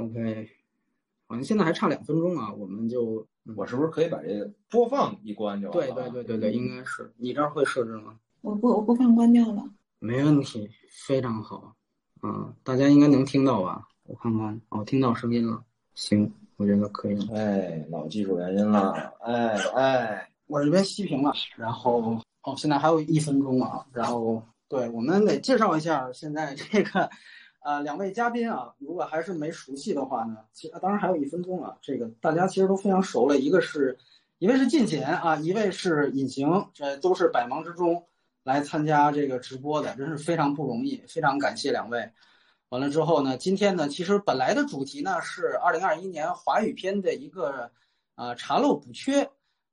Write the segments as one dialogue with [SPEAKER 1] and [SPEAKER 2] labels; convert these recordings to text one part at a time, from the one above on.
[SPEAKER 1] OK，好像现在还差两分钟啊，我们就
[SPEAKER 2] 我是不是可以把这个播放一关就完
[SPEAKER 1] 对
[SPEAKER 2] 了？
[SPEAKER 1] 对对对对，应该是你这儿会设置吗？
[SPEAKER 3] 我播我播放关掉了。
[SPEAKER 1] 没问题，非常好，啊，大家应该能听到吧？我看看，哦，听到声音了，行，我觉得可以了。
[SPEAKER 2] 哎，老技术原因了，哎哎，
[SPEAKER 1] 我这边熄屏了，然后哦，现在还有一分钟啊，然后对，我们得介绍一下现在这个，呃，两位嘉宾啊，如果还是没熟悉的话呢，其实当然还有一分钟啊，这个大家其实都非常熟了，一个是，一位是近锦啊，一位是隐形，这都是百忙之中来参加这个直播的，真是非常不容易，非常感谢两位。完了之后呢，今天呢，其实本来的主题呢是二零二一年华语片的一个呃查漏补缺，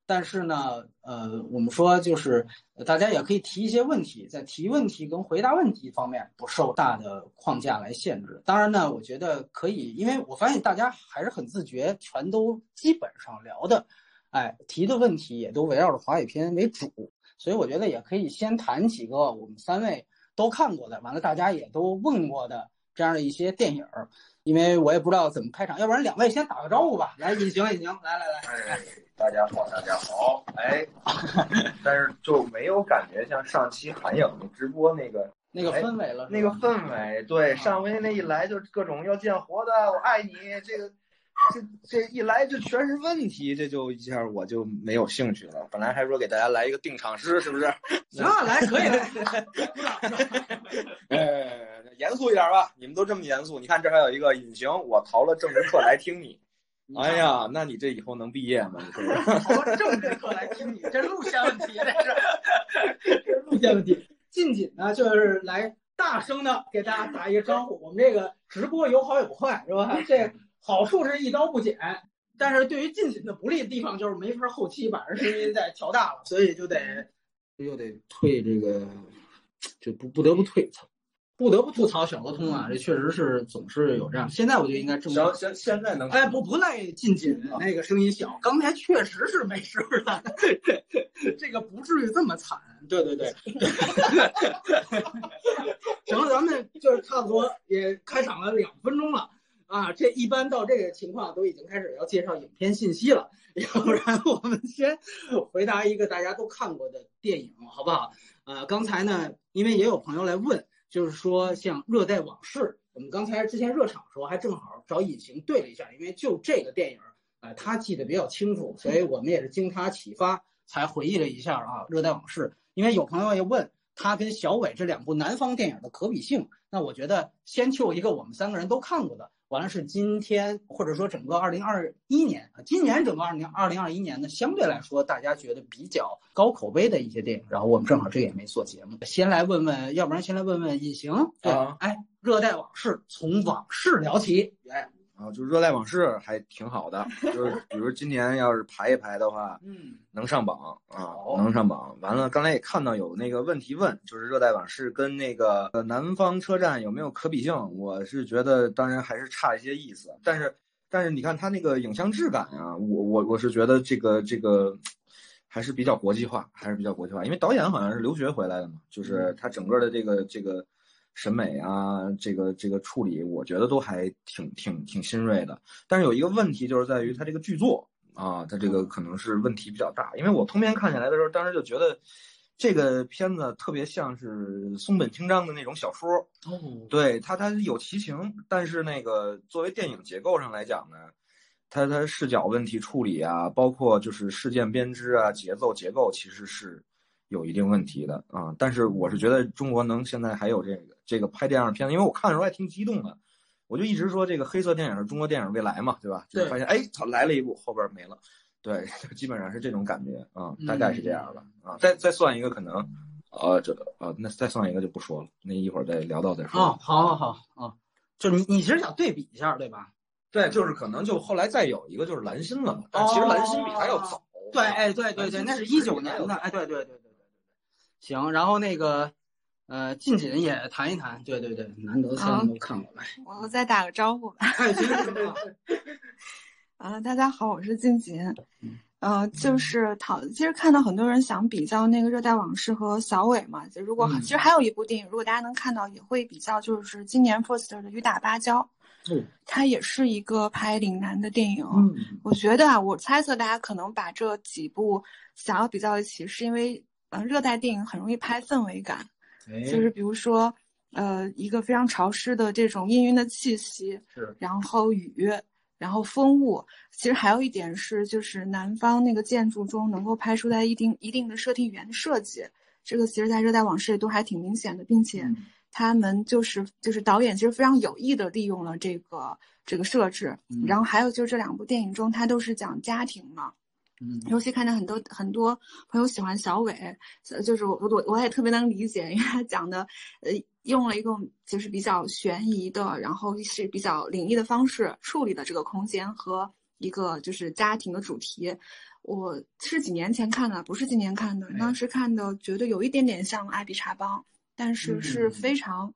[SPEAKER 1] 但是呢，呃，我们说就是大家也可以提一些问题，在提问题跟回答问题方面不受大的框架来限制。当然呢，我觉得可以，因为我发现大家还是很自觉，全都基本上聊的，哎，提的问题也都围绕着华语片为主，所以我觉得也可以先谈几个我们三位都看过的，完了大家也都问过的这样的一些电影儿。因为我也不知道怎么开场，要不然两位先打个招呼吧。来，隐形，隐形，来来来。
[SPEAKER 2] 大家好，大家好，哎，但是就没有感觉像上期韩影的直播那个
[SPEAKER 1] 那个氛围了，
[SPEAKER 2] 那个氛围，对，上回那一来就各种要见活的，我爱你，这个这这一来就全是问题，这就一下我就没有兴趣了。本来还说给大家来一个定场诗，是不是？
[SPEAKER 1] 行，来，可以，来，
[SPEAKER 2] 哎，严肃一点吧，你们都这么严肃，你看这还有一个隐形，我逃了政治课来听你。哎呀，那你这以后能毕业吗？你说
[SPEAKER 1] 逃了政治课来听你，这路线问题，这是，这是路线问题。近景呢，就是来大声的给大家打一个招呼。我们这个直播有好有坏，是吧？这好处是一刀不剪，但是对于近景的不利的地方就是没法后期把人声音再调大了，所以就得又得退这个，就不不得不退槽。不得不吐槽小鹅通啊，这确实是总是有这样。现在我就应该正
[SPEAKER 2] 行行，现在能
[SPEAKER 1] 哎不不赖近景那个声音小，刚才确实是没事了，这个不至于这么惨。对对对，行了，咱们就是差不多也开场了两分钟了啊，这一般到这个情况都已经开始要介绍影片信息了，要不然我们先回答一个大家都看过的电影，好不好？呃，刚才呢，因为也有朋友来问。就是说，像《热带往事》，我们刚才之前热场的时候还正好找隐形对了一下，因为就这个电影，呃，他记得比较清楚，所以我们也是经他启发才回忆了一下啊，《热带往事》。因为有朋友要问他跟小伟这两部南方电影的可比性，那我觉得先就一个我们三个人都看过的，完了是今天或者说整个二零二一年啊，今年整个二零二零二一年呢，相对来说大家觉得比较高口碑的一些电影，然后我们正好这也没做节目，先来问问，要不然先来问问隐形，对，
[SPEAKER 2] 啊。
[SPEAKER 1] 哎，《热带往事》从往事聊起，哎，
[SPEAKER 2] 啊，就是《热带往事》还挺好的，就是比如今年要是排一排的话，
[SPEAKER 1] 嗯，
[SPEAKER 2] 能上榜啊，能上榜。完了，刚才也看到有那个问题问，就是《热带往事》跟那个呃南方车站有没有可比性？我是觉得，当然还是差一些意思。但是，但是你看它那个影像质感啊，我我我是觉得这个这个还是比较国际化，还是比较国际化。因为导演好像是留学回来的嘛，就是他整个的这个这个审美啊，这个这个处理，我觉得都还挺挺挺新锐的。但是有一个问题就是在于它这个剧作啊，它这个可能是问题比较大。因为我通篇看下来的时候，当时就觉得这个片子特别像是松本清张的那种小说。
[SPEAKER 1] 哦，
[SPEAKER 2] 对它，它有奇情，但是那个作为电影结构上来讲呢，它它视角问题处理啊，包括就是事件编织啊、节奏结构，其实是有一定问题的啊。但是我是觉得中国能现在还有这个这个拍电影的片子，因为我看的时候还挺激动的，我就一直说这个黑色电影是中国电影未来嘛，对吧？就
[SPEAKER 1] 对
[SPEAKER 2] 发现哎，操，来了一部，后边没了。对，基本上是这种感觉啊，大概是这样的啊。再再算一个可能，呃，这呃，那再算一个就不说了，那一会儿再聊到再说。
[SPEAKER 1] 哦，好好好啊，就你你其实想对比一下，对吧？
[SPEAKER 2] 对，就是可能就后来再有一个就是蓝心了嘛，但其实蓝心比他要早。
[SPEAKER 1] 对，哎，对对对，那是一九年的，哎，对对对对对对对，行，然后那个呃，近锦也谈一谈，对对对，难得三个都看过来，
[SPEAKER 3] 我我再打个招呼吧。啊，大家好，我是静锦
[SPEAKER 1] 嗯。
[SPEAKER 3] 呃，就是讨，其实看到很多人想比较那个《热带往事》和小伟嘛，就如果、
[SPEAKER 1] 嗯
[SPEAKER 3] 其实还有一部电影，如果大家能看到，也会比较，就是今年 forster 的《雨打芭蕉》。
[SPEAKER 1] 嗯
[SPEAKER 3] 它也是一个拍岭南的电影。
[SPEAKER 1] 嗯
[SPEAKER 3] 我觉得啊，我猜测大家可能把这几部想要比较一起，是因为呃，热带电影很容易拍氛围感，
[SPEAKER 1] 哎
[SPEAKER 3] 就是比如说呃，一个非常潮湿的这种氤氲的气息，
[SPEAKER 1] 是
[SPEAKER 3] 然后雨，然后风雾。其实还有一点是，就是南方那个建筑中能够拍出来一定一定的设定语言的设计，这个其实在《热带往事》里都还挺明显的，并且
[SPEAKER 1] 嗯
[SPEAKER 3] 他们就是就是导演其实非常有意的利用了这个这个设置。
[SPEAKER 1] 嗯
[SPEAKER 3] 然后还有就是这两部电影中，它都是讲家庭嘛，
[SPEAKER 1] 嗯。
[SPEAKER 3] 尤其看到很多很多朋友喜欢小伟，呃就是我我我也特别能理解，因为他讲的呃用了一个就是比较悬疑的，然后是比较灵异的方式处理的这个空间和一个就是家庭的主题。我是几年前看的，不是今年看的，
[SPEAKER 1] 哎
[SPEAKER 3] 当时看的觉得有一点点像《艾比查邦》，但是是
[SPEAKER 1] 嗯。
[SPEAKER 3] 非常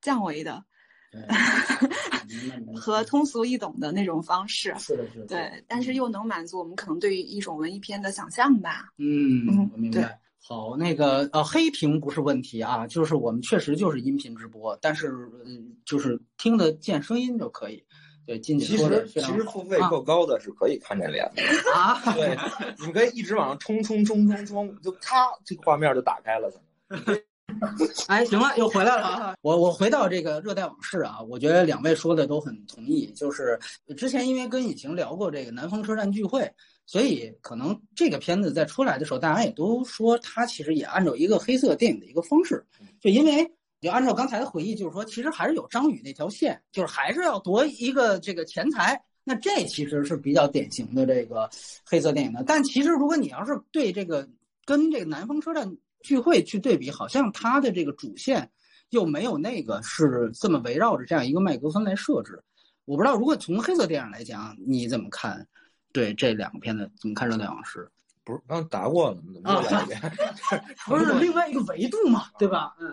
[SPEAKER 3] 降维的 和通俗易懂的那种方式。
[SPEAKER 1] 是的是的，
[SPEAKER 3] 对，但是又能满足我们可能对于一种文艺片的想象吧。
[SPEAKER 1] 嗯我明白。好，那个呃，黑屏不是问题啊，就是我们确实就是音频直播，但是嗯，就是听得见声音就可以。对，进去
[SPEAKER 2] 其实其实付费够高的是可以看见脸的。
[SPEAKER 1] 啊，
[SPEAKER 2] 对，你可以一直往上冲冲冲冲冲，就咔，这个画面就打开了。
[SPEAKER 1] 哎，行了，又回来了啊！我我回到这个热带往事啊，我觉得两位说的都很同意。就是之前因为跟以晴聊过这个南方车站聚会，所以可能这个片子在出来的时候，大家也都说它其实也按照一个黑色电影的一个方式，就因为就按照刚才的回忆，就是说其实还是有张宇那条线，就是还是要夺一个这个钱财。那这其实是比较典型的这个黑色电影的。但其实如果你要是对这个跟这个南方车站聚会去对比，好像它的这个主线又没有那个是这么围绕着这样一个麦格芬来设置。我不知道，如果从黑色电影来讲，你怎么看？对这两个片子怎么看《热带往事
[SPEAKER 2] 不是刚答过了吗？怎么又来一遍？》？
[SPEAKER 1] 不是另外一个维度嘛，对吧？嗯，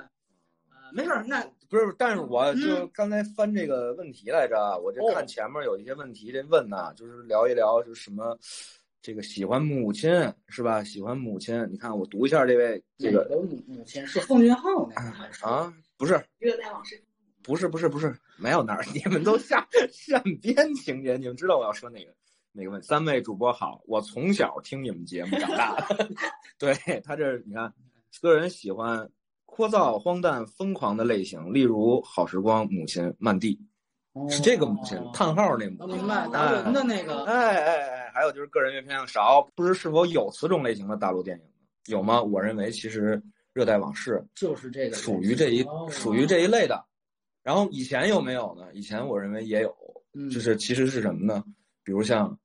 [SPEAKER 1] 呃，没事儿，那
[SPEAKER 2] 不是，但是我就
[SPEAKER 1] 嗯
[SPEAKER 2] 刚才翻这个问题来着啊，我这
[SPEAKER 1] 哦
[SPEAKER 2] 看前面有一些问题，这问呐，就是聊一聊，就是什么，这个喜欢母亲是吧？喜欢母亲，你看我读一下这位这个
[SPEAKER 1] 哪母母亲是奉俊昊那个？
[SPEAKER 2] 啊，不是
[SPEAKER 3] 热带往事，
[SPEAKER 2] 不是不是不是，没有那儿，你们都下善编情节，你们知道我要说哪个哪个问题？三位主播好，我从小听你们节目长大的，对他这你看，个人喜欢聒噪、荒诞、疯狂的类型，例如《好时光》、母亲、曼蒂，是这个母亲，叹号那母亲。
[SPEAKER 1] 我哦明白，达伦的那个，
[SPEAKER 2] 哎哎哎，还有就是个人阅片量少，不知是否有此种类型的大陆电影？有吗？我认为其实《热带往事》
[SPEAKER 1] 就是这个
[SPEAKER 2] 属于这一
[SPEAKER 1] 哦
[SPEAKER 2] 属于这一类的。然后以前有没有呢？以前我认为也有，
[SPEAKER 1] 嗯
[SPEAKER 2] 就是其实是什么呢？比如像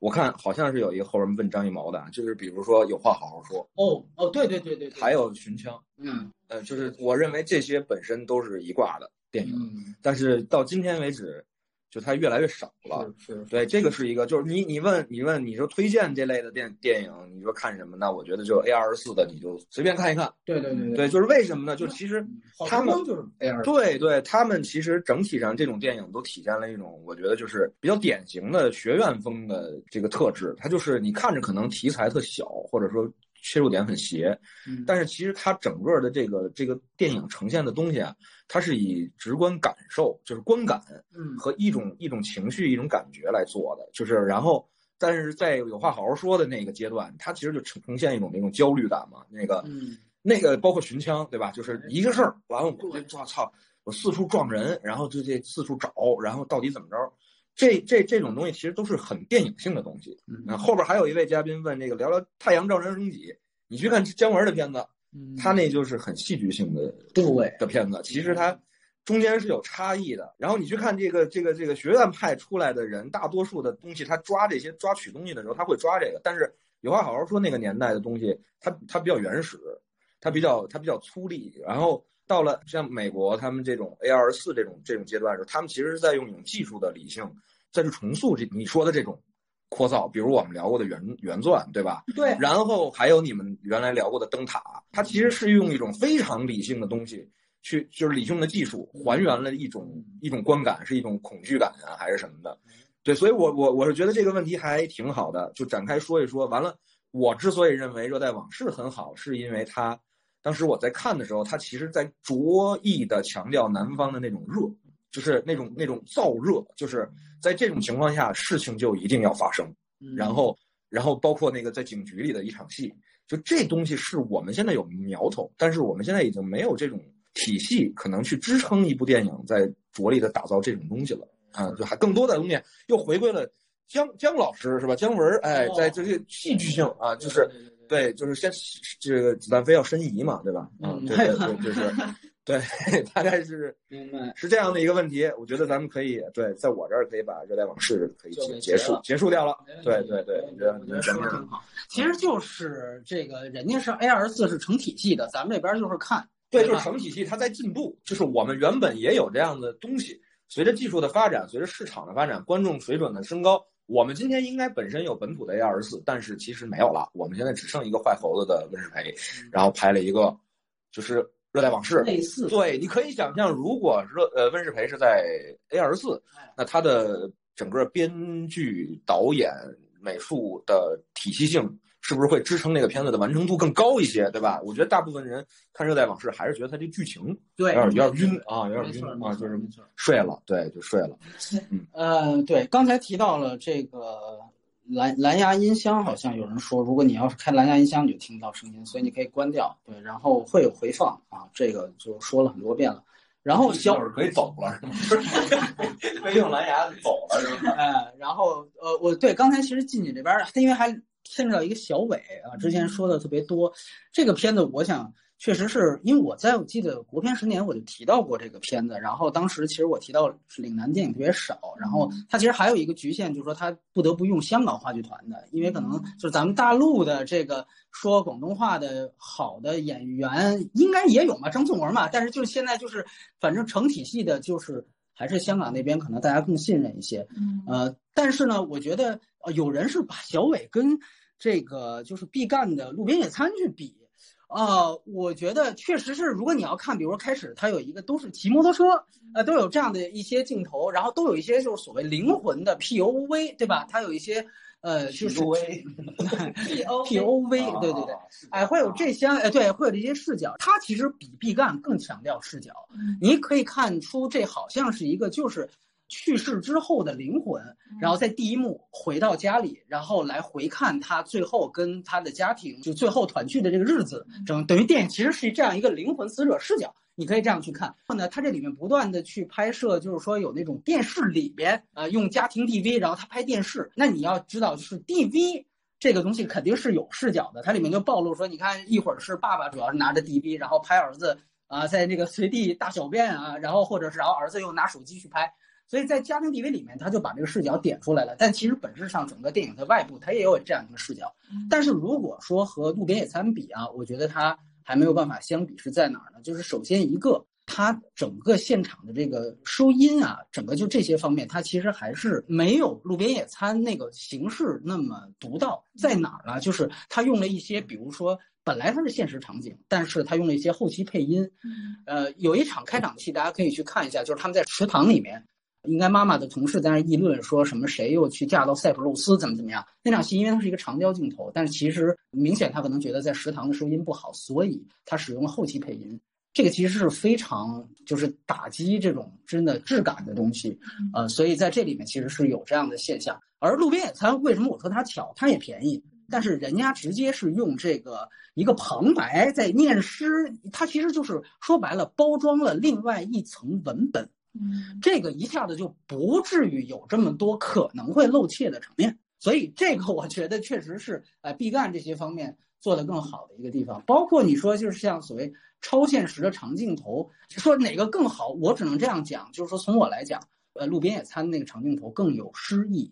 [SPEAKER 2] 我看好像是有一个后人问张艺谋的，啊就是比如说有话好好说，
[SPEAKER 1] 哦哦，对对对对，对
[SPEAKER 2] 还有寻枪，
[SPEAKER 1] 嗯
[SPEAKER 2] 呃，就是我认为这些本身都是一挂的电影，
[SPEAKER 1] 嗯，
[SPEAKER 2] 但是到今天为止，就它越来越少了。
[SPEAKER 1] 是是，
[SPEAKER 2] 对，这个是一个，就是你你问你问你说推荐这类的电电影，你说看什么那？我觉得就 A 二十四的，你就随便看一看。
[SPEAKER 1] 对对对
[SPEAKER 2] 对，就是为什么呢？就其实他们
[SPEAKER 1] 就是 A 二，
[SPEAKER 2] 对对，他们其实整体上这种电影都体现了一种，我觉得就是比较典型的学院风的这个特质。它就是你看着可能题材特小，或者说切入点很邪，
[SPEAKER 1] 嗯
[SPEAKER 2] 但是其实它整个的这个这个电影呈现的东西啊，它是以直观感受，就是观感
[SPEAKER 1] 嗯
[SPEAKER 2] 和一种一种情绪、一种感觉来做的，就是然后。但是在有话好好说的那个阶段，它其实就呈呈现一种那种焦虑感嘛。那个
[SPEAKER 1] 嗯
[SPEAKER 2] 那个包括寻枪，对吧？就是一个事儿，完了我就我操，我四处撞人，然后就这四处找，然后到底怎么着？这这这种东西其实都是很电影性的东西。
[SPEAKER 1] 嗯
[SPEAKER 2] 那后边还有一位嘉宾问这个聊聊《太阳照常升起》，你去看姜文的片子，
[SPEAKER 1] 嗯，
[SPEAKER 2] 他那就是很戏剧性的
[SPEAKER 1] 对
[SPEAKER 2] 的片子，其实它中间是有差异的。然后你去看这个这个这个学院派出来的人，大多数的东西他抓这些抓取东西的时候，他会抓这个。但是有话好好说，那个年代的东西，它它比较原始，它比较它比较粗粝。然后到了像美国他们这种 A 二四这种这种阶段的时候，他们其实是在用一种技术的理性再去重塑这你说的这种聒噪，比如我们聊过的原原钻，对吧？
[SPEAKER 1] 对，
[SPEAKER 2] 然后还有你们原来聊过的灯塔，它其实是用一种非常理性的东西去，就是理性的技术还原了一种一种观感，是一种恐惧感啊，还是什么的。对，所以我我我是觉得这个问题还挺好的，就展开说一说。完了，我之所以认为《热带往事》很好，是因为它当时我在看的时候，它其实在着意的强调南方的那种热，就是那种那种燥热，就是在这种情况下，事情就一定要发生。然后，然后包括那个在警局里的一场戏，就这东西是我们现在有苗头，但是我们现在已经没有这种体系可能去支撑一部电影在着力的打造这种东西了啊，就还更多的东西又回归了姜姜老师是吧？姜文哎，在这些戏剧性啊，就是对，就是先这个子弹飞要申遗嘛，对吧？嗯，对对对，就是。对，大概是
[SPEAKER 1] 明白
[SPEAKER 2] 是这样的一个问题。我觉得咱们可以对，在我这儿可以把热带往事可以结结束结束掉了。对对对，我觉得
[SPEAKER 1] 说的挺好。其实就是这个，人家是 A 二四是成体系的，咱们这边就是看。
[SPEAKER 2] 对，就是成体系，它在进步。就是我们原本也有这样的东西，随着技术的发展，随着市场的发展，观众水准的升高，我们今天应该本身有本土的 A 二四，但是其实没有了。我们现在只剩一个坏猴子的温世培，然后拍了一个，就是。热带往事
[SPEAKER 1] 类似，
[SPEAKER 2] 对，你可以想象，如果热呃温世培是在 A 二十四，那他的整个编剧、导演、美术的体系性是不是会支撑那个片子的完成度更高一些，对吧？我觉得大部分人看热带往事还是觉得他这剧情
[SPEAKER 1] 对
[SPEAKER 2] 有点有点晕啊，有点晕啊，就是睡了，对，就睡了。
[SPEAKER 1] 嗯，呃，对，刚才提到了这个。蓝蓝牙音箱好像有人说，如果你要是开蓝牙音箱，你就听不到声音，所以你可以关掉。对，然后会有回放啊，这个就说了很多遍了。然后小
[SPEAKER 2] 耳可以走了，是吗？可以用蓝牙走了，是吗？
[SPEAKER 1] 哎，然后呃，我对刚才其实进你这边，因为还牵扯到一个小伟啊，之前说的特别多。这个片子，我想。确实是因为我在我记得国片十年我就提到过这个片子，然后当时其实我提到岭南电影特别少，然后它其实还有一个局限，就是说它不得不用香港话剧团的，因为可能就是咱们大陆的这个说广东话的好的演员应该也有嘛，张颂文嘛，但是就是现在就是反正成体系的，就是还是香港那边可能大家更信任一些，呃，但是呢，我觉得呃有人是把小伟跟这个就是毕赣的路边野餐去比。呃，我觉得确实是，如果你要看，比如说开始它有一个都是骑摩托车，呃，都有这样的一些镜头，然后都有一些就是所谓灵魂的 P O V，对吧？它有一些呃，就是
[SPEAKER 3] P O
[SPEAKER 1] P O V，对 对对，哎，会有这些，哎，对，会有这些视角。它其实比毕赣更强调视角，你可以看出这好像是一个就是。去世之后的灵魂，然后在第一幕回到家里，然后来回看他最后跟他的家庭就最后团聚的这个日子，整等于电影其实是这样一个灵魂死者视角，你可以这样去看。然后呢，他这里面不断的去拍摄，就是说有那种电视里边呃用家庭 DV，然后他拍电视。那你要知道，就是 DV 这个东西肯定是有视角的，它里面就暴露说，你看一会儿是爸爸主要是拿着 DV，然后拍儿子啊在那个随地大小便啊，然后或者是然后儿子又拿手机去拍。所以在家庭 DV 里面，他就把这个视角点出来了。但其实本质上，整个电影的外部它也有这样一个视角。但是如果说和路边野餐比啊，我觉得它还没有办法相比，是在哪儿呢？就是首先一个，它整个现场的这个收音啊，整个就这些方面，它其实还是没有路边野餐那个形式那么独到。在哪儿呢？就是他用了一些，比如说本来它是现实场景，但是他用了一些后期配音。呃，有一场开场戏，大家可以去看一下，就是他们在食堂里面。应该妈妈的同事在那议论说什么谁又去嫁到塞浦路斯怎么怎么样？那场戏因为它是一个长焦镜头，但是其实明显他可能觉得在食堂的收音不好，所以他使用了后期配音。这个其实是非常就是打击这种真的质感的东西，呃，所以在这里面其实是有这样的现象。而路边野餐为什么我说它巧？它也便宜，但是人家直接是用这个一个旁白在念诗，它其实就是说白了包装了另外一层文本。
[SPEAKER 3] 嗯，
[SPEAKER 1] 这个一下子就不至于有这么多可能会露怯的场面，所以这个我觉得确实是，呃，毕赣这些方面做得更好的一个地方。包括你说就是像所谓超现实的长镜头，说哪个更好，我只能这样讲，就是说从我来讲，呃，路边野餐那个长镜头更有诗意，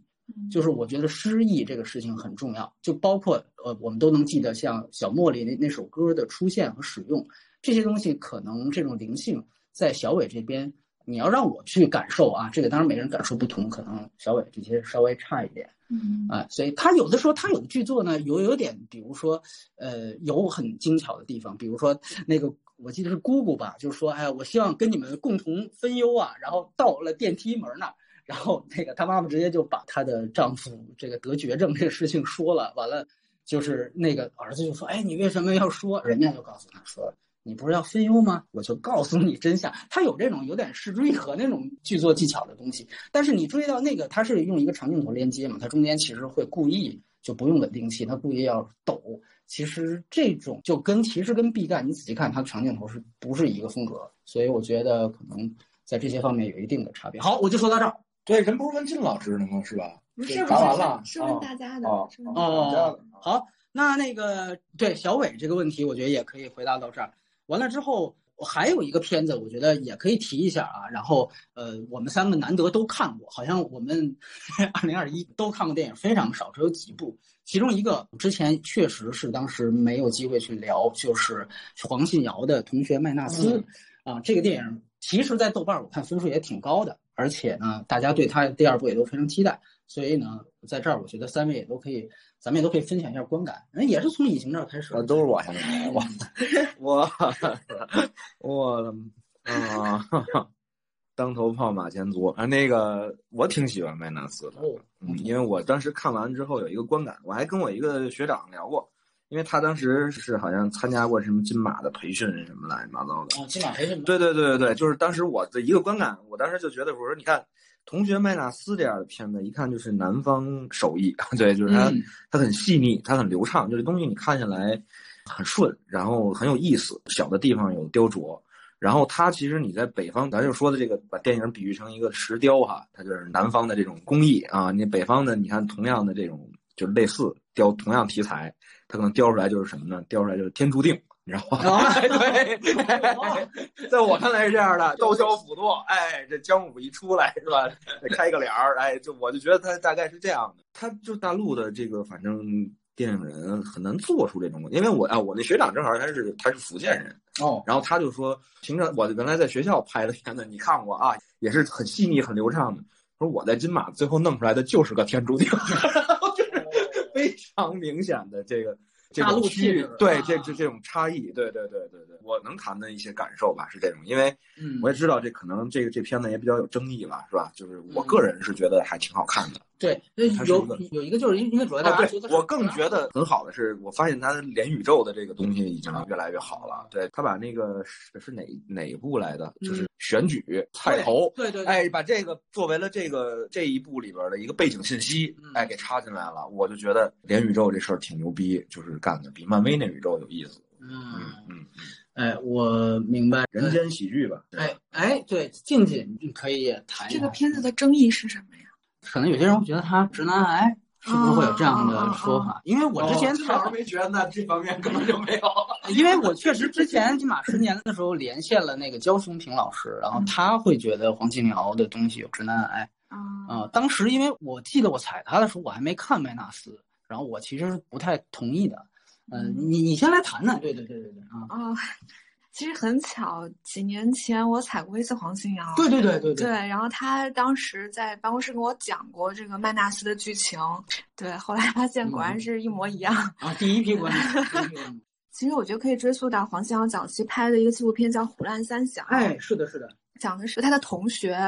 [SPEAKER 1] 就是我觉得诗意这个事情很重要。就包括呃，我们都能记得像小茉莉那那首歌的出现和使用，这些东西可能这种灵性在小伟这边。你要让我去感受啊，这个当然每个人感受不同，可能小伟这些稍微差一点，
[SPEAKER 3] 嗯
[SPEAKER 1] 啊，所以他有的时候他有的剧作呢有有点，比如说呃有很精巧的地方，比如说那个我记得是姑姑吧，就是说哎呀，我希望跟你们共同分忧啊，然后到了电梯门那儿，然后那个他妈妈直接就把她的丈夫这个得绝症这个事情说了，完了就是那个儿子就说，哎，你为什么要说？人家就告诉他说。你不是要分忧吗？我就告诉你真相。他有这种有点失之愈合那种剧作技巧的东西，但是你注意到那个，他是用一个长镜头连接嘛，他中间其实会故意就不用稳定器，他故意要抖。其实这种就跟其实跟毕赣，你仔细看它的长镜头是不是一个风格？所以我觉得可能在这些方面有一定的差别。好，我就说到这儿。
[SPEAKER 2] 对，人不是问靳老师的吗？是吧？
[SPEAKER 3] 不是，
[SPEAKER 2] 答完了，
[SPEAKER 3] 是问大家的。
[SPEAKER 2] 哦
[SPEAKER 1] 哦，好，那那个对小伟这个问题，我觉得也可以回答到这儿。完了之后，我还有一个片子，我觉得也可以提一下啊。然后，呃，我们三个难得都看过，好像我们 二零二一都看过电影，非常少，只有几部。其中一个之前确实是当时没有机会去聊，就是黄信尧的同学麦纳斯啊。这个电影其实，在豆瓣我看分数也挺高的，而且呢，大家对他第二部也都非常期待。所以呢，在这儿我觉得三位也都可以，咱们也都可以分享一下观感。人也是从《隐形》这儿开始，
[SPEAKER 2] 都是我先来，我 我我啊，当头炮马前卒啊！那个我挺喜欢麦纳斯的，嗯，因为我当时看完之后有一个观感，我还跟我一个学长聊过，因为他当时是好像参加过什么金马的培训什么乱七八糟的。
[SPEAKER 1] 啊，金马培训。
[SPEAKER 2] 对对对对对，就是当时我的一个观感，我当时就觉得，我说你看。同学麦纳斯这样的片子，一看就是南方手艺，对，就是它，它很细腻，它很流畅，就这东西你看下来很顺，然后很有意思，小的地方有雕琢，然后它其实你在北方，咱就说的这个，把电影比喻成一个石雕哈，它就是南方的这种工艺啊，你北方的，你看同样的这种，就是类似雕同样题材，它可能雕出来就是什么呢？雕出来就是天注定。你知道吗？对，在我看来是这样的，刀削斧剁，哎，这姜武一出来是吧？开个脸儿，哎，就我就觉得他大概是这样的。他就大陆的这个，反正电影人很难做出这种，因为我啊，我那学长正好他是他是福建人
[SPEAKER 1] 哦，
[SPEAKER 2] 然后他就说，平常我原来在学校拍的片子，你看过啊，也是很细腻、很流畅的。说我在金马最后弄出来的就是个天注定，就 是非常明显的这个。
[SPEAKER 1] 这个
[SPEAKER 2] 区域对这这这种差异，对对对对对，我能谈的一些感受吧，是这种，因为我也知道这可能这个这片子也比较有争议吧，是吧？就是我个人是觉得还挺好看的。
[SPEAKER 1] 对，有有一个就是因为主要大家觉得，
[SPEAKER 2] 我更觉得很好的是，我发现他连宇宙的这个东西已经越来越好了。对他把那个是是哪哪一部来的，就是选举菜头，
[SPEAKER 1] 对对，
[SPEAKER 2] 哎，把这个作为了这个这一部里边的一个背景信息，哎，给插进来了，我就觉得连宇宙这事儿挺牛逼，就是干的比漫威那宇宙有意思。
[SPEAKER 1] 嗯
[SPEAKER 2] 嗯嗯，
[SPEAKER 1] 哎，我明白，
[SPEAKER 2] 人间喜剧吧。
[SPEAKER 1] 哎哎，对，静静可以谈
[SPEAKER 3] 这个片子的争议是什么呀？
[SPEAKER 1] 可能有些人会觉得他直男癌，是不是会有这样的说法？因为我之前
[SPEAKER 2] 反而没觉得，那这方面根本就没有。
[SPEAKER 1] 因为我确实之前起码十年的时候连线了那个焦松平老师，然后他会觉得黄金苗的东西有直男癌。啊，当时因为我记得我踩他的时候，我还没看麦纳斯，然后我其实是不太同意的。嗯，你你先来谈谈。对对对对对啊。
[SPEAKER 3] 啊。其实很巧，几年前我采过一次黄信尧。
[SPEAKER 1] 对对对对
[SPEAKER 3] 对。对，然后他当时在办公室跟我讲过这个麦纳斯的剧情。对，后来发现果然是一模一样。
[SPEAKER 1] 啊，第一批观
[SPEAKER 3] 众。其实我觉得可以追溯到黄信尧早期拍的一个纪录片，叫《虎烂三响》。
[SPEAKER 1] 哎，是的，是的，
[SPEAKER 3] 讲的是他的同学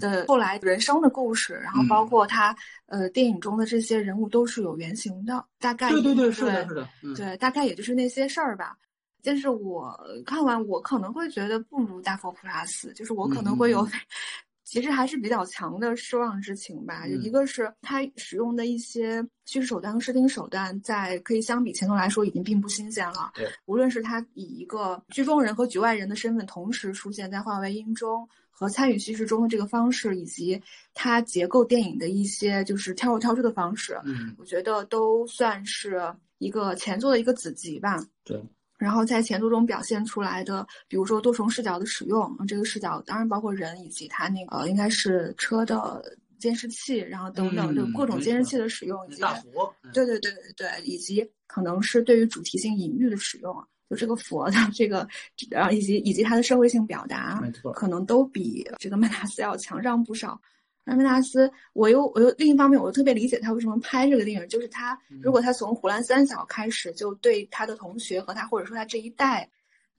[SPEAKER 3] 的后来人生的故事，然后包括他呃电影中的这些人物都是有原型的，大概
[SPEAKER 1] 对对对，是的，是的，
[SPEAKER 3] 对，大概也就是那些事儿吧。但是我看完，我可能会觉得不如《大佛普拉斯》，就是我可能会有，其实还是比较强的失望之情吧。一个是他使用的一些叙事手段和视听手段，在可以相比前头来说，已经并不新鲜了。
[SPEAKER 1] 对，
[SPEAKER 3] 无论是他以一个剧中人和局外人的身份同时出现在话外音中和参与叙事中的这个方式，以及他结构电影的一些就是跳入跳出的方式，
[SPEAKER 1] 嗯，
[SPEAKER 3] 我觉得都算是一个前作的一个子集吧。
[SPEAKER 1] 对。
[SPEAKER 3] 然后在前途中表现出来的，比如说多重视角的使用，这个视角当然包括人以及它那个应该是车的监视器，然后等等，就各种监视器的使用，以及
[SPEAKER 1] 佛，
[SPEAKER 3] 对对对对对，以及可能是对于主题性隐喻的使用，就这个佛的这个，然后以及以及它的社会性表达，
[SPEAKER 1] 没错，
[SPEAKER 3] 可能都比这个麦纳斯要强上不少。阿米纳斯，我又我又另一方面，我又特别理解他为什么拍这个电影，就是他如果他从胡兰三小开始就对他的同学和他或者说他这一代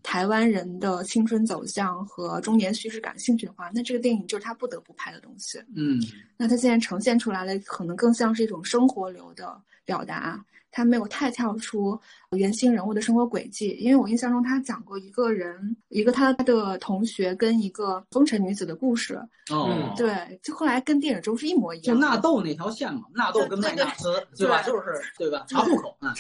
[SPEAKER 3] 台湾人的青春走向和中年叙事感兴趣的话，那这个电影就是他不得不拍的东西。
[SPEAKER 1] 嗯，
[SPEAKER 3] 那他现在呈现出来的可能更像是一种生活流的表达。他没有太跳出原型人物的生活轨迹。因为我印象中他讲过一个人，一个他的同学跟一个风尘女子的故事。
[SPEAKER 1] 哦，
[SPEAKER 3] 对，就后来跟电影中是一模一样。
[SPEAKER 1] 就纳豆那条线嘛，纳豆跟麦纳斯，对吧？就是对吧？查户口啊。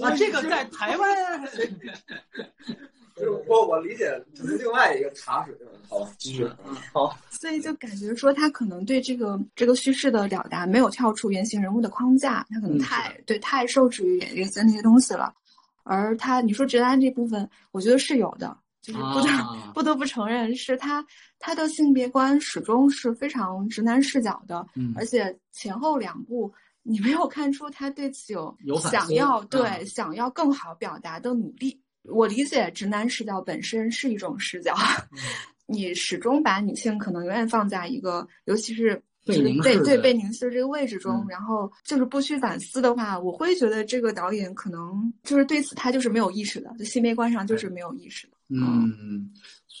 [SPEAKER 1] 啊，这个在台湾。
[SPEAKER 2] 就是我我理解这是另外一个茶水，好，继续，
[SPEAKER 1] 嗯，好。
[SPEAKER 3] 所以就感觉说他可能对这个这个叙事的表达没有跳出原型人物的框架，他可能太对太受制于原先那些东西了。而他你说直男这部分，我觉得是有的，就是不得不得不承认是他他的性别观始终是非常直男视角的，
[SPEAKER 1] 嗯，
[SPEAKER 3] 而且前后两部你没有看出他对此
[SPEAKER 1] 有
[SPEAKER 3] 想要对想要更好表达的努力。我理解直男视角本身是一种视角，你始终把女性可能永远放在一个，尤其是
[SPEAKER 1] 被
[SPEAKER 3] 被对被凝视的这个位置中，然后就是不去反思的话，我会觉得这个导演可能就是对此他就是没有意识的，就性别观上就是没有意识的。
[SPEAKER 1] 嗯，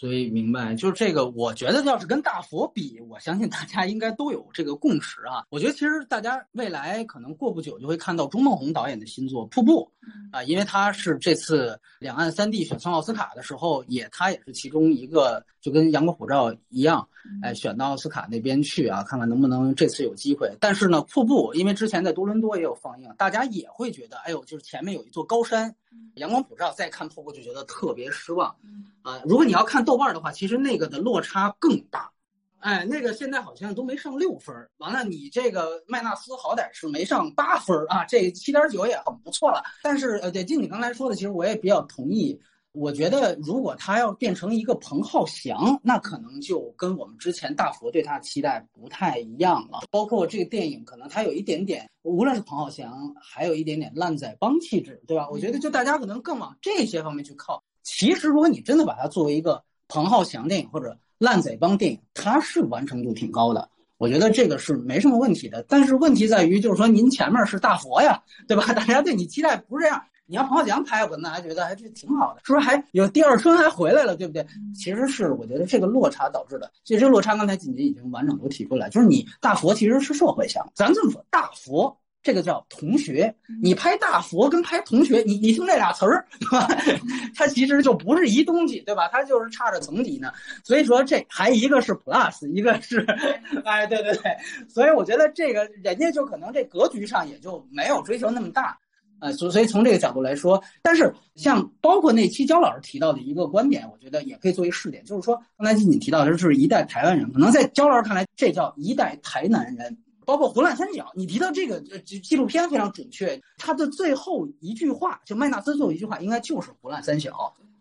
[SPEAKER 1] 所以明白，就是这个，我觉得要是跟大佛比，我相信大家应该都有这个共识啊。我觉得其实大家未来可能过不久就会看到钟梦宏导演的新作《瀑布》，啊，因为他是这次两岸三地选送奥斯卡的时候，也他也是其中一个，就跟《阳光普照》一样，哎，选到奥斯卡那边去啊，看看能不能这次有机会。但是呢，《瀑布》因为之前在多伦多也有放映，大家也会觉得，哎呦，就是前面有一座高山。阳光普照，再看瀑布就觉得特别失望，啊，如果你要看豆瓣的话，其实那个的落差更大，哎，那个现在好像都没上六分，完了你这个麦纳斯好歹是没上八分啊，这七点九也很不错了。但是呃，对，就你刚才说的，其实我也比较同意。我觉得，如果他要变成一个彭浩翔，那可能就跟我们之前大佛对他的期待不太一样了。包括这个电影，可能他有一点点，无论是彭浩翔，还有一点点烂仔帮气质，对吧？我觉得就大家可能更往这些方面去靠。其实，如果你真的把它作为一个彭浩翔电影或者烂仔帮电影，它是完成度挺高的。我觉得这个是没什么问题的。但是问题在于，就是说您前面是大佛呀，对吧？大家对你期待不是这样。你要彭浩翔拍，我那还觉得还是挺好的，是不是还有第二春还回来了，对不对？其实是我觉得这个落差导致的。其实这个落差刚才锦锦已经完整都提出来，就是你大佛其实是社会向，咱这么说，大佛这个叫同学，你拍大佛跟拍同学，你你听这俩词儿，对吧？它其实就不是一东西，对吧？它就是差着层级呢。所以说这还一个是 plus，一个是，哎，对对对。所以我觉得这个人家就可能这格局上也就没有追求那么大。呃，所所以从这个角度来说，但是像包括那期焦老师提到的一个观点，我觉得也可以作为试点，就是说刚才你提到的就是一代台湾人，可能在焦老师看来，这叫一代台南人。包括《胡乱三角》，你提到这个纪纪录片非常准确，他的最后一句话，就麦纳斯最后一句话，应该就是《胡乱三角》。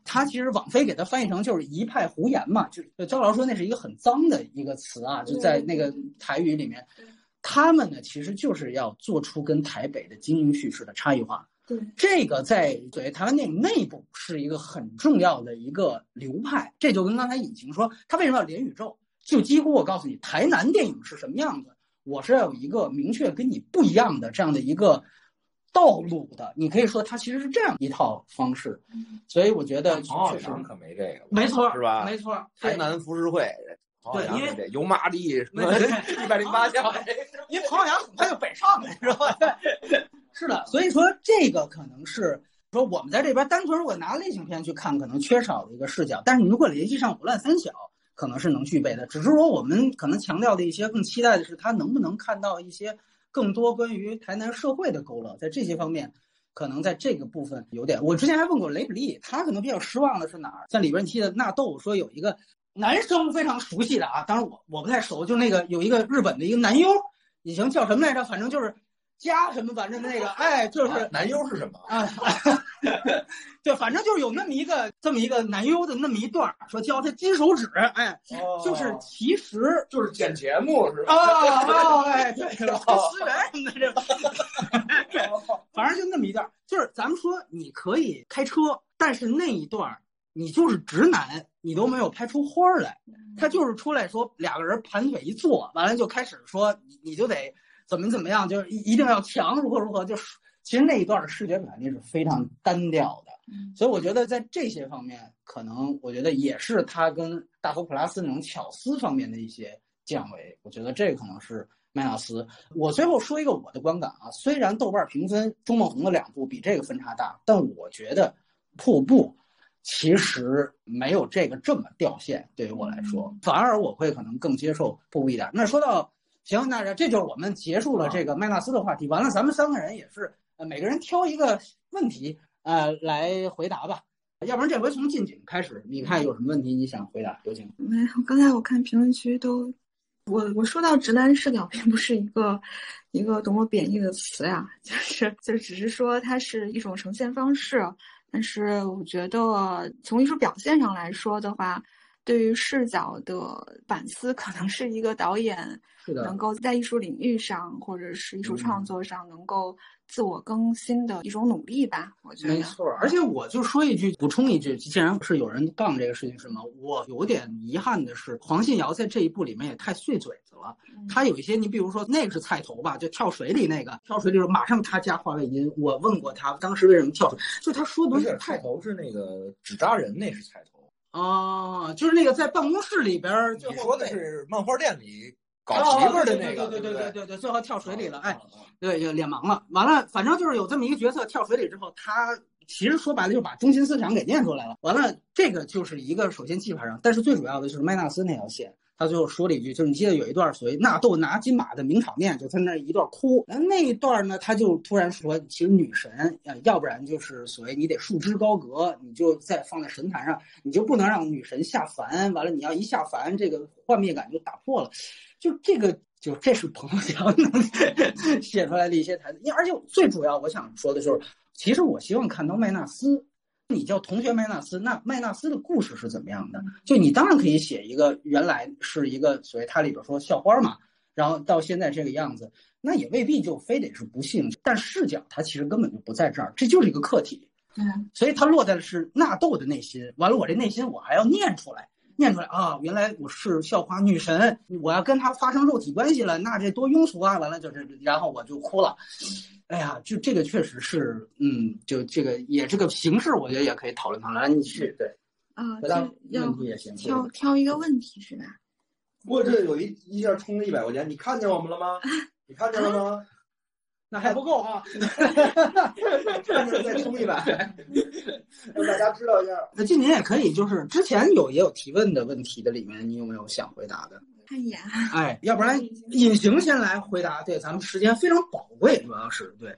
[SPEAKER 1] 他其实网飞给他翻译成就是一派胡言嘛，就焦老师说那是一个很脏的一个词啊，就在那个台语里面。他们呢，其实就是要做出跟台北的经营叙事的差异化。
[SPEAKER 3] 对，
[SPEAKER 1] 这个在作为台湾电影内部是一个很重要的一个流派。这就跟刚才尹晴说，他为什么要连宇宙？就几乎我告诉你，台南电影是什么样子，我是要有一个明确跟你不一样的这样的一个道路的。你可以说，它其实是这样一套方式。所以我觉得确实
[SPEAKER 2] 可没这个，
[SPEAKER 1] 没错，
[SPEAKER 2] 是吧？
[SPEAKER 1] 没错，
[SPEAKER 2] 台南浮世绘。
[SPEAKER 1] 对，因为
[SPEAKER 2] 油麻地一百零八项，
[SPEAKER 1] 因为彭浩翔很快就北上了，是吧？是的，所以说这个可能是说我们在这边单纯如果拿类型片去看，可能缺少的一个视角。但是你如果联系上《五乱三小》，可能是能具备的。只是说我们可能强调的一些更期待的是，他能不能看到一些更多关于台南社会的勾勒，在这些方面，可能在这个部分有点。我之前还问过雷普利，他可能比较失望的是哪儿？在里边你记得纳豆说有一个。男生非常熟悉的啊，当然我我不太熟，就那个有一个日本的一个男优，以前叫什么来着？反正就是加什么，反正那个哎，就是
[SPEAKER 2] 男优是什么
[SPEAKER 1] 啊？对反正就是有那么一个这么一个男优的那么一段，说教他金手指，哎，就是其实
[SPEAKER 2] 就是剪节目是吧？
[SPEAKER 1] 啊哎，对，思源什么的这，反正就那么一段，就是咱们说你可以开车，但是那一段。你就是直男，你都没有拍出花来，他就是出来说两个人盘腿一坐，完了就开始说你你就得怎么怎么样，就是一一定要强如何如何，就是其实那一段的视觉表现是非常单调的，所以我觉得在这些方面，可能我觉得也是他跟大佛普拉斯那种巧思方面的一些降维。我觉得这可能是麦纳斯。我最后说一个我的观感啊，虽然豆瓣评分钟梦红的两部比这个分差大，但我觉得瀑布其实没有这个这么掉线。对于我来说，反而我会可能更接受瀑布一点。那说到行，那这就是我们结束了这个麦纳斯的话题。完了，咱们三个人也是呃每个人挑一个问题呃来回答吧。要不然这回从近景开始，你看有什么问题你想回答？有请。
[SPEAKER 3] 没有，刚才我看评论区都，我我说到直男视角，并不是一个一个多么贬义的词呀，就是就只是说它是一种呈现方式。但是我觉得从艺术表现上来说的话，对于视角的反思，可能是一个导演能够在艺术领域上或者是艺术创作上能够。自我更新的一种努力吧，我觉得
[SPEAKER 1] 没错。而且我就说一句，补充一句，既然是有人杠这个事情，是吗？我有点遗憾的是，黄信尧在这一部里面也太碎嘴子了。他有一些，你比如说那个是菜头吧，就跳水里那个，跳水里时候马上他加话外音。我问过他，当时为什么跳水？就他说的
[SPEAKER 2] 是菜头是那个纸扎人，那是菜头
[SPEAKER 1] 啊，就是那个在办公室里边。
[SPEAKER 2] 你说的是漫画店里。搞媳妇的那个，
[SPEAKER 1] 对对对对对，最后跳水里了，哎，
[SPEAKER 2] 对，
[SPEAKER 1] 脸盲了。完了，反正就是有这么一个角色跳水里之后，他其实说白了就把中心思想给念出来了。完了，这个就是一个首先技法上，但是最主要的就是麦纳斯那条线。他最后说了一句，就是你记得有一段所谓纳豆拿金马的名场面，就他那一段哭。然后那一段呢，他就突然说，其实女神，呃，要不然就是所谓你得束之高阁，你就再放在神坛上，你就不能让女神下凡。完了，你要一下凡，这个幻灭感就打破了。就这个，就这是彭强 写出来的一些台词。而且最主要，我想说的就是，其实我希望看到麦纳斯。你叫同学麦纳斯，那麦纳斯的故事是怎么样的？就你当然可以写一个原来是一个所谓他里边说校花嘛，然后到现在这个样子，那也未必就非得是不幸。但视角它其实根本就不在这儿，这就是一个客体。
[SPEAKER 3] 对，
[SPEAKER 1] 所以它落在的是纳豆的内心。完了，我这内心我还要念出来。念出来啊！原来我是校花女神，我要跟她发生肉体关系了，那这多庸俗啊！完了就是，然后我就哭了。哎呀，就这个确实是，嗯，就这个也这个形式，我觉得也可以讨论讨论。你去对
[SPEAKER 3] 啊，
[SPEAKER 1] 回答问题也行。
[SPEAKER 3] 挑挑一个问题是吧？
[SPEAKER 2] 不过这有一一下充了一百块钱，你看见我们了吗？你看见了吗？
[SPEAKER 1] 那还不够啊！
[SPEAKER 2] 再充一百，让大家知道一下。
[SPEAKER 1] 那今年也可以，就是之前有也有提问的问题的里面，你有没有想回答的？
[SPEAKER 3] 看一眼。
[SPEAKER 1] 哎，要不然隐形先来回答。对，咱们时间非常宝贵，主要是对。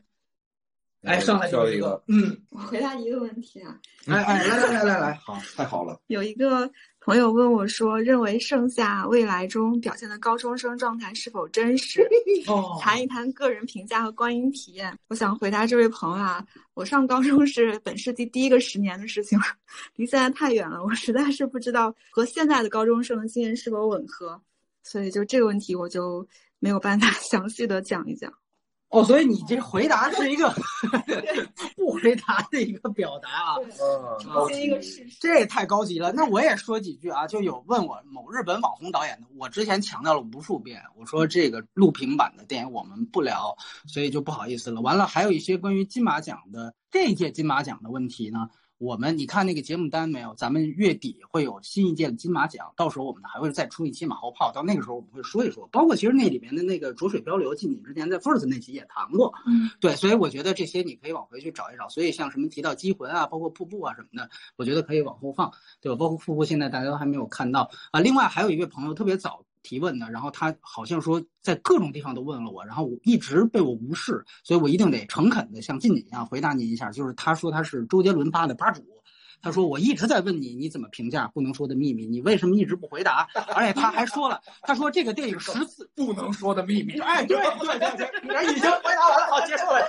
[SPEAKER 1] 哎，上来就一个，嗯，
[SPEAKER 3] 我回答一个问题啊。
[SPEAKER 1] 哎哎，来来来来来，好，太好了。
[SPEAKER 3] 有一个。朋友问我说：“认为盛夏未来中表现的高中生状态是否真实？谈一谈个人评价和观影体验。”我想回答这位朋友啊，我上高中是本世纪第一个十年的事情了，离现在太远了，我实在是不知道和现在的高中生的经验是否吻合，所以就这个问题我就没有办法 详细的讲一讲。
[SPEAKER 1] 哦，所以你这回答是一个不回答的一个表达啊，
[SPEAKER 3] 嗯，一个事实，
[SPEAKER 1] 这也太高级了。那我也说几句啊，就有问我某日本网红导演的，我之前强调了无数遍，我说这个录屏版的电影我们不聊，所以就不好意思了。完了，还有一些关于金马奖的这一届金马奖的问题呢。我们你看那个节目单没有？咱们月底会有新一届的金马奖，到时候我们还会再出一期马后炮，到那个时候我们会说一说。包括其实那里面的那个浊水漂流，进你之前在 First 那期也谈过。
[SPEAKER 3] 嗯，
[SPEAKER 1] 对，所以我觉得这些你可以往回去找一找。所以像什么提到机魂啊，包括瀑布啊什么的，我觉得可以往后放，对吧？包括瀑布现在大家都还没有看到啊。另外还有一位朋友特别早。提问的，然后他好像说在各种地方都问了我，然后我一直被我无视，所以我一定得诚恳的像静姐一样回答您一下。就是他说他是周杰伦吧的吧主，他说我一直在问你，你怎么评价《不能说的秘密》？你为什么一直不回答？而且他还说了，他说这个电影十次
[SPEAKER 2] 不能说的秘密。
[SPEAKER 1] 哎，对对对，已经回答完了，好结束了。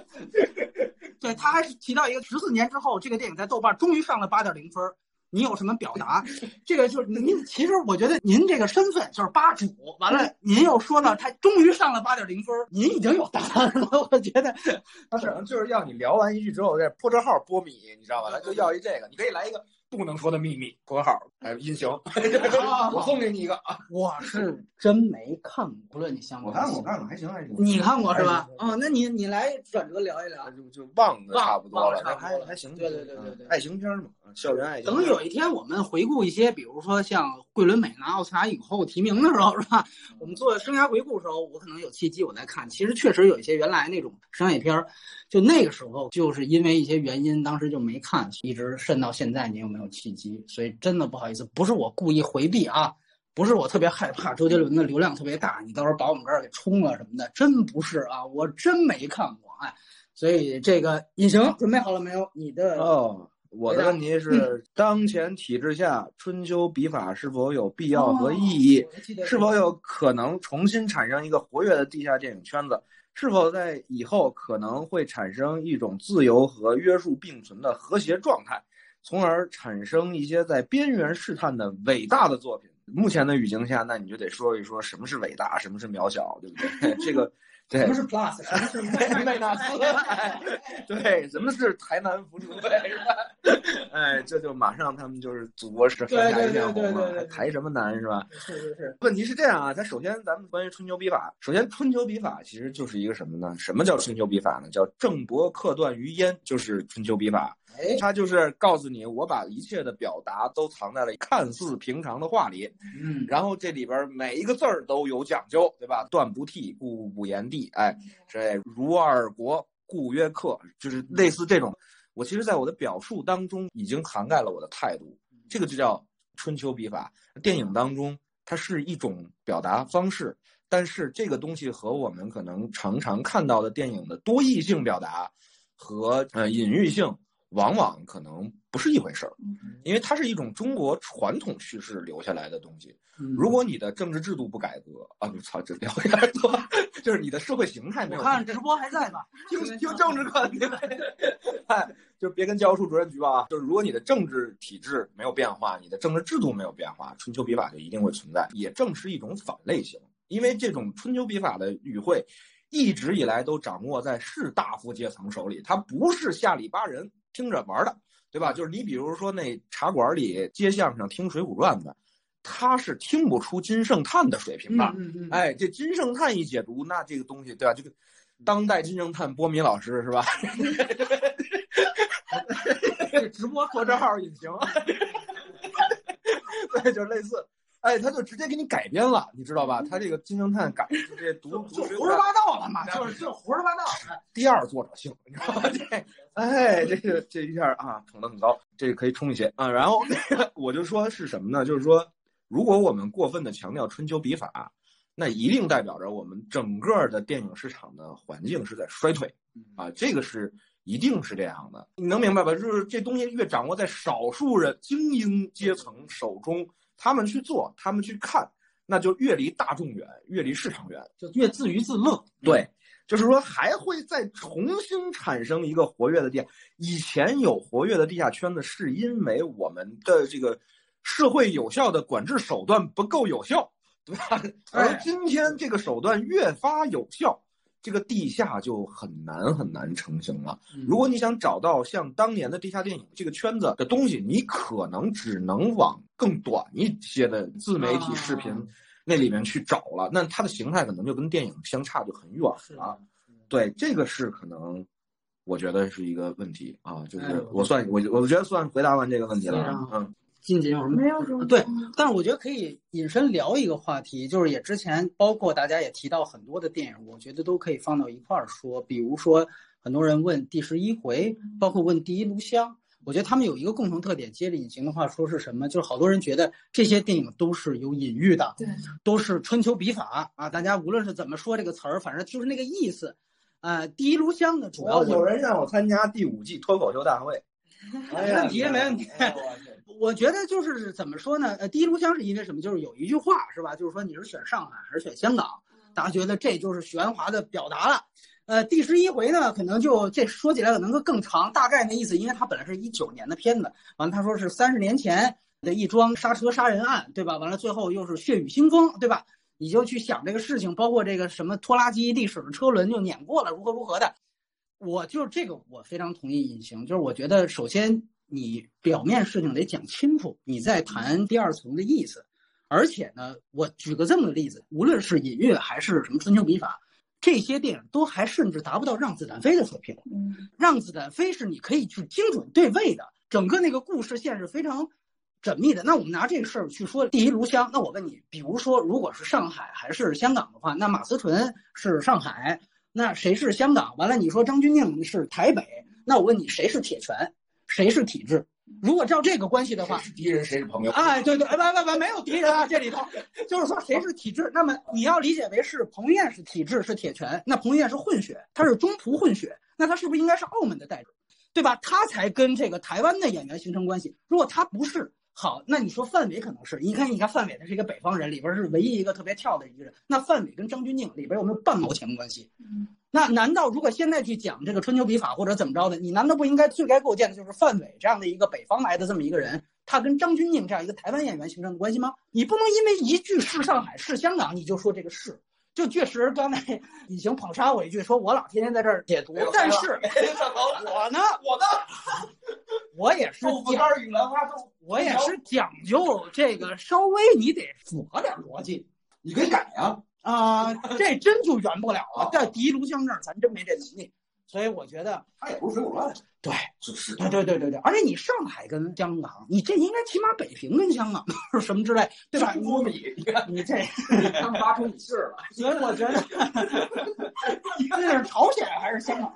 [SPEAKER 1] 对他还是提到一个十四年之后，这个电影在豆瓣终于上了八点零分。你有什么表达？这个就是您，其实我觉得您这个身份就是吧主。完了，您又说呢他终于上了八点零分，您已经有答案了。我觉得
[SPEAKER 2] 他可能就是要你聊完一句之后再破折号波米，你知道吧？他就要一这个，你可以来一个。不能说的秘密，括号，还有，音形，我送给你一个啊！
[SPEAKER 1] 我是真没看过，不论你相
[SPEAKER 2] 我看过，我看过，还行还行。
[SPEAKER 1] 你看过是吧？哦，那你你来转折聊一聊，
[SPEAKER 2] 就就忘的差不多了，还还行。
[SPEAKER 1] 对对对对对，
[SPEAKER 2] 爱情片嘛，校园爱情。
[SPEAKER 1] 等有一天我们回顾一些，比如说像桂纶镁拿奥斯卡影后提名的时候，是吧？我们做生涯回顾的时候，我可能有契机我再看。其实确实有一些原来那种商业片儿，就那个时候就是因为一些原因，当时就没看，一直渗到现在，你有没有契机？所以真的不好意思，不是我故意回避啊，不是我特别害怕周杰伦的流量特别大，你到时候把我们这儿给冲了什么的，真不是啊，我真没看过，哎。所以这个隐形准备好了没有？你的
[SPEAKER 2] 哦，我的问题是：当前体制下，春秋笔法是否有必要和意义？是否有可能重新产生一个活跃的地下电影圈子？是否在以后可能会产生一种自由和约束并存的和谐状态，从而产生一些在边缘试探的伟大的作品？目前的语境下，那你就得说一说什么是伟大，什么是渺小，对不对？这个。
[SPEAKER 1] 什么是 plus？什么是 麦纳斯？
[SPEAKER 2] 对，什么是台南福州？是吧？哎，这就马上他们就是祖国是天下一片红嘛，还台什么南是吧？
[SPEAKER 1] 是是是。
[SPEAKER 2] 问题是这样啊，它首先咱们关于春秋笔法，首先春秋笔法其实就是一个什么呢？什么叫春秋笔法呢？叫郑伯克段于焉，就是春秋笔法。他就是告诉你，我把一切的表达都藏在了看似平常的话里，
[SPEAKER 1] 嗯，
[SPEAKER 2] 然后这里边每一个字儿都有讲究，对吧？断不替，故不言地，哎，这如二国，故曰客，就是类似这种。我其实，在我的表述当中，已经涵盖了我的态度，这个就叫春秋笔法。电影当中，它是一种表达方式，但是这个东西和我们可能常常看到的电影的多义性表达和呃隐喻性。往往可能不是一回事儿，因为它是一种中国传统叙事留下来的东西。如果你的政治制度不改革啊，不操，这聊有点多，就是你的社会形态没有。
[SPEAKER 1] 我看直播还在吧？
[SPEAKER 2] 听听政治课，哎，就别跟教务处主任举报啊。就是如果你的政治体制没有变化，你的政治制度没有变化，春秋笔法就一定会存在。也正是一种反类型，因为这种春秋笔法的语汇，一直以来都掌握在士大夫阶层手里，他不是下里巴人。听着玩的，对吧？就是你比如说那茶馆里接相声听《水浒传》的，他是听不出金圣叹的水平的。哎，这金圣叹一解读，那这个东西，对吧？这个当代金圣叹波米老师是吧？
[SPEAKER 1] 直播
[SPEAKER 2] 做账号也行 对，就类似。哎，他就直接给你改编了，你知道吧？他这个金圣叹改直接读
[SPEAKER 1] 就胡说八道了嘛，就是就胡说八道。
[SPEAKER 2] 第二作者性，你知道吧？这，哎，这个这一下啊，捧得很高，这个可以冲一些啊。然后我就说是什么呢？就是说，如果我们过分的强调春秋笔法，那一定代表着我们整个的电影市场的环境是在衰退啊。这个是一定是这样的，你能明白吧？就是这东西越掌握在少数人精英阶层手中。他们去做，他们去看，那就越离大众远，越离市场远，
[SPEAKER 1] 就越自娱自乐。
[SPEAKER 2] 对，就是说还会再重新产生一个活跃的地。以前有活跃的地下圈子，是因为我们的这个社会有效的管制手段不够有效，对吧？而今天这个手段越发有效。这个地下就很难很难成型了。如果你想找到像当年的地下电影这个圈子的东西，你可能只能往更短一些的自媒体视频那里面去找了。那它的形态可能就跟电影相差就很远了。对，这个是可能，我觉得是一个问题啊。就是我算我我觉得算回答完这个问题了。嗯。
[SPEAKER 1] 近景有什么？
[SPEAKER 3] 没有什么。
[SPEAKER 1] 对，但是我觉得可以引申聊一个话题，就是也之前包括大家也提到很多的电影，我觉得都可以放到一块儿说。比如说，很多人问《第十一回》，包括问《第一炉香》，我觉得他们有一个共同特点。接着隐形的话说是什么？就是好多人觉得这些电影都是有隐喻的，
[SPEAKER 3] 对，
[SPEAKER 1] 都是春秋笔法啊。大家无论是怎么说这个词儿，反正就是那个意思。呃，《第一炉香》的主要
[SPEAKER 2] 有人让我参加第五季脱口秀大会，
[SPEAKER 1] 没问题，没问题。我觉得就是怎么说呢？呃，第一炉香是因为什么？就是有一句话是吧？就是说你是选上海还是选香港？大家觉得这就是玄华的表达了。呃，第十一回呢，可能就这说起来可能会更长，大概那意思，因为它本来是一九年的片子，完了他说是三十年前的一桩刹车杀人案，对吧？完了最后又是血雨腥风，对吧？你就去想这个事情，包括这个什么拖拉机历史的车轮就碾过了，如何如何的。我就这个，我非常同意隐形，就是我觉得首先。你表面事情得讲清楚，你再谈第二层的意思。而且呢，我举个这么个例子，无论是隐喻还是什么春秋笔法，这些电影都还甚至达不到让子弹飞的水平。让子弹飞是你可以去精准对位的，整个那个故事线是非常缜密的。那我们拿这个事儿去说第一炉香，那我问你，比如说如果是上海还是香港的话，那马思纯是上海，那谁是香港？完了，你说张钧甯是台北，那我问你，谁是铁拳？谁是体制？如果照这个关系的话，
[SPEAKER 2] 是敌人谁是朋友？
[SPEAKER 1] 哎，对对，哎，不不不，没有敌人啊，这里头 就是说谁是体制。那么你要理解为是彭于晏是体制是铁拳，那彭于晏是混血，他是中葡混血，那他是不是应该是澳门的代表，对吧？他才跟这个台湾的演员形成关系。如果他不是，好，那你说范伟可能是？你看，你看范伟他是一个北方人，里边是唯一一个特别跳的一个人。那范伟跟张钧甯里边有没有半毛钱关系？那难道如果现在去讲这个春秋笔法或者怎么着的，你难道不应该最该构建的就是范伟这样的一个北方来的这么一个人，他跟张钧甯这样一个台湾演员形成的关系吗？你不能因为一句是上海是香港，你就说这个是。就确实刚才 已经捧杀我一句，说我老天天在这儿解读，但是我呢，
[SPEAKER 2] 我呢，
[SPEAKER 1] 我也是
[SPEAKER 2] 豆腐干与兰花豆，
[SPEAKER 1] 我也是讲究这个，稍微你得符合点逻辑，
[SPEAKER 2] 你可以改呀。
[SPEAKER 1] 啊，这真就圆不了了。在第一炉香这儿，咱真没这能力，所以我觉得
[SPEAKER 2] 他也不是水果乱。
[SPEAKER 1] 对，
[SPEAKER 2] 就是
[SPEAKER 1] 对对对对对。而且你上海跟香港，你这应该起码北平跟香港 什么之类，对吧？
[SPEAKER 2] 多米，你看
[SPEAKER 1] 你这
[SPEAKER 2] 刚发出你信儿了。
[SPEAKER 1] 所以我觉得你，这是朝鲜还是香港？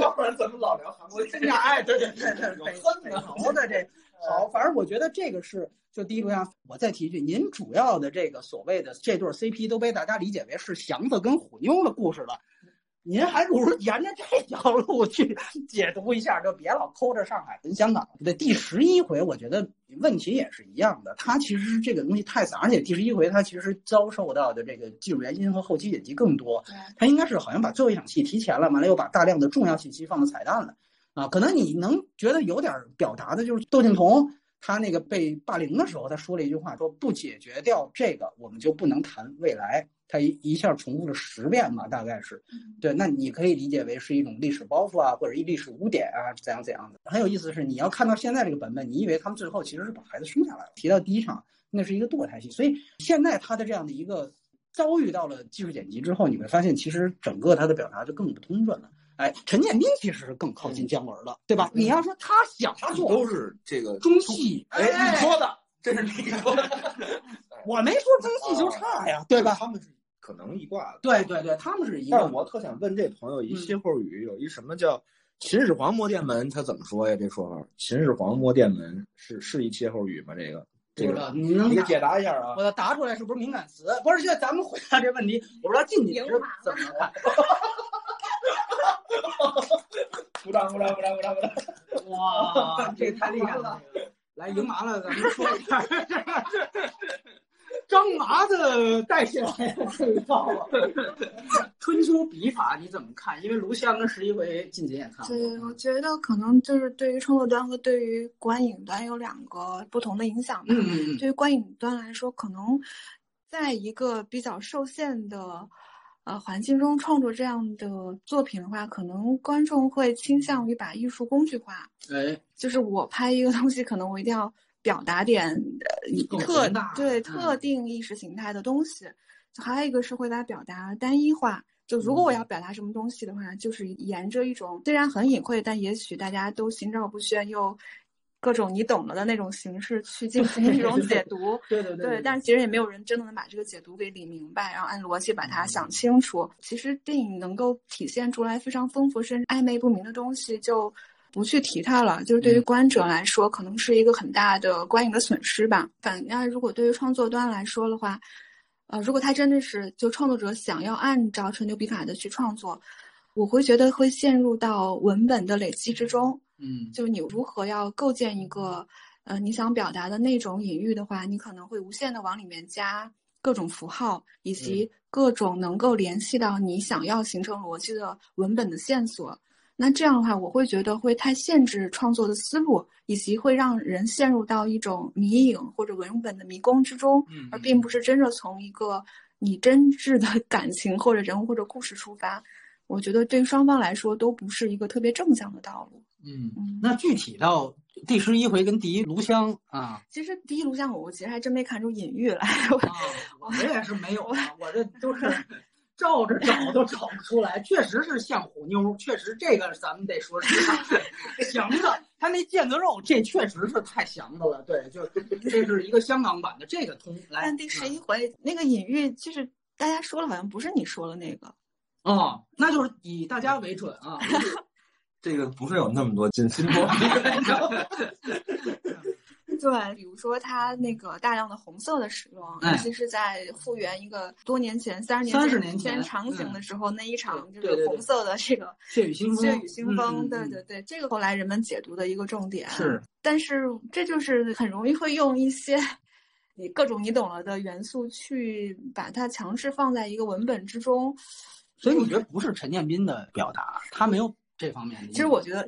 [SPEAKER 2] 要不然怎么老聊韩国电影。
[SPEAKER 1] 哎，对对对对，北北朝的这好，反正我觉得这个是。就第一录像，我再提一句，您主要的这个所谓的这对 CP 都被大家理解为是祥子跟虎妞的故事了，您还不如 沿着这条路去解读一下，就别老抠着上海跟香港。对，第十一回，我觉得问题也是一样的，它其实这个东西太散，而且第十一回它其实遭受到的这个技术原因和后期剪辑更多，它应该是好像把最后一场戏提前了，完了又把大量的重要信息放到彩蛋了，啊，可能你能觉得有点表达的就是窦靖童。他那个被霸凌的时候，他说了一句话，说不解决掉这个，我们就不能谈未来。他一一下重复了十遍嘛，大概是，对。那你可以理解为是一种历史包袱啊，或者一历史污点啊，怎样怎样的。很有意思的是，你要看到现在这个版本，你以为他们最后其实是把孩子生下来了。提到第一场，那是一个堕胎戏，所以现在他的这样的一个遭遇到了技术剪辑之后，你会发现其实整个他的表达就更不通顺了。哎，陈建斌其实是更靠近姜文了，对吧？你要说他想做，
[SPEAKER 2] 都是这个
[SPEAKER 1] 中戏。
[SPEAKER 2] 哎，你说的，这是你说的，
[SPEAKER 1] 我没说中戏就差呀，对吧？
[SPEAKER 2] 他们是可能一挂的。
[SPEAKER 1] 对对对，他们是一。
[SPEAKER 2] 但我特想问这朋友一歇后语，有一什么叫“秦始皇摸电门”？他怎么说呀？这说法“秦始皇摸电门”是是一歇后语吗？这个这个，
[SPEAKER 1] 你
[SPEAKER 2] 解答一下啊？
[SPEAKER 1] 我答出来是不是敏感词？不是，现在咱们回答这问题，我不知道静姐是怎么看。
[SPEAKER 2] 鼓掌鼓掌鼓掌鼓掌鼓掌！
[SPEAKER 1] 哇，这太厉害了！来，赢麻了，咱们说一下，张麻子带起来这一套啊！春秋笔法你怎么看？因为卢香跟十一回晋级也看了。
[SPEAKER 3] 对，我觉得可能就是对于创作端和对于观影端有两个不同的影响吧。
[SPEAKER 1] 嗯嗯嗯。
[SPEAKER 3] 对于观影端来说，可能在一个比较受限的。呃，环境中创作这样的作品的话，可能观众会倾向于把艺术工具化。
[SPEAKER 1] 哎，
[SPEAKER 3] 就是我拍一个东西，可能我一定要表达点特对特定意识形态的东西。还有一个是会把表达单一化。就如果我要表达什么东西的话，就是沿着一种虽然很隐晦，但也许大家都心照不宣又。各种你懂了的那种形式去进行一种解读，
[SPEAKER 1] 对对对，
[SPEAKER 3] 但是其实也没有人真的能把这个解读给理明白，然后按逻辑把它想清楚。其实电影能够体现出来非常丰富甚至暧昧不明的东西，就不去提它了。就是对于观者来说，可能是一个很大的观影的损失吧。反那如果对于创作端来说的话，呃，如果他真的是就创作者想要按照春秋笔法的去创作，我会觉得会陷入到文本的累积之中。
[SPEAKER 1] 嗯，
[SPEAKER 3] 就是你如何要构建一个，呃，你想表达的那种隐喻的话，你可能会无限的往里面加各种符号，以及各种能够联系到你想要形成逻辑的文本的线索。那这样的话，我会觉得会太限制创作的思路，以及会让人陷入到一种迷影或者文本的迷宫之中，而并不是真的从一个你真挚的 感情或者人物或者故事出发。我觉得对双方来说都不是一个特别正向的道路。
[SPEAKER 1] 嗯，那具体到第十一回跟第一炉香啊，
[SPEAKER 3] 其实第一炉香我其实还真没看出隐喻来。
[SPEAKER 1] 我也是没有，我这都是照着找都找不出来，确实是像虎妞，确实这个咱们得说实话，祥子，他那腱子肉这确实是太祥子了，对，就这是一个香港版的，这个通来。
[SPEAKER 3] 但第十一回那个隐喻就是大家说了，好像不是你说的那个。
[SPEAKER 1] 哦，那就是以大家为准啊。
[SPEAKER 2] 这个不是有那么多金心波。
[SPEAKER 3] 对，比如说它那个大量的红色的使用，尤其是在复原一个多年前三十
[SPEAKER 1] 年
[SPEAKER 3] 年前场景的时候，那一场
[SPEAKER 1] 就
[SPEAKER 3] 是红色的这个
[SPEAKER 1] 血雨腥风。
[SPEAKER 3] 血雨腥风，对对对，这个后来人们解读的一个重点。
[SPEAKER 1] 是，
[SPEAKER 3] 但是这就是很容易会用一些你各种你懂了的元素去把它强制放在一个文本之中。
[SPEAKER 1] 所以你觉得不是陈建斌的表达，他没有。这方面，
[SPEAKER 3] 其实我觉得，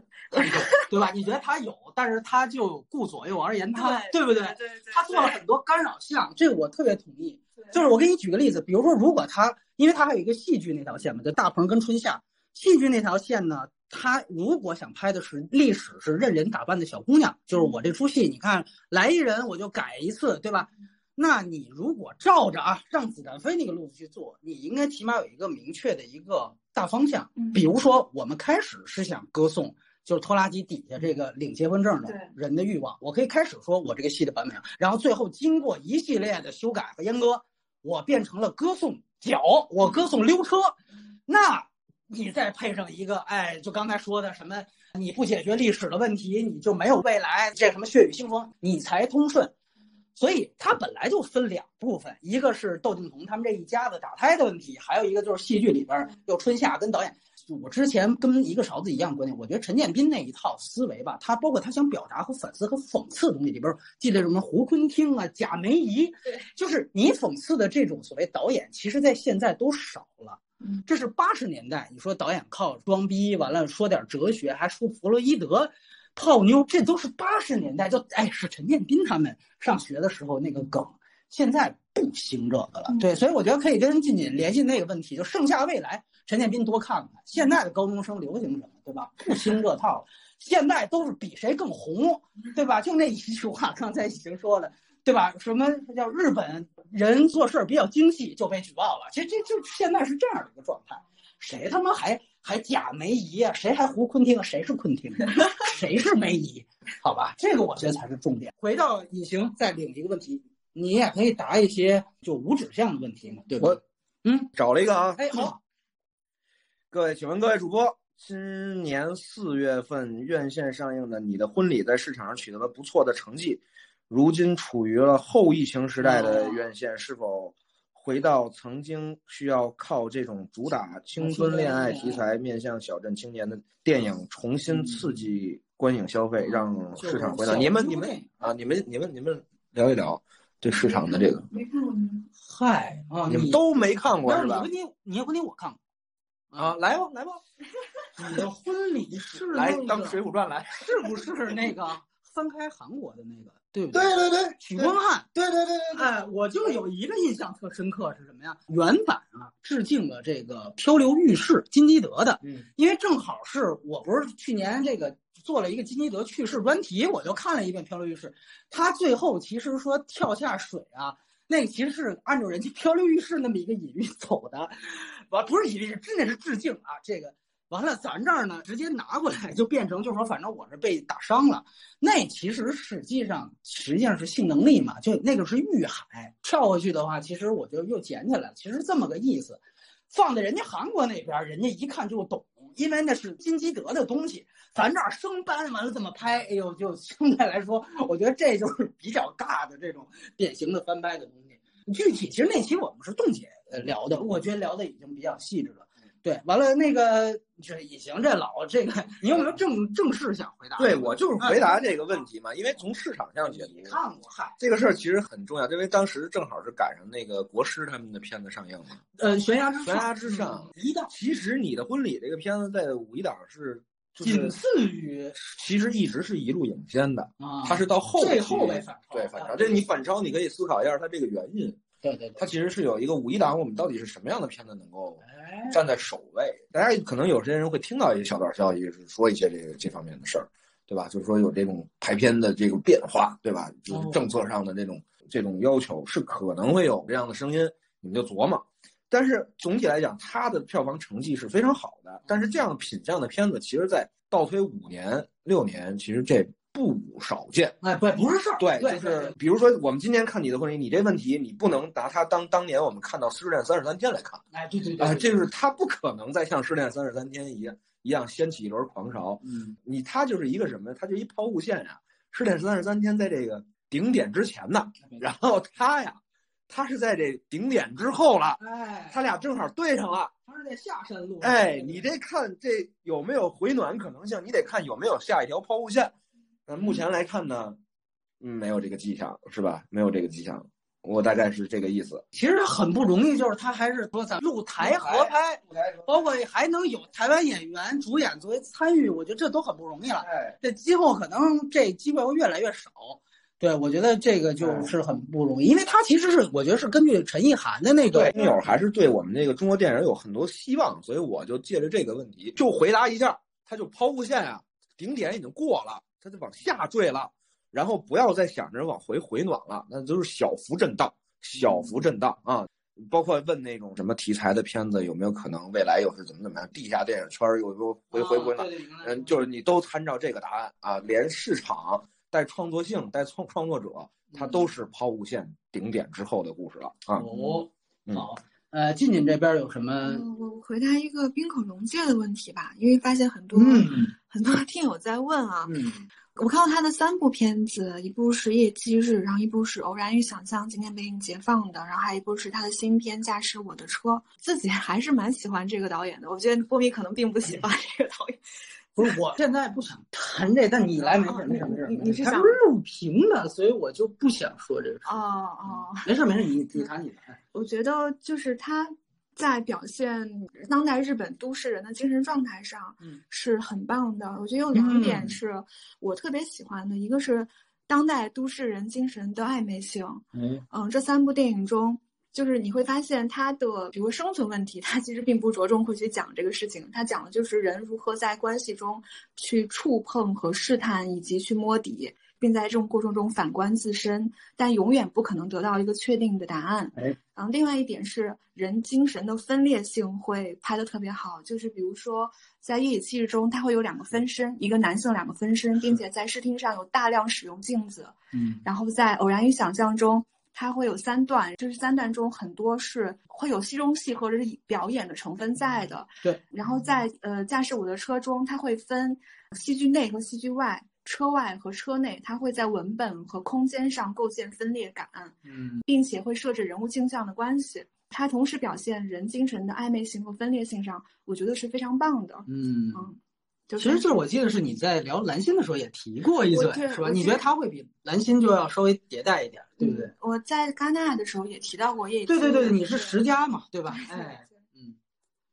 [SPEAKER 1] 对吧？你觉得他有，但是他就顾左右而言 他，
[SPEAKER 3] 对
[SPEAKER 1] 不对？
[SPEAKER 3] 对对。
[SPEAKER 1] 他做了很多干扰项，这个我特别同意。就是我给你举个例子，比如说，如果他，因为他还有一个戏剧那条线嘛，就大鹏跟春夏，戏剧那条线呢，他如果想拍的是历史是任人打扮的小姑娘，就是我这出戏，你看来一人我就改一次，对吧？那你如果照着啊，让子弹飞那个路子去做，你应该起码有一个明确的一个。大方向，比如说，我们开始是想歌颂，就是拖拉机底下这个领结婚证的人的欲望。我可以开始说我这个戏的版本，然后最后经过一系列的修改和阉割，我变成了歌颂脚，我歌颂溜车。那你再配上一个，哎，就刚才说的什么，你不解决历史的问题，你就没有未来。这什么血雨腥风，你才通顺。所以它本来就分两部分，一个是窦靖童他们这一家子打胎的问题，还有一个就是戏剧里边有春夏跟导演。我之前跟一个勺子一样观点，我觉得陈建斌那一套思维吧，他包括他想表达和反思和讽刺的东西里边，记得什么胡坤听啊、贾梅姨，就是你讽刺的这种所谓导演，其实在现在都少了。这是八十年代，你说导演靠装逼，完了说点哲学，还说弗洛伊德。泡妞，这都是八十年代，就哎是陈建斌他们上学的时候那个梗，现在不兴这个了。对，所以我觉得可以跟静锦联系那个问题，就盛夏未来，陈建斌多看看现在的高中生流行什么，对吧？不兴这套了，现在都是比谁更红，对吧？就那一句话，刚才已经说了，对吧？什么叫日本人做事比较精细就被举报了？其实这就现在是这样的一个状态，谁他妈还？还假梅姨啊？谁还胡昆汀啊？谁是昆汀？谁是梅姨？好吧，这个我觉得才是重点。回到隐形，再领一个问题，你也可以答一些就无指向的问题嘛，对吧？
[SPEAKER 2] 我
[SPEAKER 1] 嗯，
[SPEAKER 2] 找了一个啊。
[SPEAKER 1] 哎，好。
[SPEAKER 2] 各位，请问各位主播，今年四月份院线上映的《你的婚礼》在市场上取得了不错的成绩，如今处于了后疫情时代的院线，是否？回到曾经需要靠这种主打青春恋爱题材、面向小镇青年的电影重新刺激观影消费，让市场回到你们你们啊你们你们你们聊一聊对市场的这个。
[SPEAKER 3] 没看过吗？
[SPEAKER 1] 嗨啊，
[SPEAKER 2] 你们都没看过是吧？
[SPEAKER 1] 你你你婚礼我看
[SPEAKER 2] 过。啊，来吧来吧，
[SPEAKER 1] 你的婚礼是
[SPEAKER 2] 来当《水浒传》来，
[SPEAKER 1] 是不是那个翻开韩国的那个？对不
[SPEAKER 2] 对？对对对，
[SPEAKER 1] 许光汉，
[SPEAKER 2] 对对对对，
[SPEAKER 1] 哎，我就有一个印象特深刻是什么呀？原版啊，致敬了这个《漂流浴室》金基德的，
[SPEAKER 2] 嗯，
[SPEAKER 1] 因为正好是我不是去年这个做了一个金基德去世专题，我就看了一遍《漂流浴室》，他最后其实说跳下水啊，那个其实是按照人家《漂流浴室》那么一个隐喻走的，完不是隐喻，真的是致敬啊，这个。完了，咱这儿呢，直接拿过来就变成，就是说，反正我是被打伤了。那其实实际上实际上是性能力嘛，就那个是遇海跳过去的话，其实我就又捡起来了。其实这么个意思，放在人家韩国那边，人家一看就懂，因为那是金基德的东西。咱这儿生搬完了这么拍，哎呦，就相对来说，我觉得这就是比较尬的这种典型的翻拍的东西。具体其实那期我们是冻姐聊的，我觉得聊的已经比较细致了。对，完了那个这也行，这老这个，你有没有正正式想回答？
[SPEAKER 2] 对我就是回答这个问题嘛，因为从市场上解读，
[SPEAKER 1] 看过嗨，
[SPEAKER 2] 这个事儿其实很重要，因为当时正好是赶上那个国师他们的片子上映嘛。
[SPEAKER 1] 呃，悬崖之
[SPEAKER 2] 悬崖之上，
[SPEAKER 1] 一档。
[SPEAKER 2] 其实你的婚礼这个片子在五一档是
[SPEAKER 1] 仅次于，
[SPEAKER 2] 其实一直是一路领先的
[SPEAKER 1] 啊，
[SPEAKER 2] 它是到后
[SPEAKER 1] 最后被反
[SPEAKER 2] 超，对反超。这你反超，你可以思考一下它这个原因。
[SPEAKER 1] 对对，
[SPEAKER 2] 它其实是有一个五一档，我们到底是什么样的片子能够站在首位？大家可能有些人会听到一些小道消息，是说一些这个这方面的事儿，对吧？就是说有这种排片的这个变化，对吧？就是政策上的这种这种要求是可能会有这样的声音，你们就琢磨。但是总体来讲，它的票房成绩是非常好的。但是这样品相的片子，其实在倒推五年、六年，其实这不少见。
[SPEAKER 1] 哎，不，不是事儿。
[SPEAKER 2] 对，就是比如说，我们今天看你的婚礼，你这问题，你不能拿它当当年我们看到《失恋三十三天》来看。
[SPEAKER 1] 哎，对对对，
[SPEAKER 2] 啊，这是它不可能再像《失恋三十三天》一样一样掀起一轮狂潮。
[SPEAKER 1] 嗯，
[SPEAKER 2] 你它就是一个什么呀？它就一抛物线呀。《失恋三十三天》在这个顶点之前呢，然后它呀。他是在这顶点之后了，
[SPEAKER 1] 哎，
[SPEAKER 2] 他俩正好对上了。
[SPEAKER 1] 他是在下山路。
[SPEAKER 2] 哎，你这看这有没有回暖可能性？你得看有没有下一条抛物线。那目前来看呢，嗯，没有这个迹象，是吧？没有这个迹象，我大概是这个意思。
[SPEAKER 1] 其实他很不容易，就是他还是说咱露台合拍，包括还能有台湾演员主演作为参与，我觉得这都很不容易了。
[SPEAKER 2] 哎，
[SPEAKER 1] 这今后可能这机会会越来越少。对，我觉得这个就是很不容易，因为他其实是我觉得是根据陈意涵的那个
[SPEAKER 2] 听友还是对我们这个中国电影有很多希望，所以我就借着这个问题就回答一下，他就抛物线啊，顶点已经过了，他就往下坠了，然后不要再想着往回回暖了，那都是小幅震荡，小幅震荡啊。包括问那种什么题材的片子有没有可能未来又是怎么怎么样，地下电影圈有没有回回回暖？嗯，就是你都参照这个答案啊，连市场。带创作性、带创创作者，他都是抛物线顶点之后的故事了啊。
[SPEAKER 1] 哦，好，呃，静静这边有什么？
[SPEAKER 3] 我回答一个冰口龙介的问题吧，因为发现很多很多听友在问啊。
[SPEAKER 1] 嗯，
[SPEAKER 3] 我看到他的三部片子，一部是《夜机日》，然后一部是《偶然与想象》，今天被解放的，然后还有一部是他的新片《驾驶我的车》。自己还是蛮喜欢这个导演的，我觉得波米可能并不喜欢这个导演。
[SPEAKER 1] 不是，我现在不想谈这，但你来没事，没事，没事。
[SPEAKER 3] 你是想
[SPEAKER 1] 录屏的，所以我就不想说这个事。
[SPEAKER 3] 哦哦，
[SPEAKER 1] 没事没事，你你谈你的。
[SPEAKER 3] 我觉得就是他在表现当代日本都市人的精神状态上，是很棒的。我觉得有两点是我特别喜欢的，一个是当代都市人精神的暧昧性。
[SPEAKER 1] 嗯
[SPEAKER 3] 嗯，这三部电影中。就是你会发现他的，比如生存问题，他其实并不着重会去讲这个事情，他讲的就是人如何在关系中去触碰和试探，以及去摸底，并在这种过程中反观自身，但永远不可能得到一个确定的答案。
[SPEAKER 1] 哎，
[SPEAKER 3] 然后另外一点是人精神的分裂性会拍的特别好，就是比如说在《夜以继日》中，他会有两个分身，一个男性，两个分身，并且在视听上有大量使用镜子。
[SPEAKER 1] 嗯，
[SPEAKER 3] 然后在《偶然与想象》中。它会有三段，就是三段中很多是会有戏中戏或者是表演的成分在的。
[SPEAKER 1] 对，
[SPEAKER 3] 然后在呃驾驶我的车中，它会分戏剧内和戏剧外，车外和车内，它会在文本和空间上构建分裂感，
[SPEAKER 1] 嗯，
[SPEAKER 3] 并且会设置人物镜像的关系。它同时表现人精神的暧昧性和分裂性上，我觉得是非常棒的。
[SPEAKER 1] 嗯
[SPEAKER 3] 嗯。
[SPEAKER 1] 其实就是我记得是你在聊蓝心的时候也提过一嘴，是吧？你觉得他会比蓝心就要稍微迭代一点，对不对？
[SPEAKER 3] 我在戛纳的时候也提到过叶。
[SPEAKER 1] 对对对，你是十佳嘛，对吧？哎，嗯，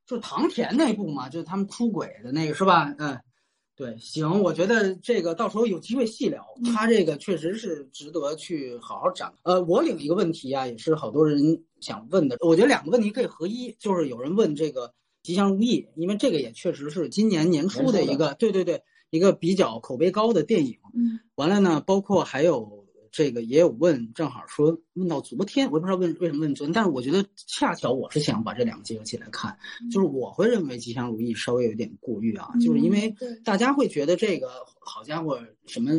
[SPEAKER 1] 就唐田那部嘛，就是他们出轨的那个，是吧？嗯，对，行，我觉得这个到时候有机会细聊，他这个确实是值得去好好讲。呃，我领一个问题啊，也是好多人想问的，我觉得两个问题可以合一，就是有人问这个。吉祥如意，因为这个也确实是今年年初的一个，对对对，一个比较口碑高的电影。
[SPEAKER 3] 嗯，
[SPEAKER 1] 完了呢，包括还有这个也有问，正好说问到昨天，我也不知道问为什么问昨天，但是我觉得恰巧我是想把这两个结合起来看，就是我会认为吉祥如意稍微有点过誉啊，就是因为大家会觉得这个好家伙什么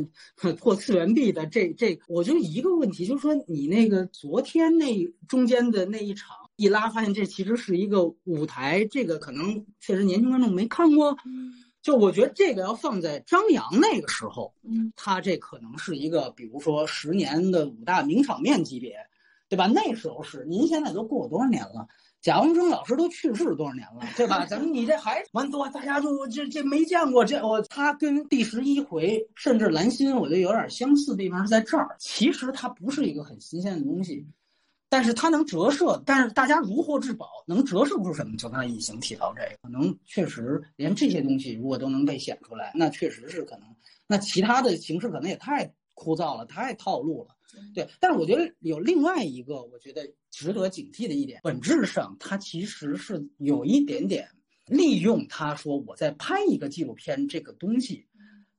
[SPEAKER 1] 破次元壁的这这，我就一个问题，就是说你那个昨天那中间的那一场。一拉发现这其实是一个舞台，这个可能确实年轻观众没看过。就我觉得这个要放在张扬那个时候，
[SPEAKER 3] 嗯，
[SPEAKER 1] 他这可能是一个，比如说十年的五大名场面级别，对吧？那时候是，您现在都过了多少年了？贾宏声老师都去世多少年了，对吧？咱们你这还完多，大家就这这没见过这我他跟第十一回甚至蓝心，我觉得有点相似的地方是在这儿。其实它不是一个很新鲜的东西。但是它能折射，但是大家如获至宝，能折射出什么？就刚才已经提到这个，可能确实连这些东西如果都能被显出来，那确实是可能。那其他的形式可能也太枯燥了，太套路了。对，但是我觉得有另外一个，我觉得值得警惕的一点，本质上它其实是有一点点利用他说我在拍一个纪录片这个东西，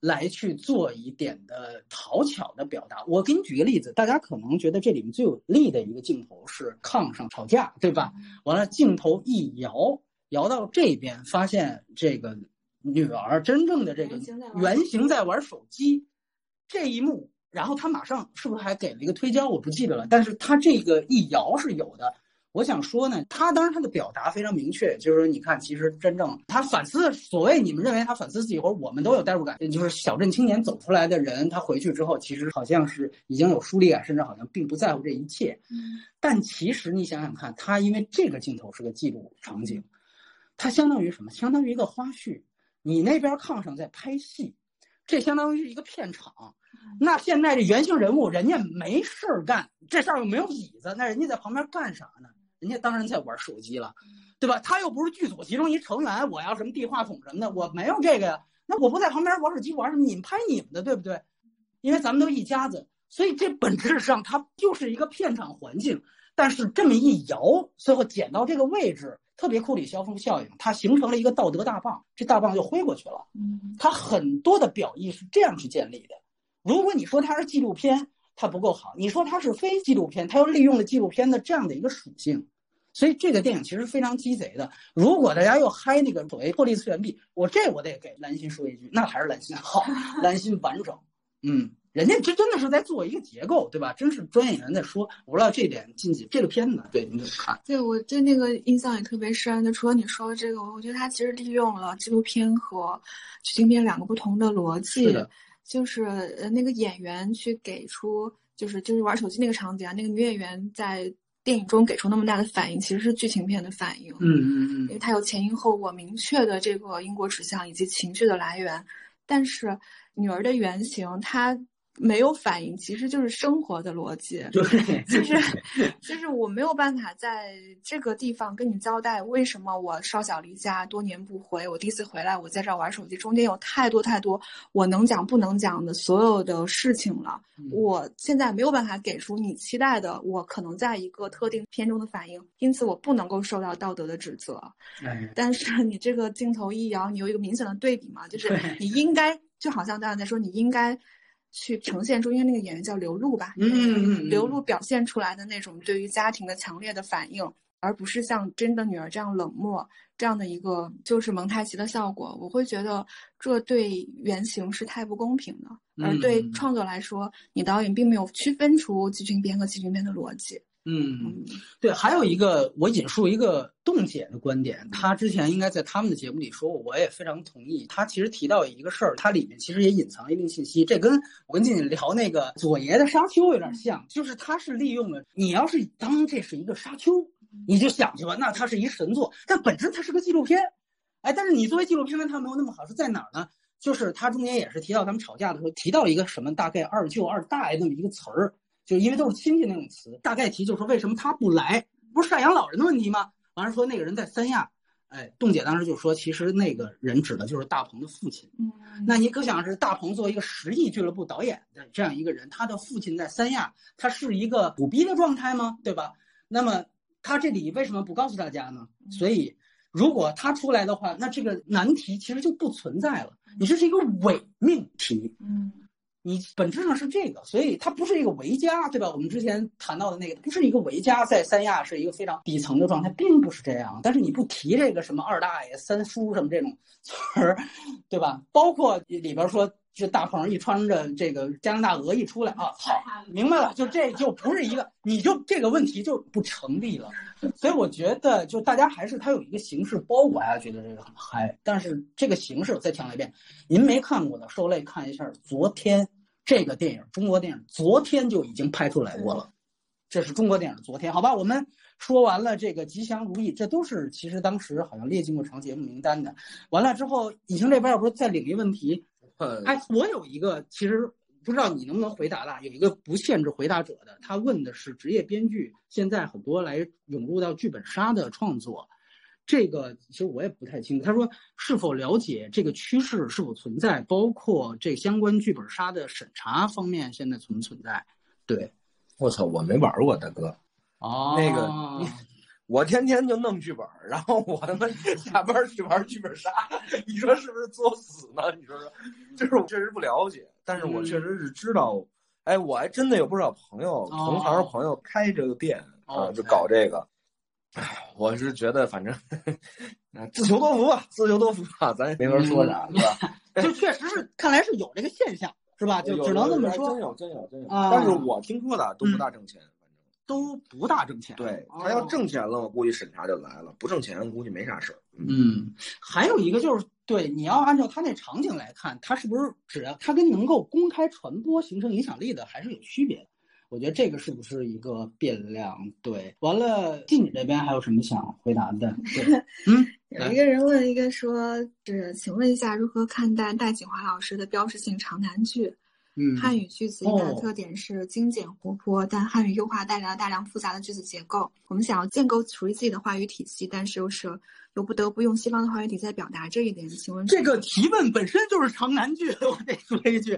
[SPEAKER 1] 来去做一点的讨巧的表达。我给你举个例子，大家可能觉得这里面最有力的一个镜头是炕上吵架，对吧？完了，镜头一摇，摇到这边，发现这个女儿真正的这个原型在玩手机，这一幕，然后他马上是不是还给了一个推焦？我不记得了，但是他这个一摇是有的。我想说呢，他当然他的表达非常明确，就是说，你看，其实真正他反思，所谓你们认为他反思自己，或者我们都有代入感，就是小镇青年走出来的人，他回去之后，其实好像是已经有疏离感，甚至好像并不在乎这一切。但其实你想想看，他因为这个镜头是个记录场景，它相当于什么？相当于一个花絮。你那边炕上在拍戏，这相当于是一个片场。那现在这原型人物，人家没事儿干，这上又没有椅子，那人家在旁边干啥呢？人家当然在玩手机了，对吧？他又不是剧组其中一成员，我要什么递话筒什么的，我没有这个呀。那我不在旁边玩手机玩什么？你们拍你们的，对不对？因为咱们都一家子，所以这本质上它就是一个片场环境。但是这么一摇，最后剪到这个位置，特别库里肖夫效应，它形成了一个道德大棒，这大棒就挥过去了。嗯，它很多的表意是这样去建立的。如果你说它是纪录片，它不够好；你说它是非纪录片，它又利用了纪录片的这样的一个属性。所以这个电影其实非常鸡贼的。如果大家又嗨那个所谓破例次元壁，我这我得给蓝心说一句，那还是蓝心好，蓝心完整。嗯，人家这真的是在做一个结构，对吧？真是专业演员在说。我不知道这点进去这个片子，对你怎么看？
[SPEAKER 3] 对我对那个印象也特别深。就除了你说的这个，我觉得他其实利用了纪录片和剧情片两个不同的逻辑。就是呃，那个演员去给出，就是就是玩手机那个场景啊，那个女演员在。电影中给出那么大的反应，其实是剧情片的反应。
[SPEAKER 1] 嗯嗯嗯，
[SPEAKER 3] 因为它有前因后果明确的这个因果指向以及情绪的来源，但是女儿的原型她。没有反应，其实就是生活的逻辑，
[SPEAKER 1] 对，
[SPEAKER 3] 就是就是我没有办法在这个地方跟你交代为什么我少小离家多年不回，我第一次回来我在这玩手机，中间有太多太多我能讲不能讲的所有的事情了，我现在没有办法给出你期待的我可能在一个特定片中的反应，因此我不能够受到道德的指责。但是你这个镜头一摇，你有一个明显的对比嘛，就是你应该就好像大家在说你应该。去呈现出，因为那个演员叫刘露吧，
[SPEAKER 1] 嗯，
[SPEAKER 3] 刘露表现出来的那种对于家庭的强烈的反应，而不是像真的女儿这样冷漠，这样的一个就是蒙太奇的效果，我会觉得这对原型是太不公平的，而对创作来说，你导演并没有区分出剧情片和剧情片的逻辑。
[SPEAKER 1] 嗯，对，还有一个我引述一个冻姐的观点，她之前应该在他们的节目里说过，我也非常同意。她其实提到一个事儿，它里面其实也隐藏一定信息，这跟我跟静静聊那个左爷的沙丘有点像，就是他是利用了你要是当这是一个沙丘，你就想去吧，那它是一神作，但本质它是个纪录片，哎，但是你作为纪录片呢，它没有那么好，是在哪儿呢？就是他中间也是提到他们吵架的时候提到一个什么大概二舅二大爷那么一个词儿。就因为都是亲戚那种词，大概题就是说为什么他不来，不是赡养老人的问题吗？完了说那个人在三亚，哎，冻姐当时就说，其实那个人指的就是大鹏的父亲。
[SPEAKER 3] 嗯，
[SPEAKER 1] 那你可想是大鹏作为一个十亿俱乐部导演的这样一个人，他的父亲在三亚，他是一个苦逼的状态吗？对吧？那么他这里为什么不告诉大家呢？所以如果他出来的话，那这个难题其实就不存在了。你这是一个伪命题。
[SPEAKER 3] 嗯。
[SPEAKER 1] 你本质上是这个，所以它不是一个维家，对吧？我们之前谈到的那个，不是一个维家，在三亚是一个非常底层的状态，并不是这样。但是你不提这个什么二大爷、三叔什么这种词儿，对吧？包括里边说，就大鹏一穿着这个加拿大鹅一出来啊，好，明白了，就这就不是一个，你就这个问题就不成立了。所以我觉得，就大家还是他有一个形式包裹，大家觉得这个很嗨。但是这个形式，再强调一遍，您没看过的，受累看一下。昨天这个电影，中国电影昨天就已经拍出来过了。这是中国电影昨天，好吧？我们说完了这个吉祥如意，这都是其实当时好像列进过长节目名单的。完了之后，影星这边要不是再领一个问题？哎，我有一个其实。不知道你能不能回答了？有一个不限制回答者的，他问的是职业编剧现在很多来涌入到剧本杀的创作，这个其实我也不太清楚。他说是否了解这个趋势是否存在，包括这相关剧本杀的审查方面现在存不存在？对，
[SPEAKER 2] 我操，我没玩过，大哥。
[SPEAKER 1] 哦，
[SPEAKER 2] 那个我天天就弄剧本，然后我他妈下班去玩剧本杀，你说是不是作死呢？你说说，就是我确实不了解，但是我确实是知道，哎，我还真的有不少朋友，同行朋友开这个店啊，就搞这个。哎，我是觉得反正自求多福吧，自求多福吧，咱也没法说啥，是吧？
[SPEAKER 1] 就确实是，看来是有这个现象，是吧？就只能这么说。
[SPEAKER 2] 真有，真有，真有。但是我听说的都不大挣钱，
[SPEAKER 1] 都不大挣钱。
[SPEAKER 2] 对他要挣钱了，我估计审查就来了；不挣钱，估计没啥事儿。
[SPEAKER 1] 嗯，还有一个就是，对你要按照他那场景来看，他是不是只要他跟能够公开传播、形成影响力的，还是有区别的？我觉得这个是不是一个变量？对，完了，静女这边还有什么想回答的？对 嗯，
[SPEAKER 3] 有一个人问一个说，是请问一下，如何看待戴锦华老师的标志性长难句？
[SPEAKER 1] 嗯，
[SPEAKER 3] 汉语句子一大特点是精简活泼，但汉语优化带来了大量复杂的句子结构。我们想要建构属于自己的话语体系，但是又是又不得不用西方的话语体在表达这一点。请问
[SPEAKER 1] 这个提问本身就是长难句，我得说一句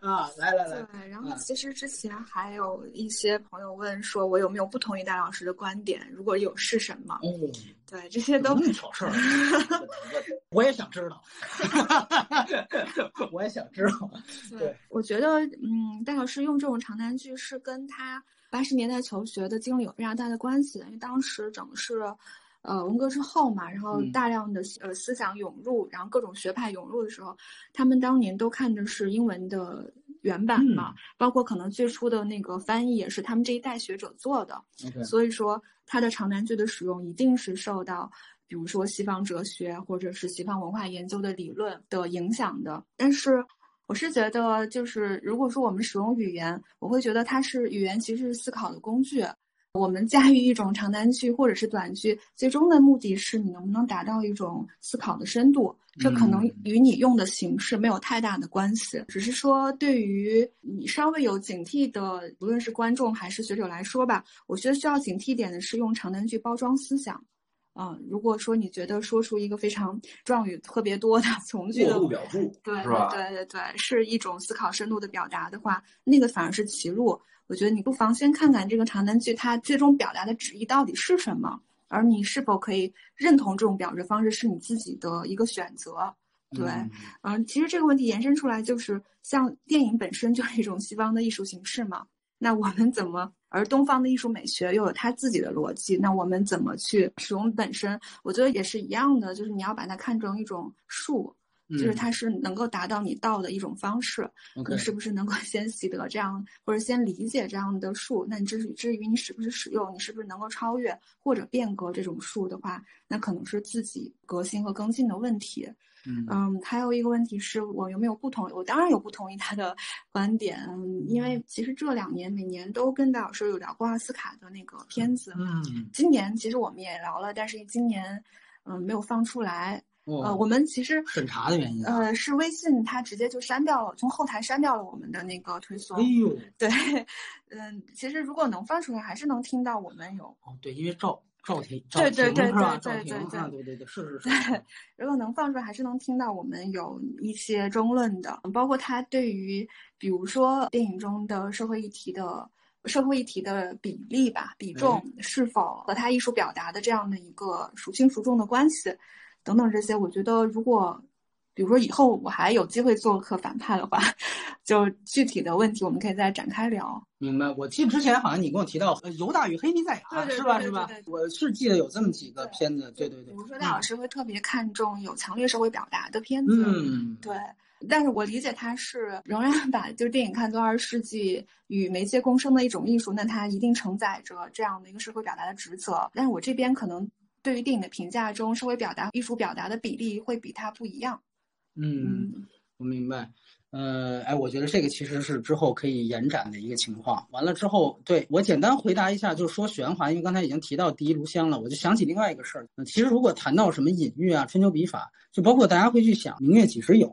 [SPEAKER 1] 啊，来来来。
[SPEAKER 3] 对，然后其实之前还有一些朋友问说，我有没有不同意戴老师的观点？如果有，是什么？
[SPEAKER 1] 哦，
[SPEAKER 3] 对，这些都
[SPEAKER 1] 挑事儿。我也想知道，我也想知道。对，
[SPEAKER 3] 我觉得，嗯，戴老师用这种长难句是跟他八十年代求学的经历有非常大的关系的，因为当时整个是，呃，文革之后嘛，然后大量的呃思想涌入，然后各种学派涌入的时候，他们当年都看的是英文的原版嘛，包括可能最初的那个翻译也是他们这一代学者做的，所以说他的长难句的使用一定是受到。比如说西方哲学或者是西方文化研究的理论的影响的，但是我是觉得，就是如果说我们使用语言，我会觉得它是语言其实是思考的工具。我们驾驭一种长难句或者是短句，最终的目的是你能不能达到一种思考的深度，这可能与你用的形式没有太大的关系，只是说对于你稍微有警惕的，无论是观众还是学者来说吧，我觉得需要警惕点的是用长难句包装思想。嗯，如果说你觉得说出一个非常状语特别多的从句的
[SPEAKER 2] 表述，
[SPEAKER 3] 对对对对对，是一种思考深度的表达的话，那个反而是歧路。我觉得你不妨先看看这个长难句，它最终表达的旨意到底是什么，而你是否可以认同这种表示方式是你自己的一个选择。对，嗯，其实这个问题延伸出来就是，像电影本身就是一种西方的艺术形式嘛。那我们怎么？而东方的艺术美学又有它自己的逻辑。那我们怎么去使用本身？我觉得也是一样的，就是你要把它看成一种术，就是它是能够达到你道的一种方式。你是不是能够 先习得这样，或者先理解这样的术？那你至于至于你是不是使用，你是不是能够超越或者变革这种术的话，那可能是自己革新和更进的问题。嗯，还有一个问题是我有没有不同意？我当然有不同意他的 观点，因为其实这两年每年都跟戴老师有聊过奥斯卡的那个片子。
[SPEAKER 1] 嗯，
[SPEAKER 3] 今年其实我们也聊了，但是今年嗯没有放出来。呃，我们其实
[SPEAKER 1] 审查的原因。
[SPEAKER 3] 呃，是微信它直接就删掉了，从后台删掉了我们的那个推送。
[SPEAKER 1] 哎呦，
[SPEAKER 3] 对，嗯，其实如果能放出来，还是能听到我们有。
[SPEAKER 1] 哦，对，因为赵。赵婷，
[SPEAKER 3] 对对对对对
[SPEAKER 1] 对对
[SPEAKER 3] 对
[SPEAKER 1] 对对，是是是。
[SPEAKER 3] 对，如果能放出来，还是能听到我们有一些争论的，包括他对于，比如说电影中的社会议题的社会议题的比例吧，比重是否和他艺术表达的这样的一个孰轻孰重的关系，等等这些，我觉得如果。比如说以后我还有机会做客反派的话，就具体的问题我们可以再展开聊。
[SPEAKER 1] 明白。我记得之前好像你跟我提到《犹大与黑尼赛亚》，是吧？是吧？我是记得有这么几个片子。对对对。
[SPEAKER 3] 比如说戴老师会特别看重有强烈社会表达的片子。
[SPEAKER 1] 嗯。
[SPEAKER 3] 对。但是我理解他是仍然把就是电影看作二十世纪与媒介共生的一种艺术，那它一定承载着这样的一个社会表达的职责。但是我这边可能对于电影的评价中，社会表达艺术表达的比例会比它不一样。
[SPEAKER 1] 嗯，我明白。呃，哎，我觉得这个其实是之后可以延展的一个情况。完了之后，对我简单回答一下，就是说玄华，因为刚才已经提到第一炉香了，我就想起另外一个事儿。其实如果谈到什么隐喻啊、春秋笔法，就包括大家会去想“明月几时有”，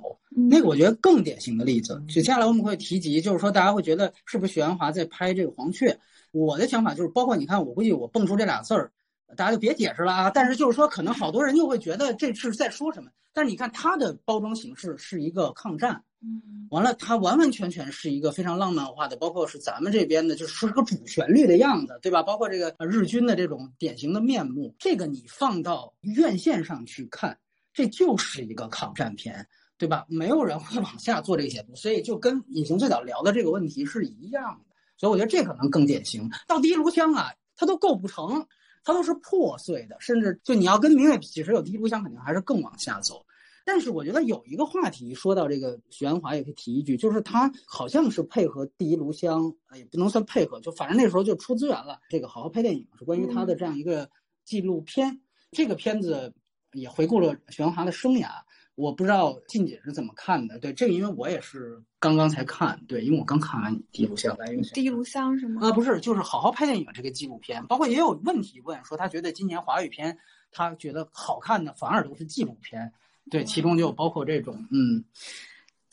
[SPEAKER 1] 那个我觉得更典型的例子。就接下来我们会提及，就是说大家会觉得是不是玄华在拍这个黄雀？我的想法就是，包括你看，我估计我蹦出这俩字儿，大家就别解释了啊。但是就是说，可能好多人又会觉得这是在说什么。但是你看它的包装形式是一个抗战，
[SPEAKER 3] 嗯
[SPEAKER 1] 完了它完完全全是一个非常浪漫化的，包括是咱们这边的，就是说是个主旋律的样子，对吧？包括这个呃日军的这种典型的面目，这个你放到院线上去看，这就是一个抗战片。对吧？没有人会往下做这个解读，所以就跟隐形最早聊的这个问题是一样的。所以我觉得这可能更典型。到第一炉香啊，它都构不成，它都是破碎的，甚至就你要跟明月比，其实有第一炉香肯定还是更往下走。但是我觉得有一个话题说到这个许鞍华也可以提一句，就是他好像是配合第一炉香，呃也不能算配合，就反正那时候就出资源了。这个好好拍电影是关于他的这样一个纪录片，这个片子也回顾了许鞍华的生涯。我不知道静姐是怎么看的，对这个，因为我也是刚刚才看，对，因为我刚看完《第一炉香》，
[SPEAKER 3] 第一炉香是吗？
[SPEAKER 1] 啊，不是，就是好好拍电影这个纪录片，包括也有问题问说他觉得今年华语片他觉得好看的反而都是纪录片，对，其中就包括这种，嗯，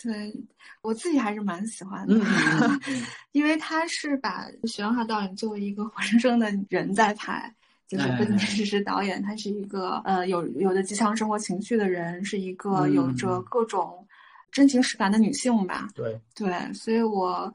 [SPEAKER 3] 对我自己还是蛮喜欢的，因为他是把许鞍华导演作为一个 活生生的人在拍。就是不仅只是导演，他是一个呃有有着极强生活情趣的人，是一个有着各种真情实感的女性吧。
[SPEAKER 1] 对。
[SPEAKER 3] 对，所以我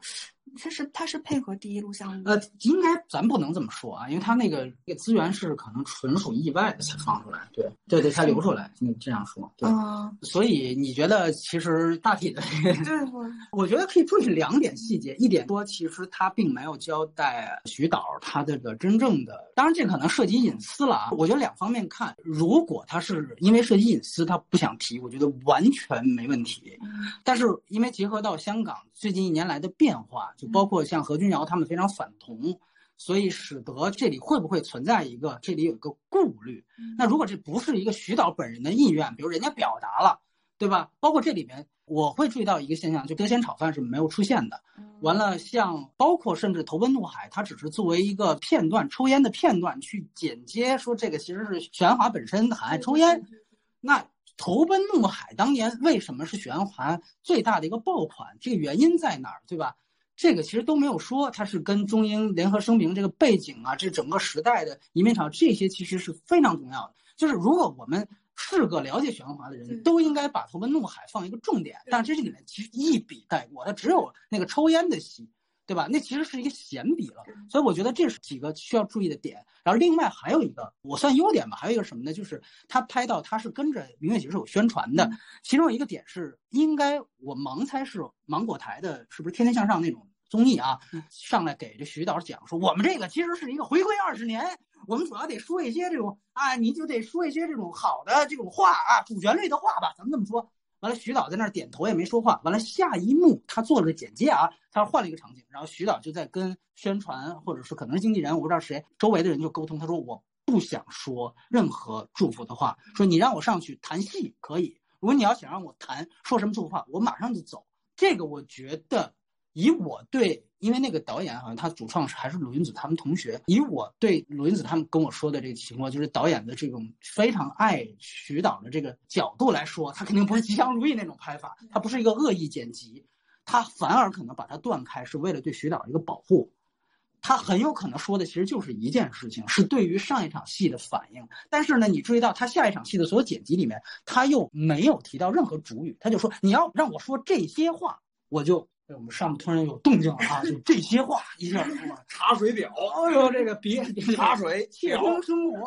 [SPEAKER 3] 他是他是配合第一录像的。
[SPEAKER 1] 呃，应该咱不能这么说啊，因为他那个那个资源是可能纯属意外的才放出来，对对对，才流出来。你这样说，对。
[SPEAKER 3] 嗯，
[SPEAKER 1] 所以你觉得其实大体的，
[SPEAKER 3] 对我
[SPEAKER 1] 我觉得可以注意两点细节。一点说，其实他并没有交代徐导他这个真正的，当然这可能涉及隐私了啊。我觉得两方面看，如果他是因为涉及隐私，他不想提，我觉得完全没问题。但是因为结合到香港最近一年来的变化，就包括像何君尧他们非常反同。所以使得这里会不会存在一个，这里有一个顾虑。那如果这不是一个徐导本人的意愿，比如人家表达了，对吧？包括这里面我会注意到一个现象，就德贤炒饭是没有出现的。完了，像包括甚至投奔怒海，它只是作为一个片段抽烟的片段去剪接，说这个其实是许鞍华本身很爱抽烟。那投奔怒海当年为什么是许鞍华最大的一个爆款？这个原因在哪儿，对吧？这个其实都没有说，它是跟中英联合声明这个背景啊，这整个时代的移民潮，这些其实是非常重要的。就是如果我们是个了解许鞍华的人，都应该把《投奔怒海》放一个重点。但是这里面其实一笔带过，它只有那个抽烟的戏，对吧？那其实是一个闲笔了。所以我觉得这是几个需要注意的点。然后另外还有一个，我算优点吧，还有一个什么呢？就是他拍到他是跟着明月姐是有宣传的，其中有一个点是，应该我盲猜是芒果台的，是不是《天天向上》那种？综艺啊，上来给这徐导讲说，我们这个其实是一个回归二十年，我们主要得说一些这种啊，你就得说一些这种好的这种话啊，主旋律的话吧，咱们这么说。完了，徐导在那儿点头也没说话。完了，下一幕他做了个简介啊，他换了一个场景，然后徐导就在跟宣传或者是可能是经纪人，我不知道谁，周围的人就沟通，他说我不想说任何祝福的话，说你让我上去谈戏可以，如果你要想让我谈说什么祝福话，我马上就走。这个我觉得。以我对，因为那个导演好像他主创是还是鲁云子他们同学。以我对鲁云子他们跟我说的这个情况，就是导演的这种非常爱徐导的这个角度来说，他肯定不是吉祥如意那种拍法，他不是一个恶意剪辑，他反而可能把它断开，是为了对徐导一个保护。他很有可能说的其实就是一件事情，是对于上一场戏的反应。但是呢，你注意到他下一场戏的所有剪辑里面，他又没有提到任何主语，他就说你要让我说这些话，我就。我们上面突然有动静了啊！就这些话一下，
[SPEAKER 2] 茶水表，
[SPEAKER 1] 哎呦，这个别
[SPEAKER 2] 茶水，
[SPEAKER 1] 切空生活。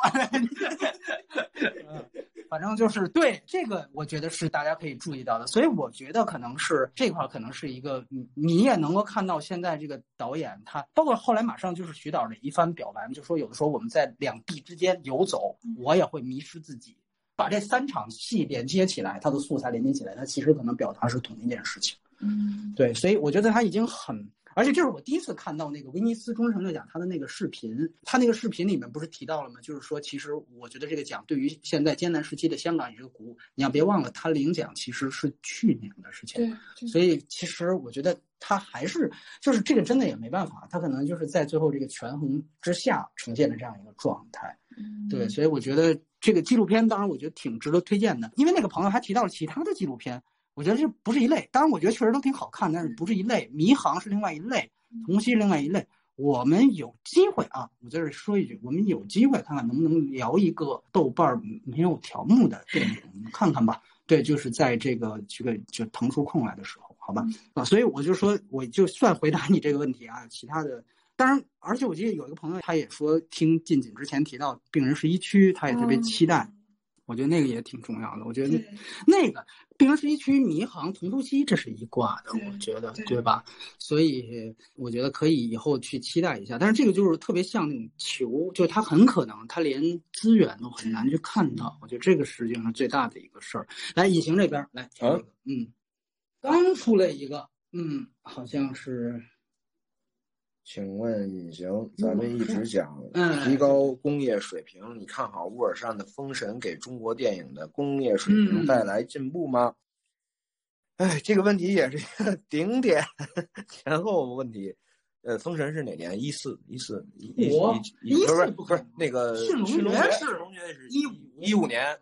[SPEAKER 1] 反正就是对这个，我觉得是大家可以注意到的。所以我觉得可能是这块可能是一个，你你也能够看到现在这个导演他，包括后来马上就是徐导的一番表白，就说有的时候我们在两地之间游走，我也会迷失自己。把这三场戏连接起来，它的素材连接起来，它其实可能表达是同一件事情。
[SPEAKER 3] 嗯，
[SPEAKER 1] 对，所以我觉得他已经很，而且这是我第一次看到那个威尼斯终身成就奖他的那个视频，他那个视频里面不是提到了吗？就是说，其实我觉得这个奖对于现在艰难时期的香港也是个鼓舞。你要别忘了，他领奖其实是去年的事情，
[SPEAKER 3] 对，
[SPEAKER 1] 所以其实我觉得他还是就是这个真的也没办法，他可能就是在最后这个权衡之下呈现的这样一个状态。对，所以我觉得这个纪录片当然我觉得挺值得推荐的，因为那个朋友还提到了其他的纪录片。我觉得这不是一类，当然我觉得确实都挺好看，但是不是一类。迷航是另外一类，同期是另外一类。我们有机会啊，我在这儿说一句，我们有机会看看能不能聊一个豆瓣儿没有条目的电影，我们看看吧。对，就是在这个这个就腾出空来的时候，好吧？啊，所以我就说，我就算回答你这个问题啊，其他的。当然，而且我记得有一个朋友，他也说听近景之前提到病人十一区，他也特别期待。我觉得那个也挺重要的。我觉得那个病人十一区迷航同呼吸，这是一挂的，我觉得对吧？所以我觉得可以以后去期待一下。但是这个就是特别像那种球，就它很可能它连资源都很难去看到。我觉得这个实际上是最大的一个事儿。来，隐形这边来挑一个，嗯，刚出来一个，嗯，好像是。
[SPEAKER 2] 请问隐形，咱们一直讲 提高工业水平，你看好乌尔善的《封神》给中国电影的工业水平带来进步吗？哎，这个问题也是一个 顶点前后问题。呃，《封神》是哪年？一四一四一一
[SPEAKER 1] 一
[SPEAKER 2] 不是不是那个《
[SPEAKER 1] 驯龙
[SPEAKER 2] 诀》
[SPEAKER 1] 是《
[SPEAKER 2] 龙诀》是
[SPEAKER 1] 一五
[SPEAKER 2] 一五年，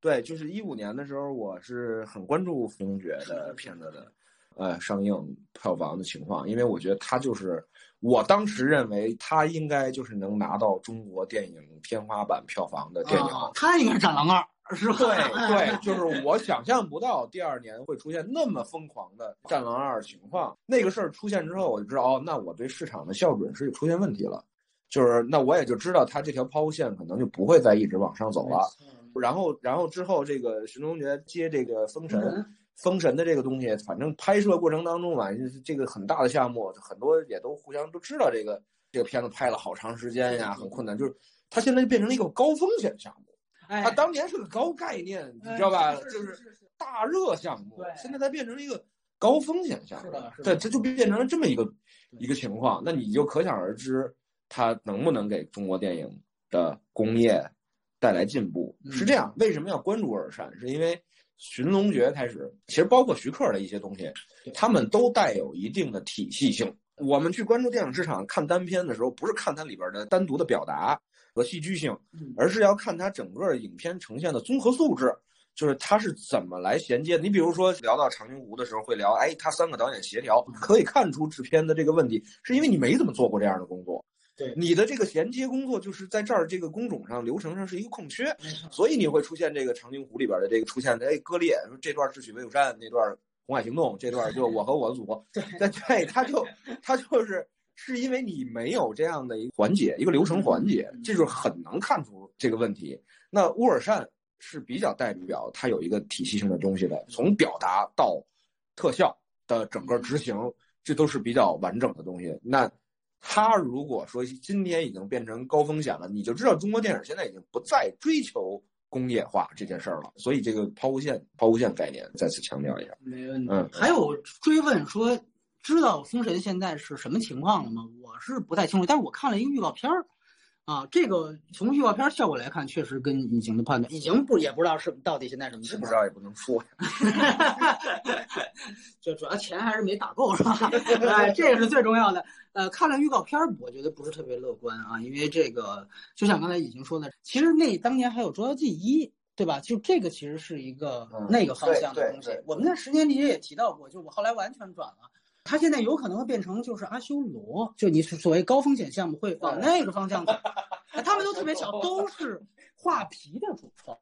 [SPEAKER 2] 对，就是一五年的时候，我是很关注《龙诀》的片子的，呃，上映票房的情况，因为我觉得他就是。我当时认为他应该就是能拿到中国电影天花板票房的电影，
[SPEAKER 1] 他应该是《战狼二》，是吧？
[SPEAKER 2] 对 对，就是我想象不到第二年会出现那么疯狂的《战狼二》情况。那个事儿出现之后，我就知道哦，那我对市场的校准是出现问题了，就是那我也就知道他这条抛物线可能就不会再一直往上走了。然后，然后之后这个《寻龙诀》接这个《封神》。封神的这个东西，反正拍摄过程当中吧，这个很大的项目，很多也都互相都知道这个这个片子拍了好长时间呀，很困难。就是它现在就变成了一个高风险项目，它当年是个高概念，你知道吧？就是大热项目，现在它变成了一个高风险项目，对，这就变成了这么一个一个情况。那你就可想而知，它能不能给中国电影的工业带来进步？是这样，为什么要关注尔善？是因为。寻龙诀开始，其实包括徐克的一些东西，他们都带有一定的体系性。我们去关注电影市场看单片的时候，不是看它里边的单独的表达和戏剧性，而是要看它整个影片呈现的综合素质，就是它是怎么来衔接。你比如说聊到长津湖的时候，会聊，哎，他三个导演协调，可以看出制片的这个问题，是因为你没怎么做过这样的工作。
[SPEAKER 1] 对
[SPEAKER 2] 你的这个衔接工作，就是在这儿这个工种上流程上是一个空缺，所以你会出现这个长津湖里边的这个出现的哎割裂，说这段智取威虎山，那段红海行动，这段就我和我的祖国，
[SPEAKER 1] 对
[SPEAKER 2] 对，他就他就是是因为你没有这样的一个环节，一个流程环节，这就是很能看出这个问题。那乌尔善是比较代表它有一个体系性的东西的，从表达到特效的整个执行，这都是比较完整的东西。那。他如果说今天已经变成高风险了，你就知道中国电影现在已经不再追求工业化这件事儿了。所以这个抛物线、抛物线概念再次强调一下。
[SPEAKER 1] 没问题。嗯，还有追问说，知道封神现在是什么情况了吗？我是不太清楚，但是我看了一个预告片儿。啊，这个从预告片效果来看，确实跟隐形的判断，隐形不也不知道是到底现在什么情况，
[SPEAKER 2] 不知道也不能说。
[SPEAKER 1] 就主要钱还是没打够，是吧？哎，这个是最重要的。呃，看了预告片，我觉得不是特别乐观啊，因为这个就像刚才已经说的，其实那当年还有《捉妖记一》，对吧？就这个其实是一个那个方向的东西。我们在十年里也提到过，就我后来完全转了。他现在有可能会变成就是阿修罗，就你所谓高风险项目会往那个方向走。他们都特别巧，都是画皮的主创，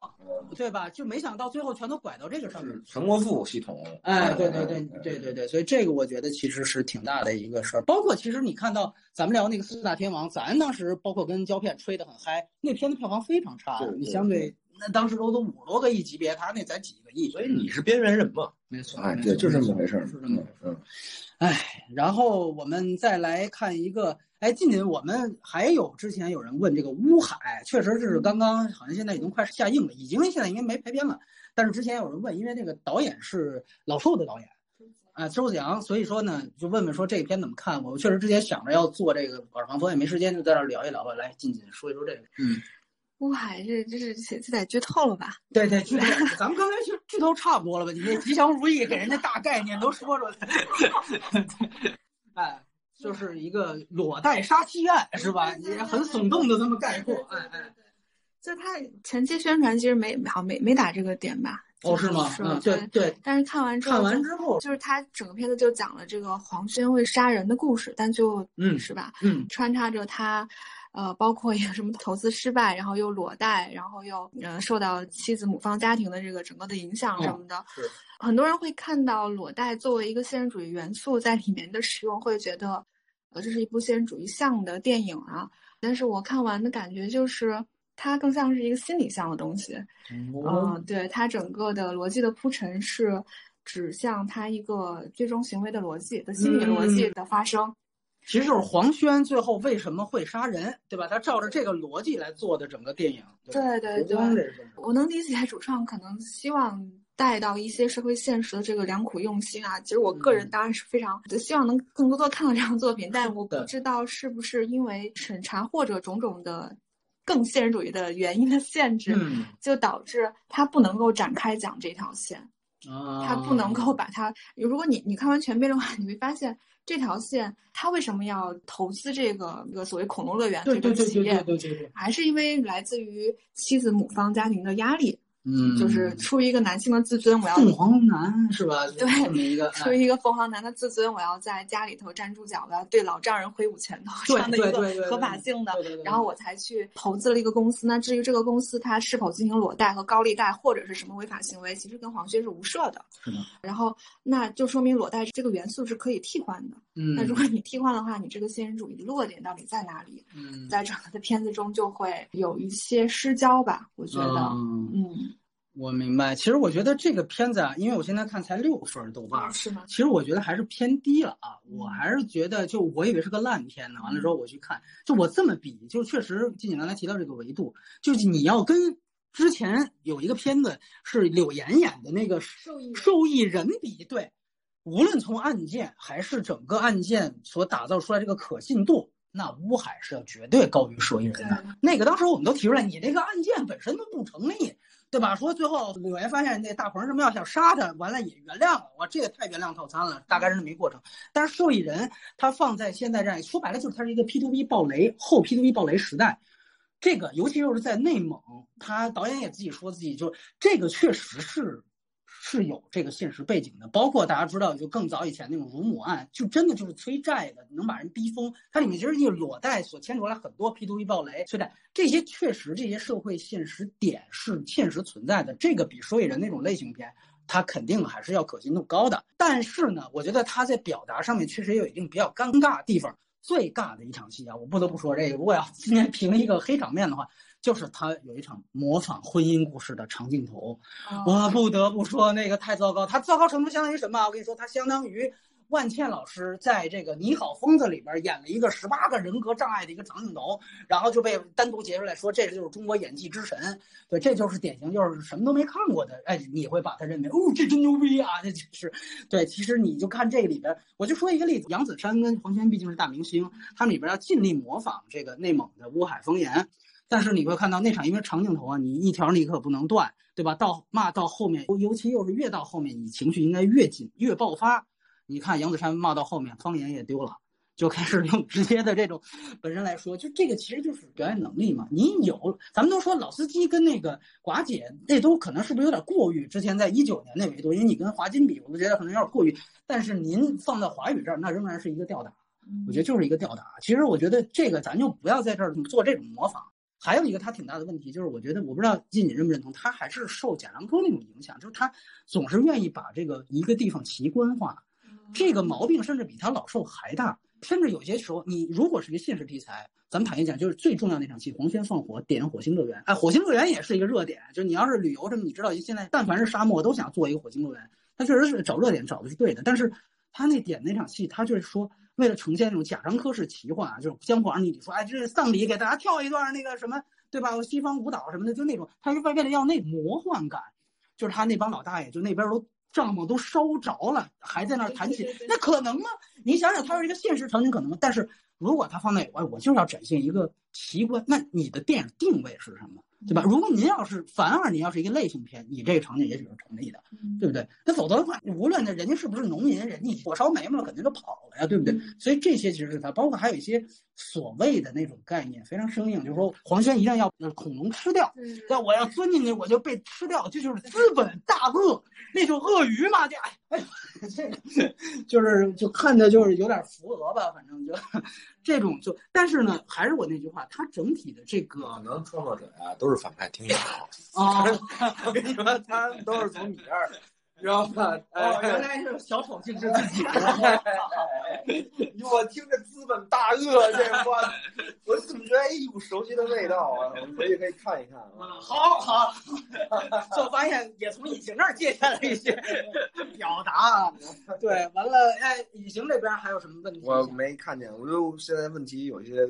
[SPEAKER 1] 对吧？就没想到最后全都拐到这个上面。
[SPEAKER 2] 陈国富系统，
[SPEAKER 1] 哎，对对对对对对，所以这个我觉得其实是挺大的一个事儿。包括其实你看到咱们聊那个四大天王，咱当时包括跟胶片吹得很嗨，那片子票房非常差，你相对那当时都都五多个亿级别，他那才几个亿，
[SPEAKER 2] 所以你是边缘人嘛？
[SPEAKER 1] 没错，
[SPEAKER 2] 哎，对，就这么回事儿，
[SPEAKER 1] 是这么回事儿。哎，然后我们再来看一个，哎，近近我们还有之前有人问这个乌海，确实是刚刚好像现在已经快下映了，已经现在应该没排片了。但是之前有人问，因为那个导演是老寿的导演，啊，周子阳，所以说呢，就问问说这片怎么看？我确实之前想着要做这个耳旁风，也没时间，就在这聊一聊吧。来，近近说一说这个，嗯。
[SPEAKER 3] 乌海这这是这这得剧透了吧？
[SPEAKER 1] 对对，剧透。咱们刚才剧剧透差不多了吧？你那吉祥如意给人家大概念都说出来。哎，就是一个裸贷杀妻案，是吧？也很耸动的这么概括。哎哎，
[SPEAKER 3] 就他前期宣传其实没好没没打这个点吧？
[SPEAKER 1] 哦，是吗？
[SPEAKER 3] 是
[SPEAKER 1] 嗯，对对。
[SPEAKER 3] 但是看完之后，
[SPEAKER 1] 看完之后，
[SPEAKER 3] 就是他整个片子就讲了这个黄轩为杀人的故事，但就
[SPEAKER 1] 嗯，
[SPEAKER 3] 是吧？
[SPEAKER 1] 嗯，
[SPEAKER 3] 穿插着他，呃，包括有什么投资失败，然后又裸贷，然后又呃受到妻子母方家庭的这个整个的影响什么的。
[SPEAKER 1] 是。
[SPEAKER 3] 很多人会看到裸贷作为一个现实主义元素在里面的使用，会觉得，呃，这是一部现实主义向的电影啊。但是我看完的感觉就是。它更像是一个心理向的东西，嗯，对，它整个的逻辑的铺陈是指向它一个最终行为的逻辑的心理逻辑的发生。
[SPEAKER 1] 其实就是黄轩最后为什么会杀人，对吧？他照着这个逻辑来做的整个电影。
[SPEAKER 3] 对对对，我能理解主创可能希望带到一些社会现实的这个良苦用心啊。其实我个人当然是非常希望能更多的看到这样作品，但我不知道是不是因为审查或者种种的。更现实主义的原因的限制，就导致他不能够展开讲这条线，他不能够把它。如果你你看完全片的话，你会发现这条线他为什么要投资这个个所谓恐龙乐园这个企业，还是因为来自于妻子母方家庭的压力。
[SPEAKER 1] 嗯，
[SPEAKER 3] 就是出于一个男性的自尊，我要
[SPEAKER 1] 凤凰男是吧？
[SPEAKER 3] 对，
[SPEAKER 1] 一个
[SPEAKER 3] 出于一个凤凰男的自尊，我要在家里头站住脚，我要对老丈人挥舞拳头，这样的一个合法性的，然后我才去投资了一个公司。那至于这个公司它是否进行裸贷和高利贷或者是什么违法行为，其实跟黄轩是无涉的。
[SPEAKER 1] 是的。
[SPEAKER 3] 然后那就说明裸贷这个元素是可以替换的。
[SPEAKER 1] 嗯。
[SPEAKER 3] 那如果你替换的话，你这个现实主义的落点到底在哪里？
[SPEAKER 1] 嗯。
[SPEAKER 3] 在整个的片子中就会有一些失焦吧，我觉得。
[SPEAKER 1] 嗯。我明白，其实我觉得这个片子啊，因为我现在看才六分豆瓣，
[SPEAKER 3] 是吗？
[SPEAKER 1] 其实我觉得还是偏低了啊，我还是觉得，就我以为是个烂片呢。完了之后我去看，就我这么比，就确实就你刚才提到这个维度，就是你要跟之前有一个片子是柳岩演的那个受益受益人比，对，无论从案件还是整个案件所打造出来这个可信度，那乌海是要绝对高于受益人的。那个当时我们都提出来，你这个案件本身都不成立。对吧？说最后柳岩发现那大鹏什么要想杀他，完了也原谅了，哇，这也太原谅套餐了，大概是这么一过程。但是受益人他放在现在这样，说白了就是他是一个 P to P 暴雷后 P to P 暴雷时代，这个尤其又是在内蒙，他导演也自己说自己就这个确实是。是有这个现实背景的，包括大家知道，就更早以前那种乳母案，就真的就是催债的，能把人逼疯。它里面其实就裸贷所牵出来很多 P to P 暴雷、催债，这些确实这些社会现实点是现实存在的。这个比受益人那种类型片，它肯定还是要可信度高的。但是呢，我觉得他在表达上面确实也有一定比较尴尬地方。最尬的一场戏啊，我不得不说这个，如果要今天评一个黑场面的话。就是他有一场模仿婚姻故事的长镜头，我不得不说那个太糟糕。他糟糕程度相当于什么？我跟你说，他相当于万茜老师在这个《你好，疯子》里边演了一个十八个人格障碍的一个长镜头，然后就被单独截出来说这就是中国演技之神。对，这就是典型，就是什么都没看过的。哎，你会把他认为哦，这真牛逼啊！这就是，对，其实你就看这里边，我就说一个例子，杨子姗跟黄轩毕竟是大明星，他们里边要尽力模仿这个内蒙的乌海方言。但是你会看到那场，因为长镜头啊，你一条你可不能断，对吧？到骂到后面，尤其又是越到后面，你情绪应该越紧越爆发。你看杨子姗骂到后面，方言也丢了，就开始用直接的这种，本身来说，就这个其实就是表演能力嘛。你有，咱们都说老司机跟那个寡姐，那都可能是不是有点过于？之前在一九年那维度，因为你跟华金比，我都觉得可能有点过于。但是您放到华语这儿，那仍然是一个吊打，我觉得就是一个吊打。其实我觉得这个咱就不要在这儿做这种模仿。还有一个他挺大的问题，就是我觉得我不知道静你认不认同，他还是受贾樟柯那种影响，就是他总是愿意把这个一个地方奇观化，这个毛病甚至比他老受还大。甚至有些时候，你如果是一个现实题材，咱们坦言讲，就是最重要那场戏，黄轩放火点火星乐园，哎，火星乐园也是一个热点。就是你要是旅游什么，你知道现在但凡是沙漠都想做一个火星乐园，他确实是找热点找的是对的。但是他那点那场戏，他就是说。为了呈现那种贾樟柯式奇幻啊，就是姜皇你说，哎，这是丧礼，给大家跳一段那个什么，对吧？西方舞蹈什么的，就那种，他是为为了要那魔幻感，就是他那帮老大爷，就那边都帐篷都烧着了，还在那儿弹琴，那可能吗？你想想，他是一个现实场景，可能吗？但是如果他放在，哎，我就是要展现一个奇观，那你的电影定位是什么？对吧？如果您要是反而您要是一个类型片，你这个场景也许是成立的，
[SPEAKER 3] 嗯
[SPEAKER 1] 对不对？那否则的话，无论那人家是不是农民，人家火烧眉毛了，肯定就跑了呀，对不对？
[SPEAKER 3] 嗯
[SPEAKER 1] 所以这些其实是它，包括还有一些所谓的那种概念非常生硬，就是说黄轩一定要呃恐龙吃掉，
[SPEAKER 3] 对
[SPEAKER 1] 对，我要钻进去我就被吃掉，这就是资本大鳄，那就鳄鱼嘛，这哎哎呦，这个就是就看着就是有点扶额吧，反正就这种就，但是呢，还是我那句话，他整体的这个
[SPEAKER 2] 可能创作者啊、都是反派听友，
[SPEAKER 1] 啊，
[SPEAKER 2] 我 跟你说，他们都是从你这儿，知道吧？
[SPEAKER 1] 哦，原
[SPEAKER 2] 哎，
[SPEAKER 1] 来是小丑竟是自己。
[SPEAKER 2] 我听着资本大鳄这话，我怎么觉得哎一股熟悉的味道啊？我们回去可以看一看啊。
[SPEAKER 1] 啊，好好，就发现也从隐形那儿借鉴了一些表达啊。对，完了，哎，隐形这边还有什么问题？
[SPEAKER 2] 我没看见，我就现在问题有些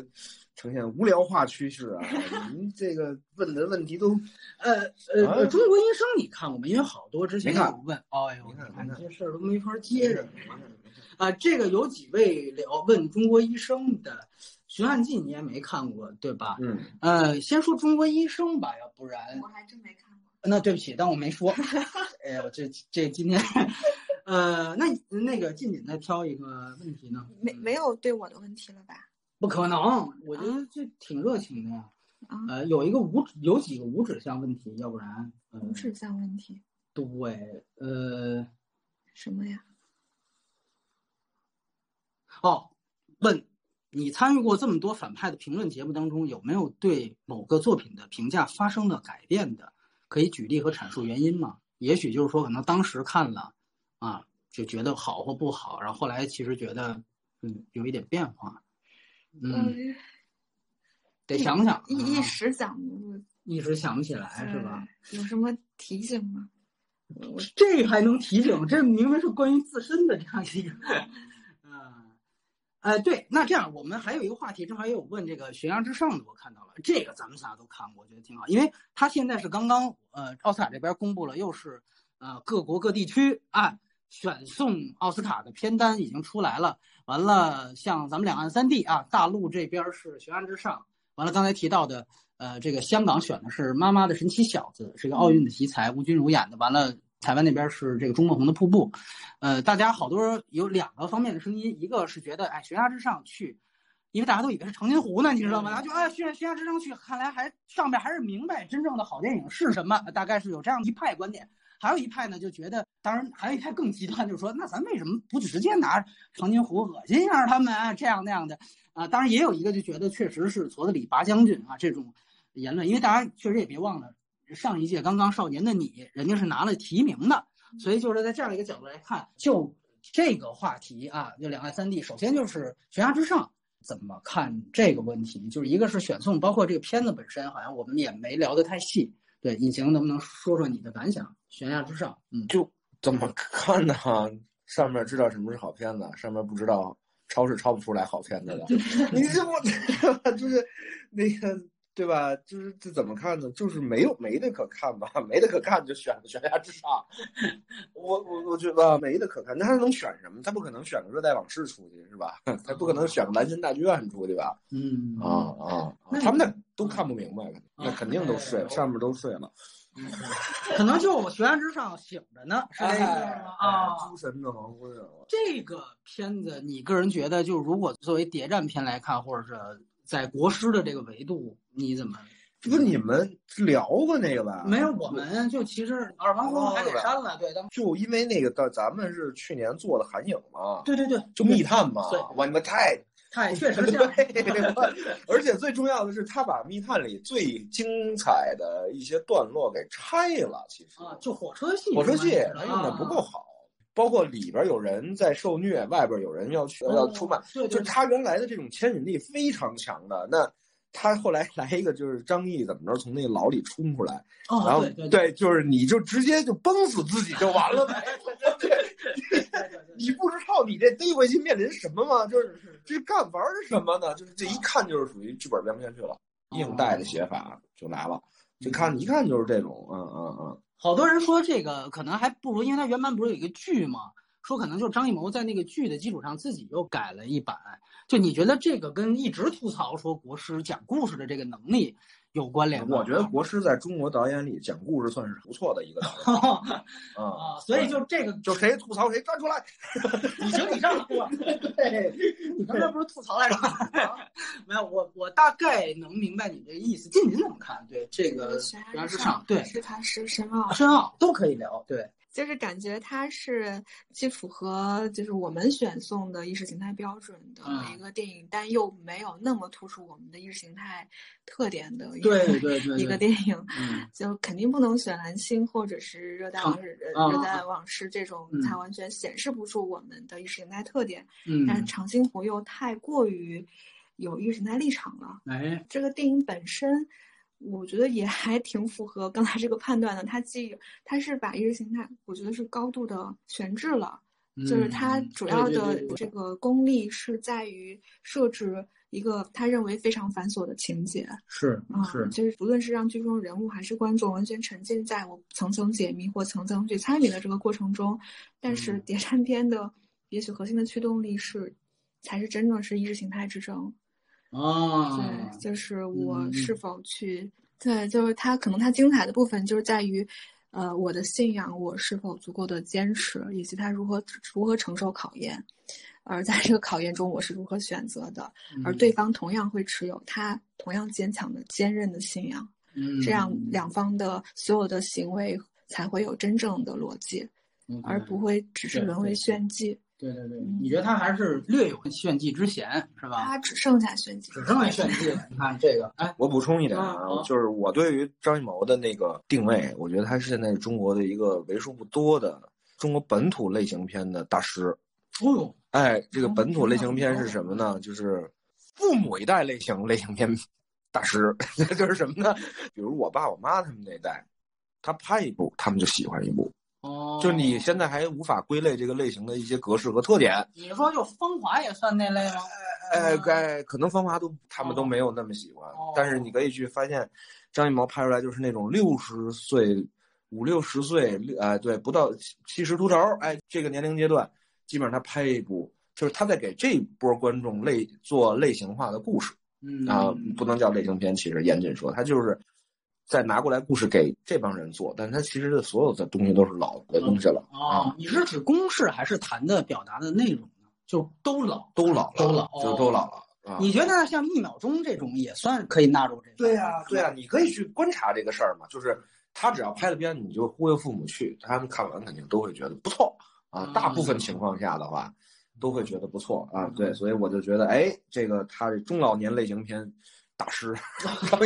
[SPEAKER 2] 呈现无聊化趋势啊。您这个问的问题都
[SPEAKER 1] 呃呃，中国医生你看过吗？因为好多之前
[SPEAKER 2] 看
[SPEAKER 1] 有问，哎呦，
[SPEAKER 2] 没看
[SPEAKER 1] 你看
[SPEAKER 2] 没看
[SPEAKER 1] 这事儿都没法接着啊。这个有几位聊问中国医生的《寻案记》，你也没看过对吧？
[SPEAKER 2] 嗯，
[SPEAKER 1] 呃，先说中国医生吧，要不然
[SPEAKER 3] 我还真没看过。
[SPEAKER 1] 那对不起，但我没说。哎呀，这这今天，呃，那那个静静再挑一个问题呢？
[SPEAKER 3] 没没有对我的问题了吧？
[SPEAKER 1] 不可能，我觉得这挺热情的呀。
[SPEAKER 3] 啊，
[SPEAKER 1] 呃，有一个无有几个无指向问题，要不然，呃，
[SPEAKER 3] 无指向问题
[SPEAKER 1] 对，呃，
[SPEAKER 3] 什么呀？
[SPEAKER 1] 哦，问你参与过这么多反派的评论节目当中，有没有对某个作品的评价发生了改变的？可以举例和阐述原因吗？也许就是说，可能当时看了，啊，就觉得好或不好，然后后来其实觉得，嗯，有一点变化，嗯，
[SPEAKER 3] 呃，
[SPEAKER 1] 得想想啊，
[SPEAKER 3] 一一时想不
[SPEAKER 1] 一时想不起来是吧？？
[SPEAKER 3] 呃有什么提醒吗？我
[SPEAKER 1] 这还能提醒？这明明是关于自身的这样一个，嗯，哎，对，那这样我们还有一个话题，正好也有问这个《悬崖之上》的，我看到了，这个咱们仨都看过，我觉得挺好，因为他现在是刚刚呃奥斯卡这边公布了，又是呃各国各地区啊选送奥斯卡的片单已经出来了，完了像咱们两岸三地啊，大陆这边是《悬崖之上》，完了刚才提到的。呃，这个香港选的是《妈妈的神奇小子》，是个奥运的题材，吴君如演的。完了，台湾那边是这个钟孟宏的《瀑布》。呃，大家好多有两个方面的声音，一个是觉得哎，悬崖之上去，因为大家都以为是长津湖呢，你知道吗？然后就哎，悬悬崖之上去，看来还上面还是明白真正的好电影是什么，大概是有这样一派观点。还有一派呢，就觉得，当然还有一派更极端，就是说，那咱为什么不直接拿长津湖恶心一下他们啊？这样那样的啊？当然也有一个就觉得确实是矬子里拔将军啊这种。言论，因为大家确实也别忘了，上一届刚刚少年的你，人家是拿了提名的，所以就是在这样一个角度来看，就这个话题啊，就两岸三地，首先就是悬崖之上怎么看这个问题，就是一个是选送，包括这个片子本身，好像我们也没聊得太细。对，隐形能不能说说你的感想？悬崖之上，嗯，
[SPEAKER 2] 就怎么看呢？上面知道什么是好片子，上面不知道超市抄不出来好片子的。你这不 就是那个？对吧？就是这怎么看呢？就是没有没的可看吧，没的可看就选悬崖之上。我我我觉得没的可看，那他能选什么？他不可能选个热带往事出去是吧？他不可能选个蓝心大剧院出去吧？
[SPEAKER 1] 嗯
[SPEAKER 2] 啊啊！他们那都看不明白，那肯定都睡了，上面都睡了。
[SPEAKER 1] 可能就悬崖之上醒着呢，是这意思吗？啊，
[SPEAKER 2] 诸神的黄昏啊！
[SPEAKER 1] 这个片子，你个人觉得，就如果作为谍战片来看，或者是在国师的这个维度，你怎么？
[SPEAKER 2] 这不你们聊过那个吧？
[SPEAKER 1] 没有，我们就其实耳旁风还给删了，对，当
[SPEAKER 2] 就因为那个的，咱们是去年做的韩影嘛，
[SPEAKER 1] 对对对，
[SPEAKER 2] 就密探嘛
[SPEAKER 1] 对，
[SPEAKER 2] 哇，你们太
[SPEAKER 1] 太确实
[SPEAKER 2] 对
[SPEAKER 1] 像，
[SPEAKER 2] 而且最重要的是，他把密探里最精彩的一些段落给拆了，其实
[SPEAKER 1] 啊，就火车戏，
[SPEAKER 2] 火车戏他用的不够好。包括里边有人在受虐，外边有人要去要出卖，就是他原来的这种牵引力非常强的。那他后来 来一个，就是张译怎么着从那个牢里冲出来，
[SPEAKER 1] 哦，
[SPEAKER 2] 然后
[SPEAKER 1] 对对，
[SPEAKER 2] 就是你就直接就崩死自己就完了呗。你不知道你这逮回去面临什么吗？就是这干玩是什么呢？就是这一看就是属于剧本编不下去了，硬带的写法就来了。就看一看就是这种，嗯嗯嗯。
[SPEAKER 1] 好多人说这个可能还不如，因为他原版不是有一个剧吗？说可能就是张艺谋在那个剧的基础上自己又改了一版。就你觉得这个跟一直吐槽说国师讲故事的这个能力有关联吗。
[SPEAKER 2] 我觉得国师在中国导演里讲故事算是不错的一个导演
[SPEAKER 1] 所以就这个
[SPEAKER 2] 就谁吐槽谁站出来，
[SPEAKER 1] 你行你上？对，你刚才不是吐槽来着吗？没有，我我大概能明白你这个意思。静您怎么看？对这个
[SPEAKER 3] 悬
[SPEAKER 1] 悬崖之
[SPEAKER 3] 上
[SPEAKER 1] 上，对
[SPEAKER 3] 是他是深奥，
[SPEAKER 1] 深奥都可以聊。对，
[SPEAKER 3] 就是感觉它是既符合就是我们选送的意识形态标准的
[SPEAKER 1] 嗯
[SPEAKER 3] 一个电影，但又没有那么突出我们的意识形态特点的一
[SPEAKER 1] 对
[SPEAKER 3] 个
[SPEAKER 1] 对对，
[SPEAKER 3] 一个电影。
[SPEAKER 1] 嗯
[SPEAKER 3] 就肯定不能选蓝星或者是热带
[SPEAKER 1] 啊
[SPEAKER 3] 往事、
[SPEAKER 1] 啊
[SPEAKER 3] 热带往事这种
[SPEAKER 1] 嗯，
[SPEAKER 3] 它完全显示不出我们的意识形态特点。
[SPEAKER 1] 嗯，
[SPEAKER 3] 但长津湖又太过于有意识形态立场了。
[SPEAKER 1] 哎，
[SPEAKER 3] 这个电影本身，我觉得也还挺符合刚才这个判断的。它既它是把意识形态，我觉得是高度的悬置了，就是它
[SPEAKER 1] 嗯
[SPEAKER 3] 主要的这个功力是在于设置一个他认为非常繁琐的情节。
[SPEAKER 1] 是
[SPEAKER 3] 啊、
[SPEAKER 1] 是，
[SPEAKER 3] 就是不论是让剧中人物还是观众完全沉浸在我层层解谜或层层去参与的这个过程中，但是
[SPEAKER 1] 嗯
[SPEAKER 3] 谍战片的也许核心的驱动力是，才是真正是意识形态之争。
[SPEAKER 1] 啊，
[SPEAKER 3] 对，就是我
[SPEAKER 1] 嗯
[SPEAKER 3] 是。否去，对，就是它可能它精彩的部分就是在于，呃，我的信仰我是否足够的坚持，以及它如何如何承受考验，而在这个考验中我是如何选择的，而
[SPEAKER 1] 嗯
[SPEAKER 3] 对方同样会持有他同样坚强的坚韧的信仰，
[SPEAKER 1] 嗯
[SPEAKER 3] 这样。两方的所有的行为才会有真正的逻辑，
[SPEAKER 1] 嗯
[SPEAKER 3] 而不会只是沦为炫技。
[SPEAKER 1] 对对对，
[SPEAKER 3] 嗯
[SPEAKER 1] 你觉得他还是略有炫技之嫌是吧？
[SPEAKER 3] 他只剩下炫技，
[SPEAKER 1] 只剩下炫技了。你看这个，哎，
[SPEAKER 2] 我补充一点啊就是我对于张艺谋的那个定位，我觉得他是现在中国的一个为数不多的中国本土类型片的大师。
[SPEAKER 1] 哦呦，
[SPEAKER 2] 哎，这个
[SPEAKER 3] 哦
[SPEAKER 2] 本土类型片是什么呢？就是父母一代类型类型片大师，就是什么呢？比如我爸我妈他们那代，他拍一部，他们就喜欢一部。
[SPEAKER 1] 哦，
[SPEAKER 2] 就你现在还无法归类这个类型的一些格式和特点。
[SPEAKER 1] 你说就风华也算那类吗？
[SPEAKER 2] 哎，
[SPEAKER 1] 嗯。
[SPEAKER 2] 该可能风华都他们都没有那么喜欢，
[SPEAKER 1] 哦。
[SPEAKER 2] 但是你可以去发现，张艺谋拍出来就是那种六十岁、五六十岁，六哎对，不到七七十出头，哎，这个年龄阶段，基本上他拍一部，就是他在给这波观众类做类型化的故事
[SPEAKER 1] 嗯。
[SPEAKER 2] 啊，不能叫类型片，其实严谨说，他就是再拿过来故事给这帮人做，但是他其实的所有的东西都是老的东西了啊，，
[SPEAKER 1] 哦你是指公式还是谈的表达的内容呢？就都老，
[SPEAKER 2] 都老了，
[SPEAKER 1] 都老，
[SPEAKER 2] 就都老了啊。
[SPEAKER 1] 你觉得像一秒钟这种也算可以纳入这个？
[SPEAKER 2] 对呀、对呀、你可以去观察这个事儿嘛，就是他只要拍了片，你就忽悠父母去，他们看完肯定都会觉得不错啊。
[SPEAKER 1] 嗯
[SPEAKER 2] 大部分情况下的话，都会觉得不错啊。对，所以我就觉得，哎，这个他这中老年类型片大师 张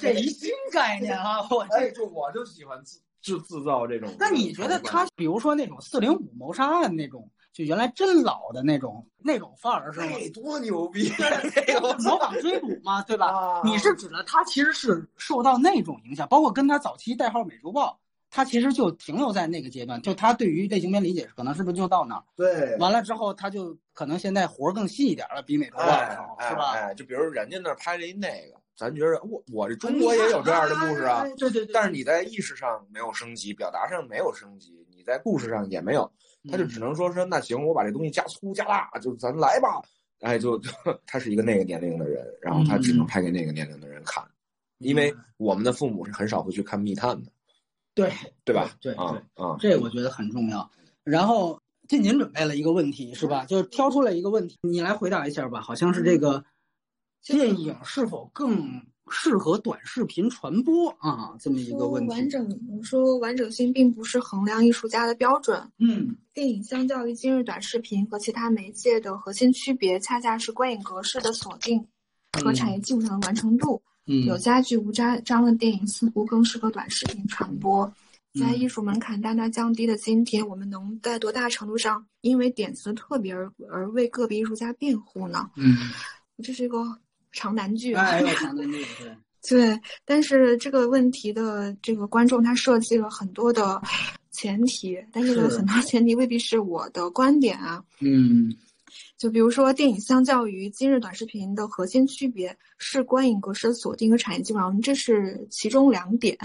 [SPEAKER 1] 这一新概念啊！我
[SPEAKER 2] 这，就我就喜欢自制制造这种。
[SPEAKER 1] 那你觉得他，比如说那种四零五谋杀案那种，就原来真老的那种那种范儿是吗？
[SPEAKER 2] 哎多牛逼！这个
[SPEAKER 1] 模仿追捕嘛，对吧？
[SPEAKER 2] 啊
[SPEAKER 1] 你是指的他其实是受到那种影响，包括跟他早期代号美洲豹，他其实就停留在那个阶段，就他对于类型片理解可能是不是就到那儿？
[SPEAKER 2] 对
[SPEAKER 1] 完了之后，他就可能现在活儿更细一点了，比美洲豹的
[SPEAKER 2] 哎
[SPEAKER 1] 时候，
[SPEAKER 2] 哎
[SPEAKER 1] 是吧？
[SPEAKER 2] 哎，就比如人家那儿拍了一那个，咱觉得我我这中国也有这样的故事啊。
[SPEAKER 1] 哎对对对。
[SPEAKER 2] 但是你在意识上没有升级，表达上没有升级，你在故事上也没有，他就
[SPEAKER 1] 嗯
[SPEAKER 2] 只能说说那行，我把这东西加粗加大，就咱来吧。哎，就就 他是一个那个年龄的人，然后他只能
[SPEAKER 1] 嗯
[SPEAKER 2] 拍给那个年龄的人看，因为我们的父母是很少会去看密探的，
[SPEAKER 1] 对
[SPEAKER 2] 对吧？
[SPEAKER 1] 对
[SPEAKER 2] 啊
[SPEAKER 1] 对，
[SPEAKER 2] 啊，
[SPEAKER 1] 这我觉得很重要。然后这您准备了一个问题是吧？就是挑出来一个问题，你来回答一下吧。好像是这个电影是否更适合短视频传播啊？这么一个问题。
[SPEAKER 3] 完整，我说完整性并不是衡量艺术家的标准。
[SPEAKER 1] 嗯
[SPEAKER 3] 电影相较于今日短视频和其他媒介的核心区别，恰恰是观影格式的锁定和产业技术上的完成度。
[SPEAKER 1] 嗯
[SPEAKER 3] 有家具无章章的电影似乎更适合短视频传播。在
[SPEAKER 1] 嗯
[SPEAKER 3] 艺术门槛大大降低的今天，我们能在多大程度上因为点子特别而而为个别艺术家辩护呢？
[SPEAKER 1] 嗯，
[SPEAKER 3] 这是一个长难句啊。
[SPEAKER 1] 哎，我想的那个对。
[SPEAKER 3] 对，但是这个问题的这个观众他设计了很多的前提，但是很多前提未必是我的观点啊。
[SPEAKER 1] 嗯
[SPEAKER 3] 就比如说，电影相较于今日短视频的核心区别是观影格式的锁定和产业基本上这是其中两点。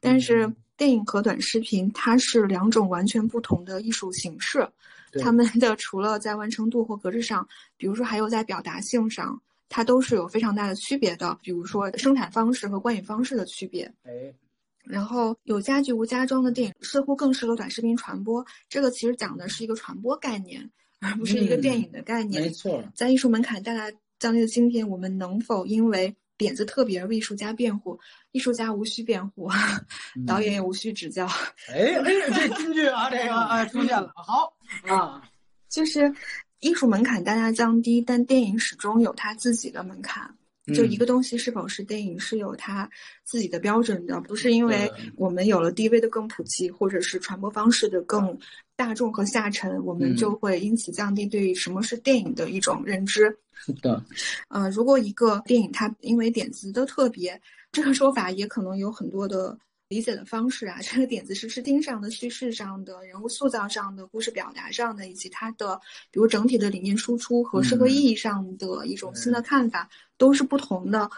[SPEAKER 3] 但是
[SPEAKER 1] 嗯
[SPEAKER 3] 电影和短视频它是两种完全不同的艺术形式，
[SPEAKER 1] 对
[SPEAKER 3] 他们的除了在完成度或格式上，比如说还有在表达性上，它都是有非常大的区别的。比如说生产方式和观影方式的区别。
[SPEAKER 1] 哎，
[SPEAKER 3] 然后有家具无家装的电影似乎更适合短视频传播。这个其实讲的是一个传播概念，而不是一个电影的概念。
[SPEAKER 1] 没错，
[SPEAKER 3] 在艺术门槛大大降低的今天，我们能否因为点子特别而为艺术家辩护？艺术家无需辩护，导演也无需指教。
[SPEAKER 1] 哎哎，这 金句啊，这个哎出现了。好啊，
[SPEAKER 3] 就是艺术门槛大大降低，但电影始终有它自己的门槛。就一个东西是否是电影，是有它自己的标准的，不是因为我们有了 DV 的更普及，或者是传播方式的更大众和下沉，我们就会因此降低对于什么是电影的一种认知。
[SPEAKER 1] 是的，
[SPEAKER 3] 呃，如果一个电影它因为点子的特别，这个说法也可能有很多的。理解的方式啊，这个点子是视听上的、叙事上的、人物塑造上的、故事表达上的，以及它的比如整体的理念输出和社会意义上的一种新的看法，都是不同的。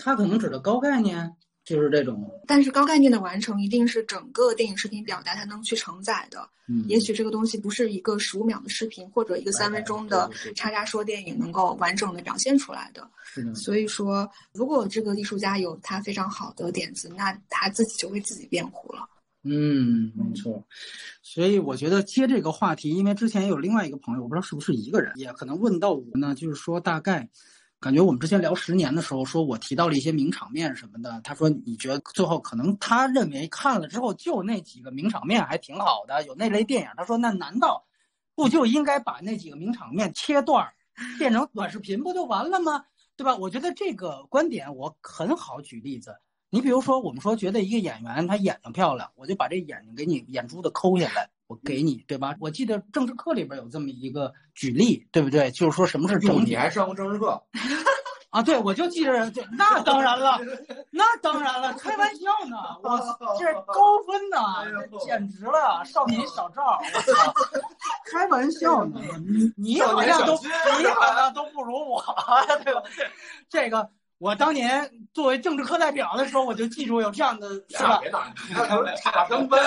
[SPEAKER 1] 它可能指的高概念。就是这种，
[SPEAKER 3] 但是高概念的完成一定是整个电影视频表达它能去承载的。
[SPEAKER 1] 嗯，
[SPEAKER 3] 也许这个东西不是一个十五秒的视频或者一个三分钟的叉叉说电影能够完整的表现出来的。
[SPEAKER 1] 是的。
[SPEAKER 3] 所以说，如果这个艺术家有他非常好的点子，那他自己就为自己辩护了。
[SPEAKER 1] 嗯，没错。所以我觉得接这个话题，因为之前有另外一个朋友，我不知道是不是一个人，也可能问到我呢，就是说大概。感觉我们之前聊十年的时候，说我提到了一些名场面什么的。他说你觉得最后可能他认为看了之后就那几个名场面还挺好的，有那类电影。他说那难道不就应该把那几个名场面切段变成短视频不就完了吗？对吧？我觉得这个观点我很好举例子。你比如说我们说觉得一个演员他眼睛漂亮，我就把这眼睛给你眼珠子抠下来。我给你，对吧？我记得政治课里边有这么一个举例，对不对？就是说什么是整体？
[SPEAKER 2] 还上过政治课
[SPEAKER 1] 啊？对，我就记着，那当然了，那当然了，开玩笑呢，我 这高分呢，这简直了，少年小赵，开玩笑呢，你你好像都你好像都不如我，对吧？这个。我当年作为政治课代表的时候，我就记住有这样的，是吧？
[SPEAKER 2] 差生分，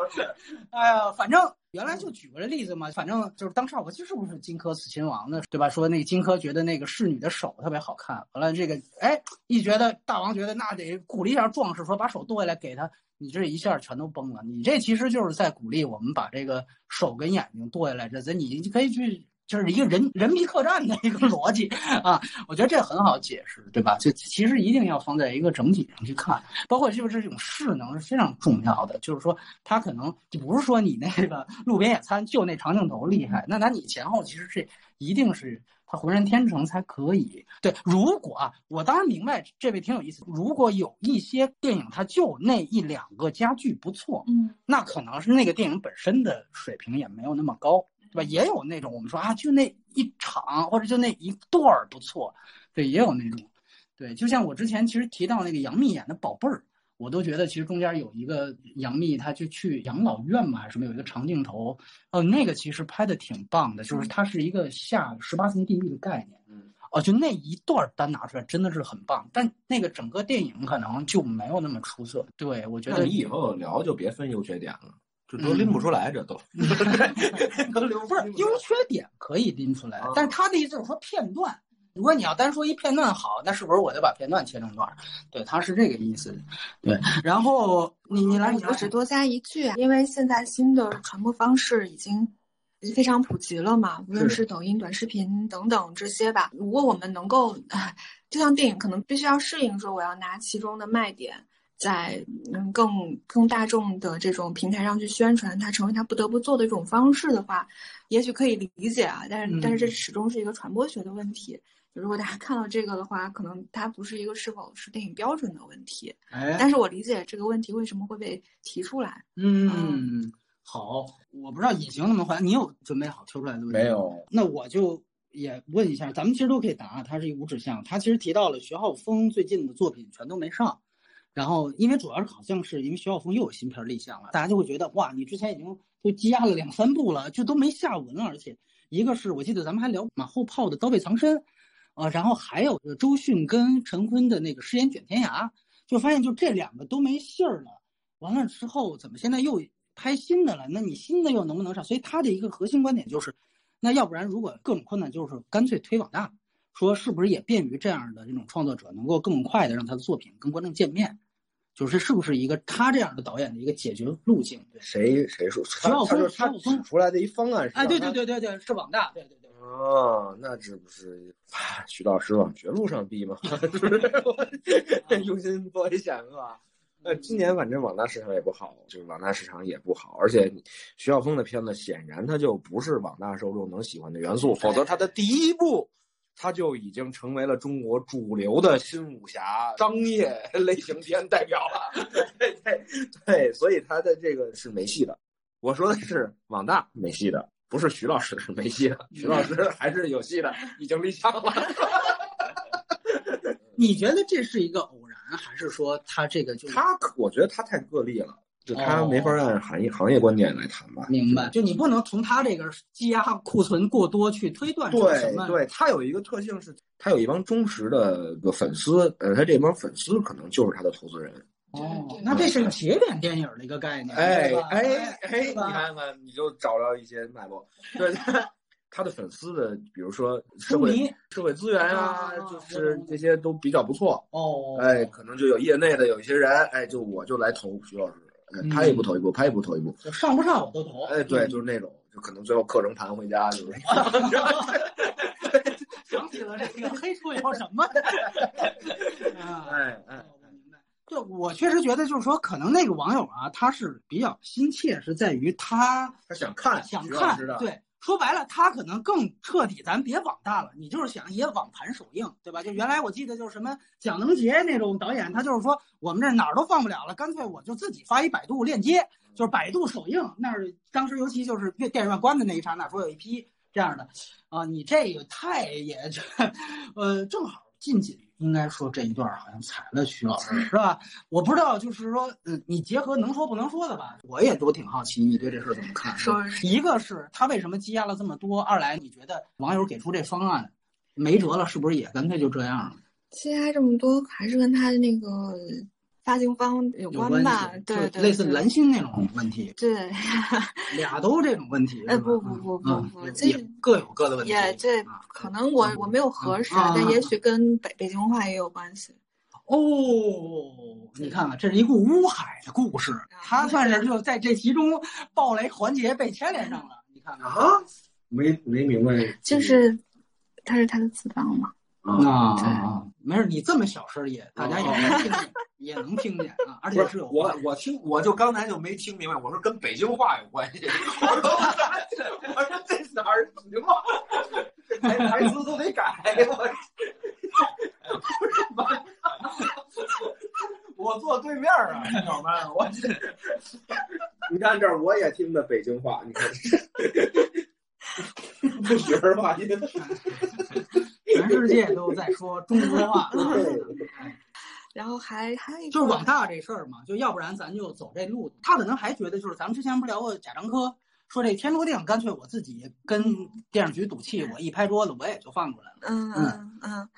[SPEAKER 1] 哎呀，反正原来就举过这例子嘛。反正就是当时我记是不是荆轲刺秦王的，对吧？说那个荆轲觉得那个侍女的手特别好看，完了这个哎一觉得大王觉得那得鼓励一下壮士，说把手剁下来给他，你这一下全都崩了。你这其实就是在鼓励我们把这个手跟眼睛剁下来，这这你可以去。就是一个人人皮客栈的一个 逻辑啊，我觉得这很好解释，对吧？就其实一定要放在一个整体上去看，包括就是这种势能是非常重要的。就是说，他可能就不是说你那个 路边野餐就那长镜头厉害，那那你前后其实是一定是他浑然天成才可以。对，如果啊，我当然明白这位挺有意思。如果有一些电影，它就那一两个家具不错，
[SPEAKER 3] 嗯，
[SPEAKER 1] 那可能是那个电影本身的水平也没有那么高。对吧？也有那种我们说啊，就那一场或者就那一段儿不错，对，也有那种，对，就像我之前其实提到那个杨幂演的《宝贝儿》，我都觉得其实中间有一个杨幂，她就去养老院嘛，还是什么，有一个长镜头，哦，那个其实拍的挺棒的，就是它是一个下十八层地狱的概念，
[SPEAKER 2] 嗯，
[SPEAKER 1] 哦，就那一段单拿出来真的是很棒，但那个整个电影可能就没有那么出色。对，我觉得
[SPEAKER 2] 你以后聊就别分优缺点了。这都拎不出来，这都
[SPEAKER 1] 都留不是 优缺点可以拎出来，但是他的意思就是说片段。如果你要单说一片段好，那是不是我就把片段切成段？对，他是这个意思。对，然后你你来，
[SPEAKER 3] 我只多加一句，因为现在新的传播方式已经非常普及了嘛，无论是抖音、短视频等等这些吧。如果我们能够，就像电影，可能必须要适应说，我要拿其中的卖点。在嗯更更大众的这种平台上去宣传，它成为他不得不做的一种方式的话，也许可以理解啊。但是但是这始终是一个传播学的问题。如果大家看到这个的话，可能它不是一个是否是电影标准的问题。
[SPEAKER 1] 哎，
[SPEAKER 3] 但是我理解这个问题为什么会被提出来。
[SPEAKER 1] 嗯，好，我不知道隐形能不能回答，你有准备好挑出来的问题
[SPEAKER 2] 没有？
[SPEAKER 1] 那我就也问一下，咱们其实都可以答。它是一个无指向，他其实提到了徐浩峰最近的作品全都没上。然后，因为主要是好像是因为徐晓峰又有新片立项了，大家就会觉得哇，你之前已经都积压了两三部了，就都没下文了。而且，一个是我记得咱们还聊马后炮的《刀背藏身》，啊，然后还有周迅跟陈坤的那个《誓言卷天涯》，就发现就这两个都没信儿了。完了之后，怎么现在又拍新的了？那你新的又能不能上？所以他的一个核心观点就是，那要不然如果各种困难，就是干脆推网大。说是不是也便于这样的这种创作者能够更快的让他的作品跟观众见面？就是是不是一个他这样的导演的一个解决路径？对，
[SPEAKER 2] 谁谁说？
[SPEAKER 1] 徐浩峰，
[SPEAKER 2] 出来的一方案是
[SPEAKER 1] 哎，对对对对对，是网大，对对对。
[SPEAKER 2] 哦，那这不是唉徐老师往绝路上逼吗？是不是？用心做一想是吧？呃，今年反正网大市场也不好，就是网大市场也不好，而且徐晓峰的片子显然他就不是网大受众能喜欢的元素，否则他的第一部他就已经成为了中国主流的新武侠商业 类型片代表了。对 对对，所以他的这个是没戏的。我说的是网大没戏的，不是徐老师是没戏的，徐老师还是有戏的，已经立项了。
[SPEAKER 1] 你觉得这是一个偶然，还是说他这个就是
[SPEAKER 2] 他，我觉得他太个例了，就他没法按行业行业观点来谈吧。
[SPEAKER 1] 明白？就你不能从他这个积压库存过多去推断出什么。
[SPEAKER 2] 对对，他有一个特性是，他有一帮忠实的个粉丝，呃，他这帮粉丝可能就是他的投资人。
[SPEAKER 1] 哦，那这是个节点电影的一个概念。
[SPEAKER 2] 哎哎哎，你看看，你就找到一些脉络。对，他的粉丝的，比如说社会社会资源啊
[SPEAKER 1] 啊，
[SPEAKER 2] 就是这些都比较不错。
[SPEAKER 1] 哦，
[SPEAKER 2] 哎，可能就有业内的有一些人，哎，就我就来投徐老师，拍一部投一部，拍一部投一部。
[SPEAKER 1] 就上不上我都投。
[SPEAKER 2] 哎，对，就是那种，就可能最后刻成盘回家，就是。
[SPEAKER 1] 想起了这个黑处有什么？啊，
[SPEAKER 2] 哎哎，
[SPEAKER 1] 我明白。对，我确实觉得就是说，可能那个网友啊，他是比较心切，是在于他
[SPEAKER 2] 他想看
[SPEAKER 1] 想看对。说白了，他可能更彻底，咱别网大了，你就是想也网盘首映，对吧？就原来我记得就是什么蒋能杰那种导演，他就是说我们这哪儿都放不了了，干脆我就自己发一百度链接，就是百度首映。那儿当时尤其就是电电影院关的那一刹那，说有一批这样的，啊，你这个太也，呃，正好近几年应该说这一段好像踩了徐老师是吧？我不知道，就是说，嗯，你结合能说不能说的吧，我也都挺好奇，你对这事儿怎么看？
[SPEAKER 3] 说
[SPEAKER 1] 一个是他为什么积压了这么多，二来你觉得网友给出这方案没辙了，是不是也干脆就这样了？
[SPEAKER 3] 积压这么多，还是跟他的那个发行方有
[SPEAKER 1] 有关
[SPEAKER 3] 关吧
[SPEAKER 1] 系？，
[SPEAKER 3] 对对，
[SPEAKER 1] 就类似蓝星那种问题，
[SPEAKER 3] 对，
[SPEAKER 1] 俩都这种问题。
[SPEAKER 3] 哎不不不不不这
[SPEAKER 1] 也各有各的问题。
[SPEAKER 3] 也这
[SPEAKER 1] 啊
[SPEAKER 3] 可能我我没有核实，
[SPEAKER 1] 啊
[SPEAKER 3] 但也许跟北北京话也有关系。
[SPEAKER 1] 哦，你看看，这是一个乌海的故事，他算是就在这其中暴雷环节被牵连上了。你看看
[SPEAKER 2] 啊，没没明白，
[SPEAKER 3] 就是他是他的资方嘛，
[SPEAKER 1] 啊没事，你这么小声也大家也能听见，也能听见啊，而且是有
[SPEAKER 2] 我我听我就刚才就没听明白，我说跟北京话有关系，我说我说这哪儿行吗？这台台词都得改，我 我坐对面啊，朋友们，我这 你看这儿我也听的北京话，你看不学儿吧？你
[SPEAKER 1] 全世界都在说中国话。
[SPEAKER 3] 然后还还有一
[SPEAKER 1] 就是网大这事儿嘛，就要不然咱就走这路。他可能还觉得，就是咱们之前不是聊过贾樟柯，说这天注定，干脆我自己跟电视局赌气，我一拍桌子我也就放出来了。
[SPEAKER 3] 嗯嗯嗯，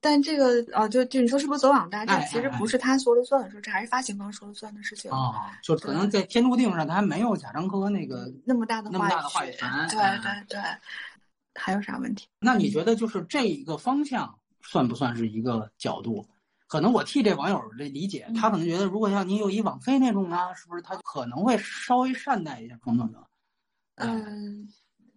[SPEAKER 3] 但这个啊，就就你说是不是走网大？这
[SPEAKER 1] 哎
[SPEAKER 3] 其实不是他说了算的事，这还是发行方说了算的事情。
[SPEAKER 1] 啊，就可能在天注定上，他还没有贾樟柯那个。
[SPEAKER 3] 那么大的
[SPEAKER 1] 那么大的话语权
[SPEAKER 3] 对
[SPEAKER 1] 嗯
[SPEAKER 3] 对对，还有啥问题？
[SPEAKER 1] 那你觉得就是这一个方向算不算是一个角度？可能我替这网友的理解，他可能觉得，如果像你有一网飞那种呢，是不是他可能会稍微善待一下创作者？
[SPEAKER 3] 嗯，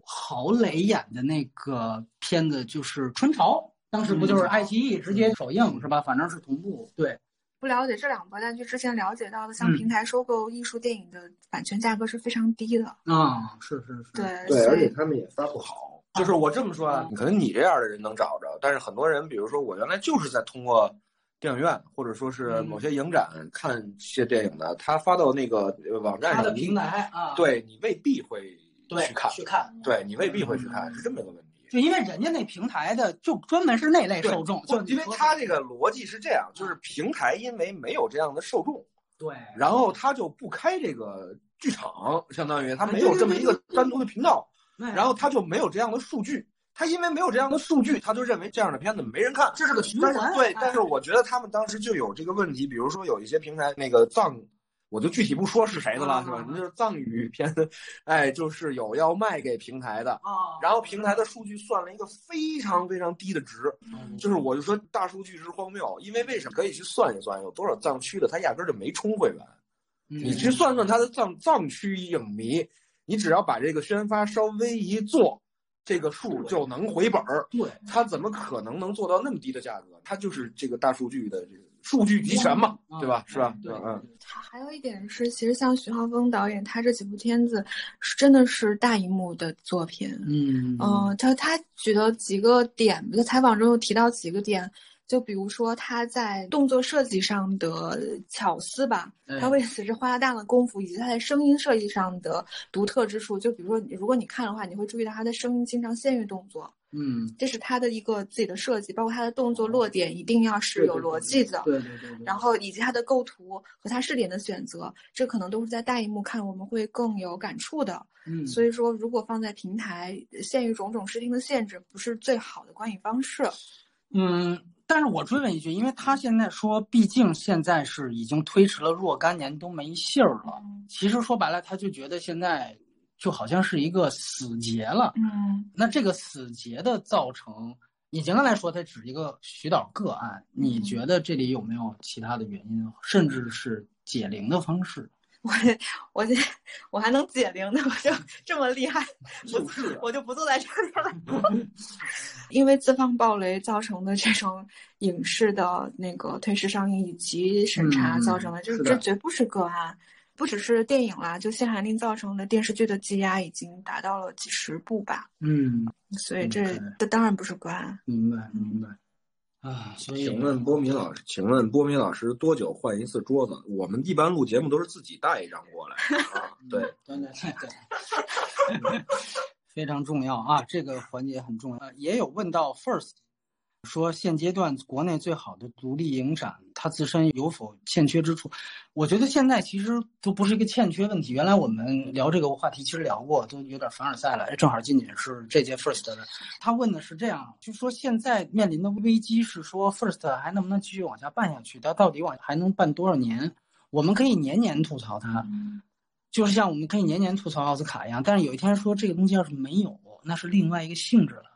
[SPEAKER 1] 郝蕾演的那个片子就是《春潮》，当时不就是爱奇艺直接首映是吧？反正是同步。对，
[SPEAKER 3] 不了解这两部，但就之前了解到的，像
[SPEAKER 1] 嗯
[SPEAKER 3] 平台收购艺术电影的版权价格是非常低的。
[SPEAKER 1] 啊，是是是，
[SPEAKER 3] 对，
[SPEAKER 2] 对，而且他们也发不好。就是我这么说啊，可能你这样的人能找着，但是很多人，比如说我原来就是在通过电影院或者说是某些影展看些电影的，他发到那个呃网站上，
[SPEAKER 1] 的平台啊，
[SPEAKER 2] 对你未必会去看，
[SPEAKER 1] 去看，
[SPEAKER 2] 对你未必会去看，是这么一个问题。
[SPEAKER 1] 就因为人家那平台的就专门是那类受众，就
[SPEAKER 2] 因为他这个逻辑是这样，就是平台因为没有这样的受众，
[SPEAKER 1] 对，
[SPEAKER 2] 然后他就不开这个剧场，相当于他没有这么一个单独的频道。然后他就没有这样的数据，他因为没有这样的数据，他就认为这样的片子没人看，
[SPEAKER 1] 这是个循环。
[SPEAKER 2] 对，但是我觉得他们当时就有这个问题，比如说有一些平台那个藏我就具体不说是谁的了，是吧
[SPEAKER 1] 啊？
[SPEAKER 2] 那就是藏语片，哎，就是有要卖给平台的，
[SPEAKER 1] 啊，
[SPEAKER 2] 然后平台的数据算了一个非常非常低的值，
[SPEAKER 1] 嗯
[SPEAKER 2] 就是我就说大数据是荒谬，因为为什么可以去算一算有多少藏区的他压根儿就没充会员，
[SPEAKER 1] 嗯
[SPEAKER 2] 你去算算他的藏藏区影迷，你只要把这个宣发稍微一做，这个数就能回本儿。
[SPEAKER 1] 对，
[SPEAKER 2] 他怎么可能能做到那么低的价格？他就是这个大数据的这个数据集权嘛，对吧？是吧？
[SPEAKER 1] 对，
[SPEAKER 2] 嗯，
[SPEAKER 3] 还还有一点是，其实像徐浩峰导演，他这几部片子是真的是大荧幕的作品。
[SPEAKER 1] 嗯
[SPEAKER 3] 嗯，他他举了几个点，在采访中又提到几个点，就比如说他在动作设计上的巧思吧，他为此是花了大量的功夫，以及他在声音设计上的独特之处。就比如说，如果你看的话，你会注意到他的声音经常限于动作，
[SPEAKER 1] 嗯，
[SPEAKER 3] 这是他的一个自己的设计，包括他的动作落点一定要是有逻辑的。
[SPEAKER 1] 对对对对。
[SPEAKER 3] 然后以及他的构图和他视点的选择，这可能都是在大荧幕看我们会更有感触的。
[SPEAKER 1] 嗯，
[SPEAKER 3] 所以说，如果放在平台，限于种种视听的限制，不是最好的观影方式。
[SPEAKER 1] 嗯，但是我追问一句，因为他现在说，毕竟现在是已经推迟了若干年都没信儿了。
[SPEAKER 3] 嗯
[SPEAKER 1] 其实说白了，他就觉得现在就好像是一个死结了。
[SPEAKER 3] 嗯
[SPEAKER 1] 那这个死结的造成，你刚才说它只是一个徐导个案，你
[SPEAKER 3] 嗯
[SPEAKER 1] 觉得这里有没有其他的原因，甚至是解铃的方式？
[SPEAKER 3] 我我这我还能解铃呢，我就 这么厉害，
[SPEAKER 1] 就是啊
[SPEAKER 3] 我就不坐在这儿了。因为自放暴雷造成的这种影视的那个推迟上映以及审查
[SPEAKER 1] 嗯
[SPEAKER 3] 造成的，就
[SPEAKER 1] 是
[SPEAKER 3] 这绝不是个案。不只是电影啦，就限韩令造成的电视剧的积压已经达到了几十部吧，
[SPEAKER 1] 嗯，
[SPEAKER 3] 所以这这当然不是个案。
[SPEAKER 1] 明白明白。啊，所以
[SPEAKER 2] 请问波米老师，请问波米老师多久换一次桌子？我们一般录节目都是自己带一张过来啊。对，
[SPEAKER 1] 对对对对，非常重要啊，这个环节很重要。呃也有问到 First，说现阶段国内最好的独立影展，它自身有否欠缺之处？我觉得现在其实都不是一个欠缺问题。原来我们聊这个话题，其实聊过，都有点凡尔赛了。哎正好金姐是这届 First 的，他问的是这样，就说现在面临的危机是说 First 还能不能继续往下办下去？它到底往还能办多少年？我们可以年年吐槽它，就是像我们可以年年吐槽奥斯卡一样，但是有一天说这个东西要是没有，那是另外一个性质了。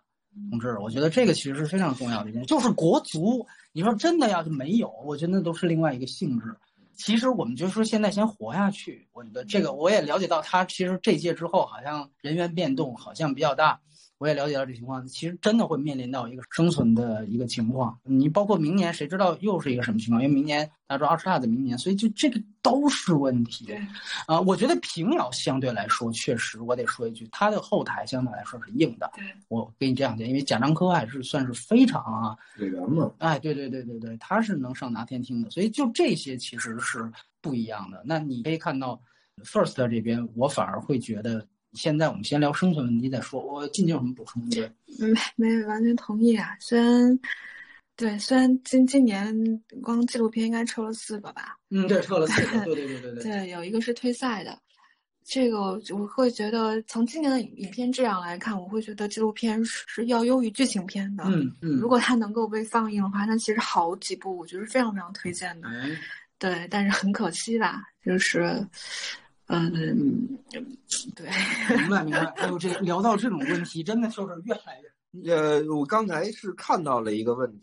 [SPEAKER 1] 同志，我觉得这个其实是非常重要的一件，就是国足，你说真的要是没有，我觉得那都是另外一个性质。其实我们就说现在先活下去，我觉得这个我也了解到，他其实这届之后好像人员变动好像比较大。我也了解到这情况，其实真的会面临到一个生存的一个情况。你包括明年，谁知道又是一个什么情况？因为明年大家说二十大在明年，所以就这个都是问题。
[SPEAKER 3] 对
[SPEAKER 1] 啊、我觉得平遥相对来说，确实我得说一句，它的后台相对来说是硬的。
[SPEAKER 3] 对，
[SPEAKER 1] 我给你这样讲，因为贾樟柯还是算是非常啊，
[SPEAKER 2] 委员嘛，
[SPEAKER 1] 哎，对对对对对，他是能上拿天听的，所以就这些其实是不一样的。那你可以看到，First 这边，我反而会觉得，现在我们先聊生存问题再说。我静静有什么补充的？
[SPEAKER 3] 没没完全同意啊。虽然，对，虽然今今年光纪录片应该抽了四个吧，
[SPEAKER 1] 嗯，对，抽了四个，对对对对对。
[SPEAKER 3] 对，有一个是退赛的。这个我会觉得，从今年的影影片质量来看，我会觉得纪录片是是要优于剧情片的。
[SPEAKER 1] 嗯嗯，
[SPEAKER 3] 如果它能够被放映的话，那其实好几部我觉得是非常非常推荐的。
[SPEAKER 1] 哎，
[SPEAKER 3] 对，但是很可惜吧，就是，嗯，对，
[SPEAKER 1] 明白明白。哎呦，这聊到这种问题，真的就是越来越……
[SPEAKER 2] 呃，我刚才是看到了一个问题，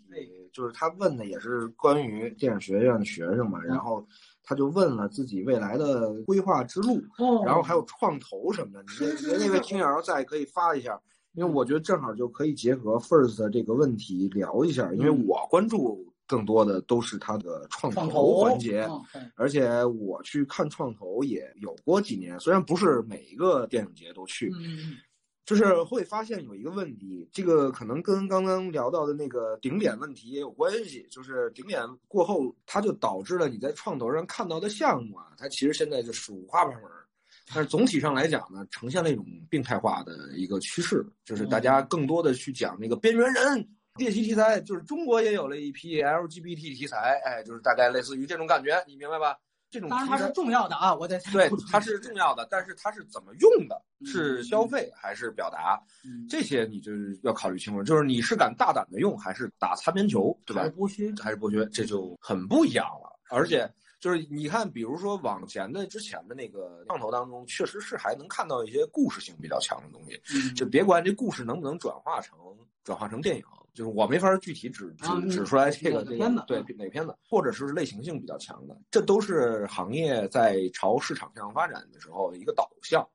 [SPEAKER 2] 就是他问的也是关于电影学院的学生嘛，然后他就问了自己未来的规划之路，
[SPEAKER 1] 哦
[SPEAKER 2] 然后还有创投什么的。你
[SPEAKER 1] 是是
[SPEAKER 2] 那那位听友在可以发一下，因为我觉得正好就可以结合 First 这个问题聊一下，因为我关注更多的都是它的创投环节。而且我去看创投也有过几年，虽然不是每一个电影节都去，
[SPEAKER 1] 嗯
[SPEAKER 2] 就是会发现有一个问题，这个可能跟刚刚聊到的那个顶点问题也有关系。就是顶点过后，它就导致了你在创投上看到的项目啊，它其实现在就是五花八门儿。但是总体上来讲呢，呈现了一种病态化的一个趋势，就是大家更多的去讲那个边缘人。猎奇题材就是中国也有了一批 LGBT 题材，哎，就是大概类似于这种感觉，你明白吧？这种
[SPEAKER 1] 当然它是重要的啊，我得
[SPEAKER 2] 对，它是重要的，但是它是怎么用的？
[SPEAKER 1] 嗯
[SPEAKER 2] 是消费还是表达？
[SPEAKER 1] 嗯
[SPEAKER 2] 这些你就是要考虑清楚，就是你是敢大胆的用，还是打擦边球，对吧
[SPEAKER 1] 还是？剥削，
[SPEAKER 2] 还是剥削，这就很不一样了。而且就是你看，比如说往前的之前的那个创投当中，确实是还能看到一些故事性比较强的东西。
[SPEAKER 1] 嗯
[SPEAKER 2] 就别管这故事能不能转化成转化成电影，就是我没法具体指
[SPEAKER 1] 啊
[SPEAKER 2] 指指出来这个
[SPEAKER 1] 片子
[SPEAKER 2] 对哪个片子，或者是类型性比较强的，这都是行业在朝市场向发展的时候一个导向。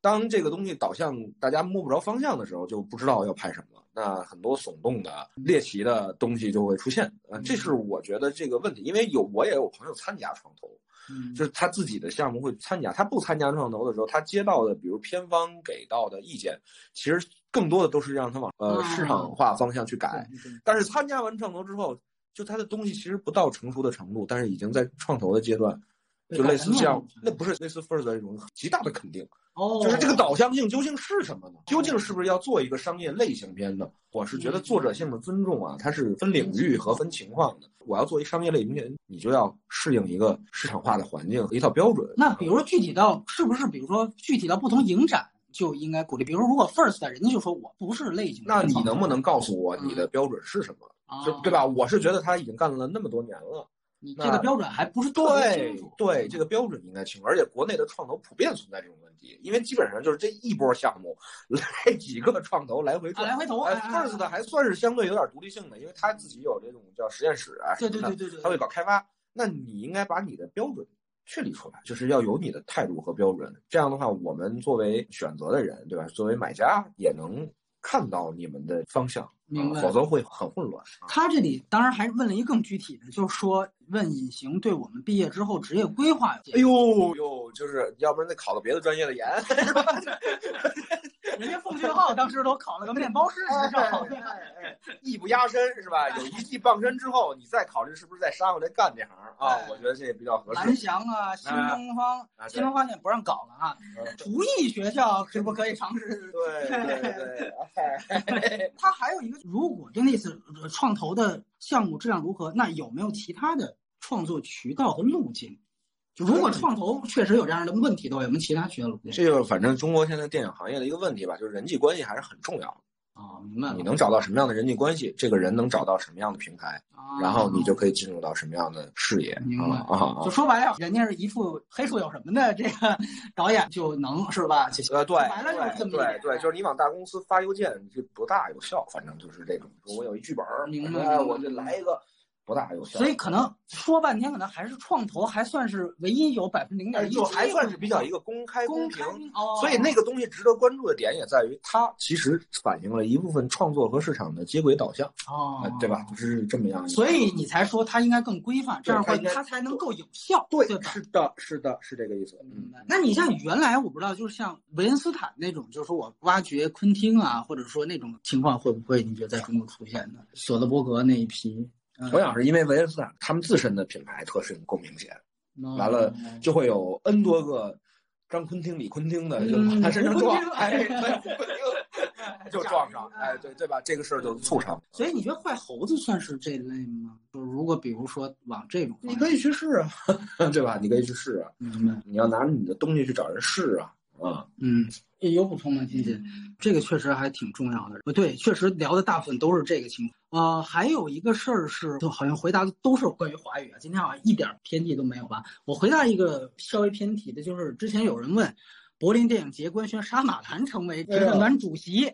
[SPEAKER 2] 当这个东西导向大家摸不着方向的时候，就不知道要拍什么，那很多耸动的、猎奇的东西就会出现。呃，这是我觉得这个问题，因为有我也有朋友参加创投，
[SPEAKER 1] 嗯
[SPEAKER 2] 就是他自己的项目会参加，他不参加创投的时候，他接到的比如偏方给到的意见，其实更多的都是让他往呃
[SPEAKER 1] 哦
[SPEAKER 2] 市场化方向去改。但是参加完创投之后，就他的东西其实不到成熟的程度，但是已经在创投的阶段，就类似这样，那不是类似 First 的一种极大的肯定，
[SPEAKER 1] 哦，
[SPEAKER 2] 就是这个导向性究竟是什么呢？究竟是不是要做一个商业类型片呢？我是觉得作者性的尊重啊，它是分领域和分情况的。我要做一商业类型片，你就要适应一个市场化的环境和一套标准。
[SPEAKER 1] 那比如说具体到是不是，比如说具体到不同影展就应该鼓励，比如说如果 First 人家就说我不是类型，
[SPEAKER 2] 那你能不能告诉我你的标准是什么？
[SPEAKER 1] 啊
[SPEAKER 2] 就对吧？我是觉得他已经干了那么多年了，
[SPEAKER 1] 你这个标准还不是
[SPEAKER 2] 对对，这个标准应该清楚。而且国内的创投普遍存在这种问题，因为基本上就是这一波项目来几个创投来回。
[SPEAKER 1] 来回投
[SPEAKER 2] 哎，First 的还算是相对有点独立性的，因为他自己有这种叫实验室啊
[SPEAKER 1] 对，对对对对，
[SPEAKER 2] 他会搞开发。那你应该把你的标准确立出来，就是要有你的态度和标准。这样的话，我们作为选择的人，对吧？作为买家也能看到你们的方向，
[SPEAKER 1] 明白
[SPEAKER 2] 啊否则会很混乱。啊
[SPEAKER 1] 他这里当然还问了一个更具体的，就是说问隐形对我们毕业之后职业规划
[SPEAKER 2] 哎。呦呦，就是要不然得考个别的专业的研，是吧？
[SPEAKER 1] 人家奉俊昊当时都考了个面包师执照，
[SPEAKER 2] 艺不压身是吧？有一技傍身之后，你再考虑是不是再杀回来干这行啊
[SPEAKER 1] 哎？
[SPEAKER 2] 我觉得这也比较合适蓝。
[SPEAKER 1] 翔啊，新东方，新东方现在不让搞了啊，厨艺学校可不可以尝试？
[SPEAKER 2] 对对对，哎
[SPEAKER 1] 它还有一个，如果就那次呃创投的项目质量如何，那有没有其他的创作渠道和路径？就如果创投确实有这样的问题的话，有没有其他渠道？
[SPEAKER 2] 这就是反正中国现在电影行业的一个问题吧，就是人际关系还是很重要的。
[SPEAKER 1] 啊，明白了。
[SPEAKER 2] 你能找到什么样的人际关系，这个人能找到什么样的平台，
[SPEAKER 1] 啊，
[SPEAKER 2] 然后你就可以进入到什么样的视野
[SPEAKER 1] 明白
[SPEAKER 2] 啊
[SPEAKER 1] 就！说白了，人家是一副黑处有什么的这个导演就能是吧？
[SPEAKER 2] 对
[SPEAKER 1] 说白了就是这么一
[SPEAKER 2] 对对，就是你往大公司发邮件，这不大有效，反正就是这种。我有一剧本，
[SPEAKER 1] 明白
[SPEAKER 2] 哎，我就来一个，不大有效。
[SPEAKER 1] 所以可能说半天，可能还是创投还算是唯一有百分之零
[SPEAKER 2] 哎，
[SPEAKER 1] 点一，
[SPEAKER 2] 就还算是比较一个公开
[SPEAKER 1] 公
[SPEAKER 2] 平。
[SPEAKER 1] 开哦。
[SPEAKER 2] 所以那个东西值得关注的点也在于，它其实反映了一部分创作和市场的接轨导向，
[SPEAKER 1] 哦
[SPEAKER 2] 呃，对吧？就是这么样。
[SPEAKER 1] 所以你才说它应该更规范，这样的话
[SPEAKER 2] 它
[SPEAKER 1] 才能够有效，
[SPEAKER 2] 对
[SPEAKER 1] 对，
[SPEAKER 2] 是的，是的，是这个意思。嗯，
[SPEAKER 1] 那你像原来我不知道，就是像维恩斯坦那种，就是说我挖掘昆汀啊，或者说那种情况会不会你觉得在中国出现呢？索德伯格那一批，嗯
[SPEAKER 2] 我想是因为维恩斯坦他们自身的品牌特性够明显，
[SPEAKER 1] 嗯
[SPEAKER 2] 完了就会有 N 多个张昆汀、李昆汀的就
[SPEAKER 1] 嗯
[SPEAKER 2] 往他身上撞 哎，就撞上，哎，对对吧？这个事儿就促成。
[SPEAKER 1] 所以你觉得坏猴子算是这类吗？就如果比如说往这种，
[SPEAKER 2] 你可以去试啊，对吧？你可以去试啊，
[SPEAKER 1] 明白？
[SPEAKER 2] 你要拿着你的东西去找人试啊，啊，
[SPEAKER 1] 嗯，有补充吗，金姐？这个确实还挺重要的。不对，确实聊的大部分都是这个情况。呃，还有一个事儿是，就好像回答的都是关于华语啊，今天好像一点偏题都没有吧？我回答一个稍微偏题的，就是之前有人问，柏林电影节官宣沙马兰成为评审团主席，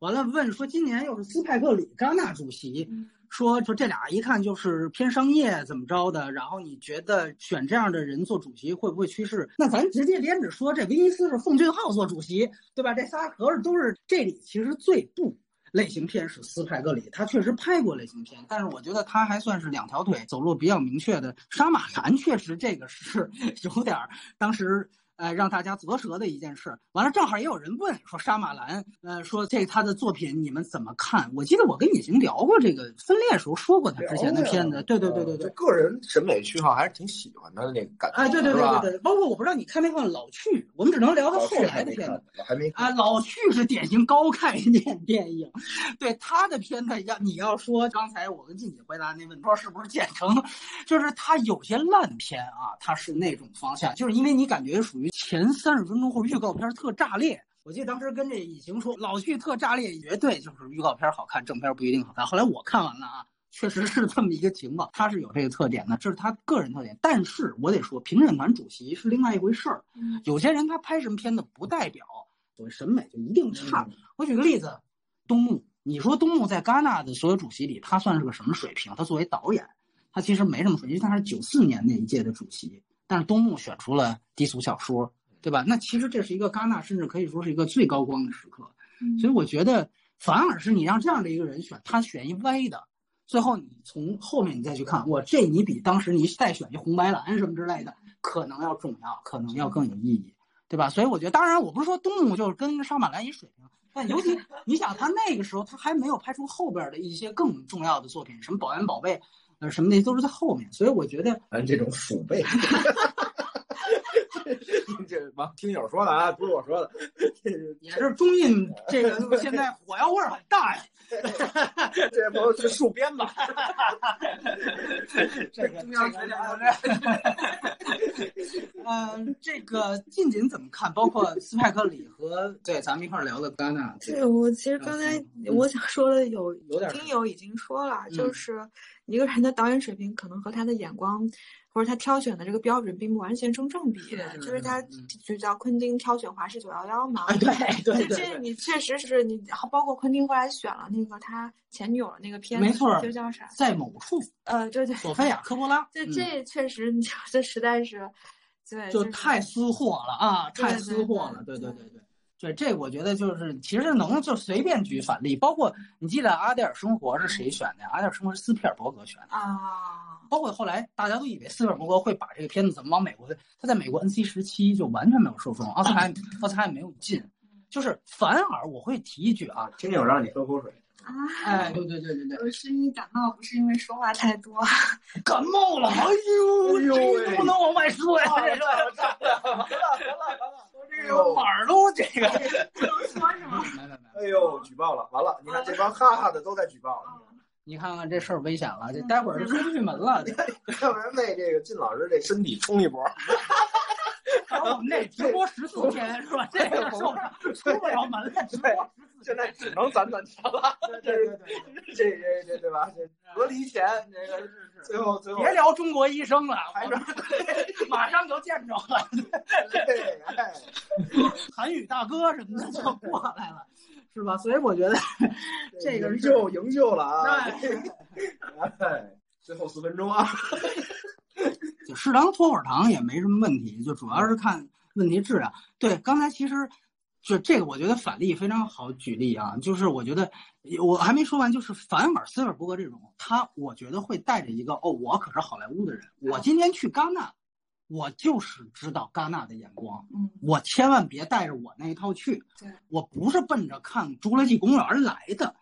[SPEAKER 1] 完了问说今年又是斯派克里戛纳主席。说说这俩一看就是偏商业怎么着的，然后你觉得选这样的人做主席会不会趋势？那咱直接连着说，这威尼斯是奉俊昊做主席，对吧？这仨合着都是这里其实最不类型片是斯派克里，他确实拍过类型片，但是我觉得他还算是两条腿走路比较明确的。杀马兰确实这个是 有点当时。呃，让大家啧舌的一件事。完了，正好也有人问说沙马兰，呃，说这他的作品你们怎么看？我记得我跟已经聊过这个分裂时候说过他之前的片子，对对对对对。
[SPEAKER 2] 个人审美区好还是挺喜欢他的那个感觉，
[SPEAKER 1] 哎，对对对对对，包括我不知道你看没看《老去》，我们只能聊他后来的片子。
[SPEAKER 2] 还没
[SPEAKER 1] 啊，《老去》是典型高概念电影，对他的片子要你要说刚才我跟静姐回答那问题，说是不是建成，就是他有些烂片啊，他是那种方向，就是因为你感觉属于。前三十分钟或者预告片特炸裂，我记得当时跟这以晴说，老剧特炸裂，绝对就是预告片好看，正片不一定好看。后来我看完了啊，确实是这么一个情况，他是有这个特点的，这是他个人特点。但是我得说，评审团主席是另外一回事儿。
[SPEAKER 3] 嗯
[SPEAKER 1] 有些人他拍什么片子，不代表所谓审美就一定差。
[SPEAKER 2] 嗯
[SPEAKER 1] 我举个例子，东木，你说东木在戛纳的所有主席里，他算是个什么水平？他作为导演，他其实没什么水平，因为他是九四年那一届的主席，但是东木选出了低俗小说，对吧？那其实这是一个戛纳，甚至可以说是一个最高光的时刻。
[SPEAKER 3] 嗯
[SPEAKER 1] 所以我觉得，反而是你让这样的一个人选，他选一歪的，最后你从后面你再去看，我，这你比当时你再选一红白蓝什么之类的，可能要重要，可能要更有意义，对吧？所以我觉得，当然我不是说东木就是跟沙马兰一水平，但尤其你想他那个时候，他还没有拍出后边的一些更重要的作品，什么《保安宝贝》，呃，什么那些都是在后面，所以我觉得
[SPEAKER 2] 嗯这种鼠辈，这王听友说的啊，不是我说的，
[SPEAKER 1] 也是中印这个 现在火药味儿很大呀。
[SPEAKER 2] 这位朋友是戍边吧？
[SPEAKER 1] 这个这个呃，这个近景怎么看？包括斯派克里和对咱们一块儿聊的戛纳，
[SPEAKER 3] 对，我其实刚才我想说的有
[SPEAKER 1] 有点
[SPEAKER 3] 听友已经说了，
[SPEAKER 1] 嗯
[SPEAKER 3] 就是一个人的导演水平可能和他的眼光或者他挑选的这个标准并不完全成正比，
[SPEAKER 1] 是
[SPEAKER 3] 就是他
[SPEAKER 1] 嗯
[SPEAKER 3] 就叫昆汀挑选华氏九幺幺嘛。
[SPEAKER 1] 哎，对 对对对，
[SPEAKER 3] 这你确实是你，包括昆汀后来选了那个他前女友的那个片子，
[SPEAKER 1] 没错
[SPEAKER 3] 就叫啥？
[SPEAKER 1] 在某处，
[SPEAKER 3] 呃，对对，
[SPEAKER 1] 索菲亚科波拉，
[SPEAKER 3] 这
[SPEAKER 1] 嗯
[SPEAKER 3] 这确实，你 这实在是，对，
[SPEAKER 1] 就太私货了啊，太私货了，对对对对。对，这我觉得就是，其实能就随便举反例，包括你记得《阿黛尔生活》是谁选的呀？《阿黛尔生活》是斯皮尔伯格选的，
[SPEAKER 3] 啊，
[SPEAKER 1] 包括后来大家都以为斯皮尔伯格会把这个片子怎么往美国推，他在美国 NC 时期就完全没有受众，奥斯卡 奥斯卡也没有进，就是反而我会提一句啊，
[SPEAKER 2] 听听我让你喝口水。
[SPEAKER 3] 啊，
[SPEAKER 1] 哎，对对对对对，
[SPEAKER 3] 我是因为感冒，不是因为说话太多。
[SPEAKER 1] 感冒了，哎呦，
[SPEAKER 2] 哎呦
[SPEAKER 1] 不能往外说呀，这个这个哪儿都这个，
[SPEAKER 3] 不能说是吗？
[SPEAKER 1] 没没没。
[SPEAKER 2] 哎呦，举报了，完了，你看这帮哈哈的都在举报，
[SPEAKER 1] 你看看这事儿危险了，这待会儿就出不去门了。
[SPEAKER 2] 要不然为这个靳老师这身体冲一波。
[SPEAKER 1] 然后我们这直播十四天是吧？这个受伤出不了门了，直播14
[SPEAKER 2] 现在只能攒攒钱了，
[SPEAKER 1] 对对对对，
[SPEAKER 2] 这这这对吧？这隔离前这个
[SPEAKER 1] 是是
[SPEAKER 2] 最后最后
[SPEAKER 1] 别聊中国医生了，
[SPEAKER 2] 还是
[SPEAKER 1] 马上就见着了，
[SPEAKER 2] 对，哎，
[SPEAKER 1] 韩语大哥什么的就过来了，是吧？所以我觉得这个
[SPEAKER 2] 营
[SPEAKER 1] 是
[SPEAKER 2] 救营救了啊！最后四分钟啊，
[SPEAKER 1] 就适当拖会儿糖也没什么问题，就主要是看问题质量。对，刚才其实就这个，我觉得反例非常好举例啊，就是我觉得我还没说完，就是反尔斯尔伯格这种，他我觉得会带着一个哦，我可是好莱坞的人，我今天去戛纳，我就是知道戛纳的眼光，
[SPEAKER 3] 嗯，
[SPEAKER 1] 我千万别带着我那一套去
[SPEAKER 3] 对，
[SPEAKER 1] 我不是奔着看《侏罗纪公园》来的。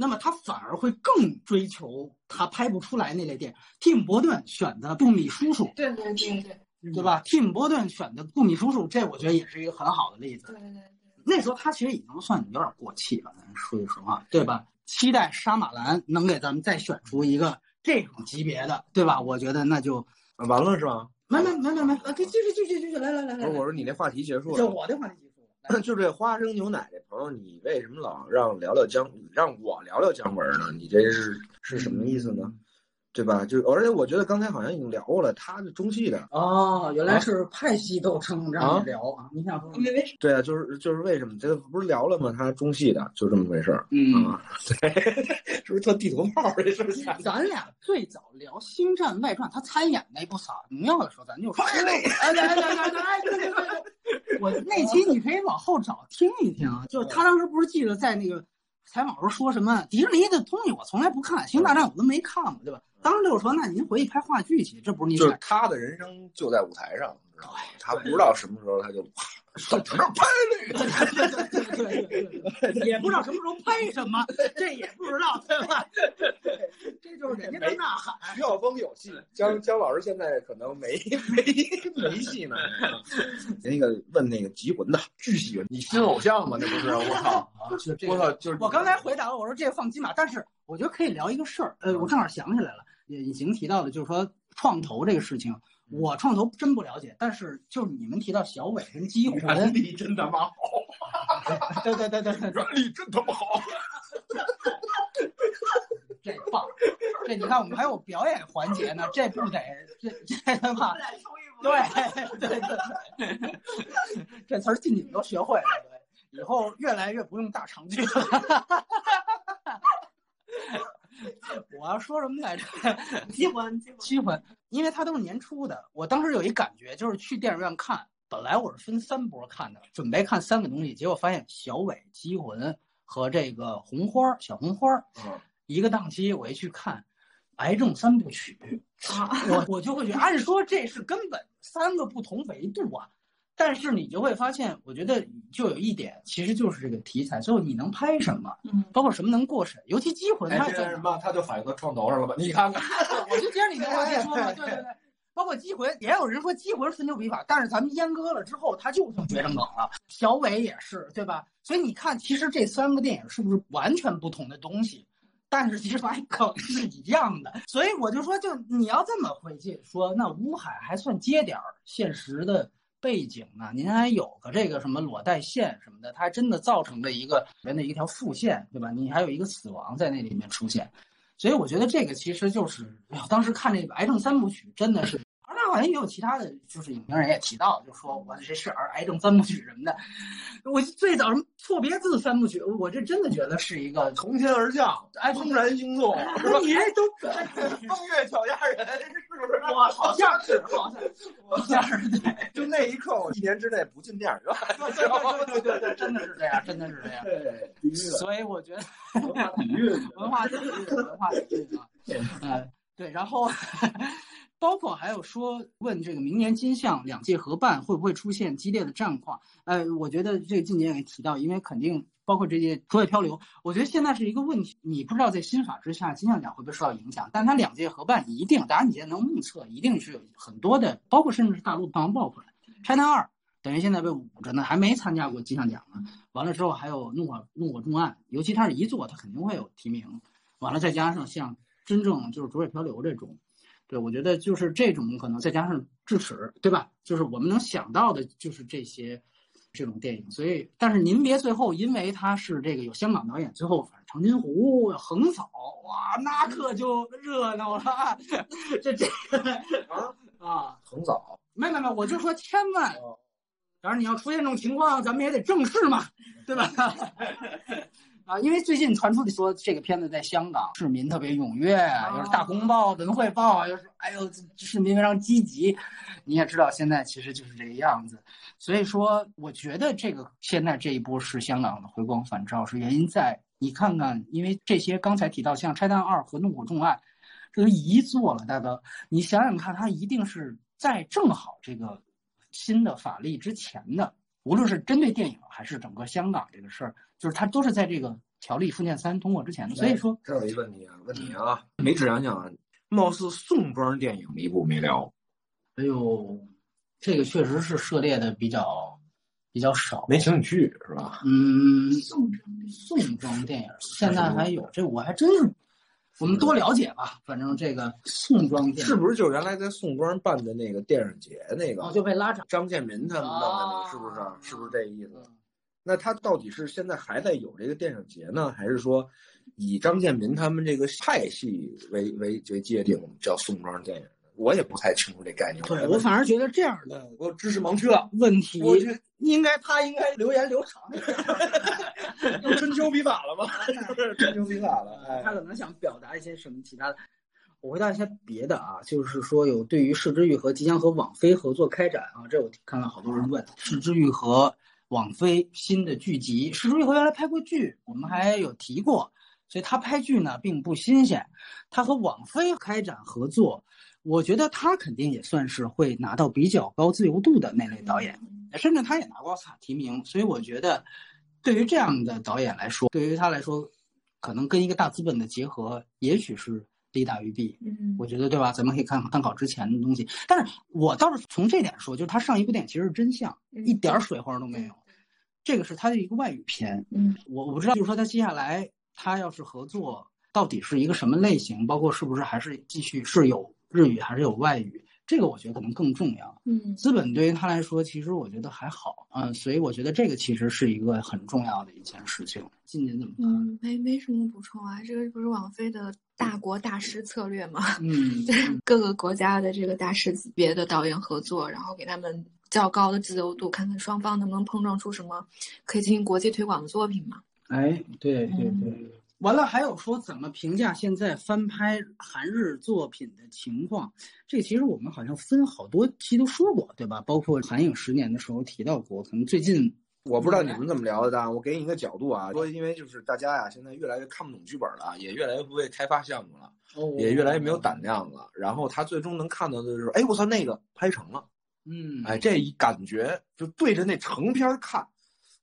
[SPEAKER 1] 那么他反而会更追求他拍不出来那类电影。蒂姆·伯顿选的《杜米叔叔》，
[SPEAKER 3] 对对对对
[SPEAKER 1] 对吧？蒂姆·伯顿选的《杜米叔叔》，这我觉得也是一个很好的例子。
[SPEAKER 3] 对对对，
[SPEAKER 1] 那时候他其实已经算有点过气了，咱说句实话，对吧？期待沙马兰能给咱们再选出一个这种级别的，对吧？我觉得那就
[SPEAKER 2] 完了是吧？
[SPEAKER 1] 没没没没没，啊，继续继续继续，来来来
[SPEAKER 2] 不是，
[SPEAKER 1] 来来，
[SPEAKER 2] 我说你那话题结束了就。
[SPEAKER 1] 我的话题结束了。
[SPEAKER 2] 就这花生牛奶这朋友，你为什么老让聊聊姜，让我聊聊姜文呢？你这是是什么意思呢？对吧？就而且我觉得刚才好像已经聊过了，他是中戏的，
[SPEAKER 1] 哦，原来是派系斗争，让你聊啊！你想说
[SPEAKER 2] 对啊，就是就是为什么这个不是聊了吗？他中戏的，就这么回事儿
[SPEAKER 1] 嗯，
[SPEAKER 2] 啊。对，是不是特地图炮这事儿？
[SPEAKER 1] 咱俩最早聊《星战外传》，他参演那部《撒农药》的时候，咱就说，哎来来来来来，对对对对，我那期你可以往后找听一听啊，就是他当时不是记得在那个采访时候说什么迪士尼的东西我从来不看，《星大战》我都没看过，对吧？当时就说，那您回去拍话剧去，这不是您
[SPEAKER 2] 就是他的人生就在舞台上，知道吗？他不知道什么时候他就怎么着拍那个。
[SPEAKER 1] 也不知道什么时候拍什么，这也不知道，对吧？这就是人家的呐喊。
[SPEAKER 2] 徐晓峰有戏，姜姜老师现在可能没没没戏呢。那个问那个集魂的巨喜你新偶像吗？那不是我靠！我操！就是
[SPEAKER 1] 我刚才回答了，我说这个放金马，但是我觉得可以聊一个事儿。呃，我正好想起来了，也已经提到的，就是说创投这个事情，我创投真不了解，但是就是你们提到小伟跟激
[SPEAKER 2] 原
[SPEAKER 1] 魂，
[SPEAKER 2] 力真他妈好，
[SPEAKER 1] 对对对对对，
[SPEAKER 2] 原力真他妈好。
[SPEAKER 1] 这棒，这你看我们还有表演环节呢，这不得这这他妈对对对对，这词儿进你们都学会了，对，以后越来越不用大长句了。我要说什么来着？
[SPEAKER 3] 激魂，激魂，
[SPEAKER 1] 因为它都是年初的。我当时有一感觉，就是去电影院看，本来我是分三波看的，准备看三个东西，结果发现小伟、激魂和这个红花小红花，
[SPEAKER 4] 嗯，
[SPEAKER 1] 一个档期我一去看，癌症三部曲，我我就会觉得，按说这是根本三个不同维度啊。但是你就会发现，我觉得就有一点，其实就是这个题材，最后你能拍什么，
[SPEAKER 3] 嗯，
[SPEAKER 1] 包括什么能过审，尤其机魂，它
[SPEAKER 4] 就反映到创投上了吧？你看看，
[SPEAKER 1] 我就接着你的话 说嘛，对对对，包括机魂，也有人说机魂分牛比法，但是咱们阉割了之后，它就成绝症梗了。小伟也是，对吧？所以你看，其实这三个电影是不是完全不同的东西？但是其实发现梗是一样的，所以我就说，就你要这么回去说，那乌海还算接点儿现实的。背景呢？您还有个这个什么裸带线什么的，它还真的造成了一个人的一条副线，对吧？你还有一个死亡在那里面出现，所以我觉得这个其实就是，当时看这个癌症三部曲真的是。好像也有其他的就是影评人也提到，就说我这是癌症三部曲什么的。我最早什么错别字三部曲，我这真的觉得是一个
[SPEAKER 4] 从天而降，哎，怦然心动，
[SPEAKER 1] 你这都
[SPEAKER 4] 风月脚丫人，是不是？
[SPEAKER 1] 我，好像是，好像，好像是对。
[SPEAKER 4] 就那一刻，我一年之内不进电影院。
[SPEAKER 1] 对对对对，真的是这样，真的是这样。
[SPEAKER 4] 对，
[SPEAKER 1] 所以我觉得
[SPEAKER 4] 文化底蕴，
[SPEAKER 1] 文化底蕴，文化底蕴啊。嗯，对，然后。包括还有说问这个明年金像两届合办会不会出现激烈的战况？呃，我觉得这个近年也提到，因为肯定包括这些卓越漂流，我觉得现在是一个问题。你不知道在新法之下金像奖会不会受到影响？但它两届合办一定，当然你现在能目测，一定是有很多的，包括甚至是大陆票房爆款。China 二等于现在被捂着呢，还没参加过金像奖呢。完了之后还有怒火怒火重案，尤其它是一座，它肯定会有提名。完了再加上像真正就是卓越漂流这种。对，我觉得就是这种可能，再加上智齿，对吧？就是我们能想到的，就是这些这种电影。所以，但是您别最后，因为他是这个有香港导演，最后反正长津湖横扫，哇，那可就热闹了。这这啊啊，
[SPEAKER 4] 横扫？
[SPEAKER 1] 没没没，我就说千万，当然你要出现这种情况，咱们也得正视嘛，对吧？啊，因为最近传出的说这个片子在香港市民特别踊跃，又是大公报、文汇报，又是哎呦市民非常积极。你也知道现在其实就是这个样子，所以说我觉得这个现在这一波是香港的回光返照，是原因在你看看，因为这些刚才提到像《拆弹二》和《怒火重案》，这都一做了，大哥，你想想看，它一定是在正好这个新的法律之前的。无论是针对电影还是整个香港这个事儿，就是它都是在这个条例附件三通过之前的。所以说，
[SPEAKER 4] 这有一个问题啊，问题啊，没质量讲，貌似宋庄电影一部没聊。
[SPEAKER 1] 哎呦，这个确实是涉猎的比较比较少，
[SPEAKER 4] 没请你去是吧？
[SPEAKER 1] 嗯，宋宋庄电影现在还有这，我还真是。我们多了解吧，反正这个宋庄
[SPEAKER 4] 是不是就原来在宋庄办的那个电影节那个？
[SPEAKER 1] 哦，就被拉长。
[SPEAKER 4] 张建民他们弄的那个，是不是？是不是这意思？那他到底是现在还在有这个电影节呢，还是说以张建民他们这个派系为为为界定叫宋庄电影？我也不太清楚这概念。
[SPEAKER 1] 对我反而觉得这样的，
[SPEAKER 4] 我知识盲区了。
[SPEAKER 1] 问题，
[SPEAKER 4] 我觉
[SPEAKER 1] 应该他应该留言留长。
[SPEAKER 4] 用春秋笔法了吗？春秋笔法了。
[SPEAKER 1] 他可能想表达一些什么其他的。我回答一些别的啊，就是说有对于市之玉和即将和网飞合作开展啊，这我看到好多人问市之玉和网飞新的剧集。市之玉和原来拍过剧，我们还有提过，所以他拍剧呢并不新鲜。他和网飞开展合作，我觉得他肯定也算是会拿到比较高自由度的那类导演，甚至他也拿过奥斯卡提名，所以我觉得。对于这样的导演来说，对于他来说，可能跟一个大资本的结合，也许是利大于弊。
[SPEAKER 3] 嗯，
[SPEAKER 1] 我觉得对吧？咱们可以看看考之前的东西。但是我倒是从这点说，就是他上一部电影其实是真相，一点水花都没有。这个是他的一个外语片。
[SPEAKER 3] 嗯，
[SPEAKER 1] 我我不知道，就是说他接下来他要是合作，到底是一个什么类型？包括是不是还是继续是有日语还是有外语？这个我觉得可能更重要。
[SPEAKER 3] 嗯，
[SPEAKER 1] 资本对于他来说，其实我觉得还好。嗯，所以我觉得这个其实是一个很重要的一件事情。今年怎么看？
[SPEAKER 3] 嗯，没没什么补充啊。这个不是网飞的大国大师策略吗，
[SPEAKER 1] 嗯，
[SPEAKER 3] 各个国家的这个大师级别的导演合作，然后给他们较高的自由度，看看双方能不能碰撞出什么可以进行国际推广的作品嘛。
[SPEAKER 1] 哎，对对对。完了，还有说怎么评价现在翻拍韩日作品的情况？这个其实我们好像分好多期都说过，对吧？包括韩影十年的时候提到过，可能最近
[SPEAKER 2] 我不知道你们怎么聊的，我给你一个角度啊，说因为就是大家呀，现在越来越看不懂剧本了，也越来越不会开发项目了，也越来越没有胆量了。然后他最终能看到的就是，哎，我操，那个拍成了，
[SPEAKER 1] 嗯，
[SPEAKER 2] 哎，这一感觉就对着那成片看，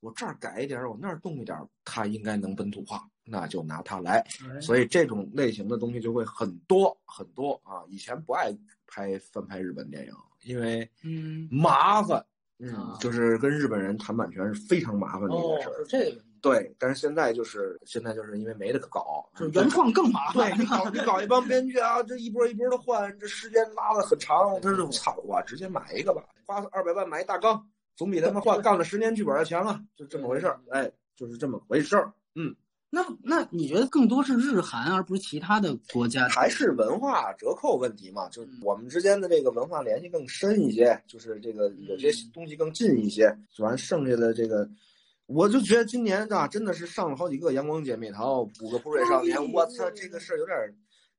[SPEAKER 2] 我这儿改一点，我那儿动一点，他应该能本土化。那就拿它来，所以这种类型的东西就会很多很多啊！以前不爱拍翻拍日本电影，因为
[SPEAKER 1] 嗯
[SPEAKER 2] 麻烦，嗯，就是跟日本人谈版权是非常麻烦的一件事。
[SPEAKER 1] 是这个
[SPEAKER 2] 对，但是现在就是现在就是因为没得可搞，
[SPEAKER 1] 就原创更麻
[SPEAKER 2] 烦。对你搞你搞一帮编剧啊，这一波一波的换，这时间拉的很长。他说操，我直接买一个吧，花二百万买一大纲，总比他们换干了十年剧本要强啊！就这么回事儿，哎，就是这么回事儿，嗯。
[SPEAKER 1] 那那你觉得更多是日韩，而不是其他的国家？
[SPEAKER 2] 还是文化折扣问题嘛？就是我们之间的这个文化联系更深一些，就是这个有些东西更近一些。完剩下的这个，我就觉得今年啊，真的是上了好几个《阳光姐妹淘》，五个《不瑞少年》，我操，这个事儿有点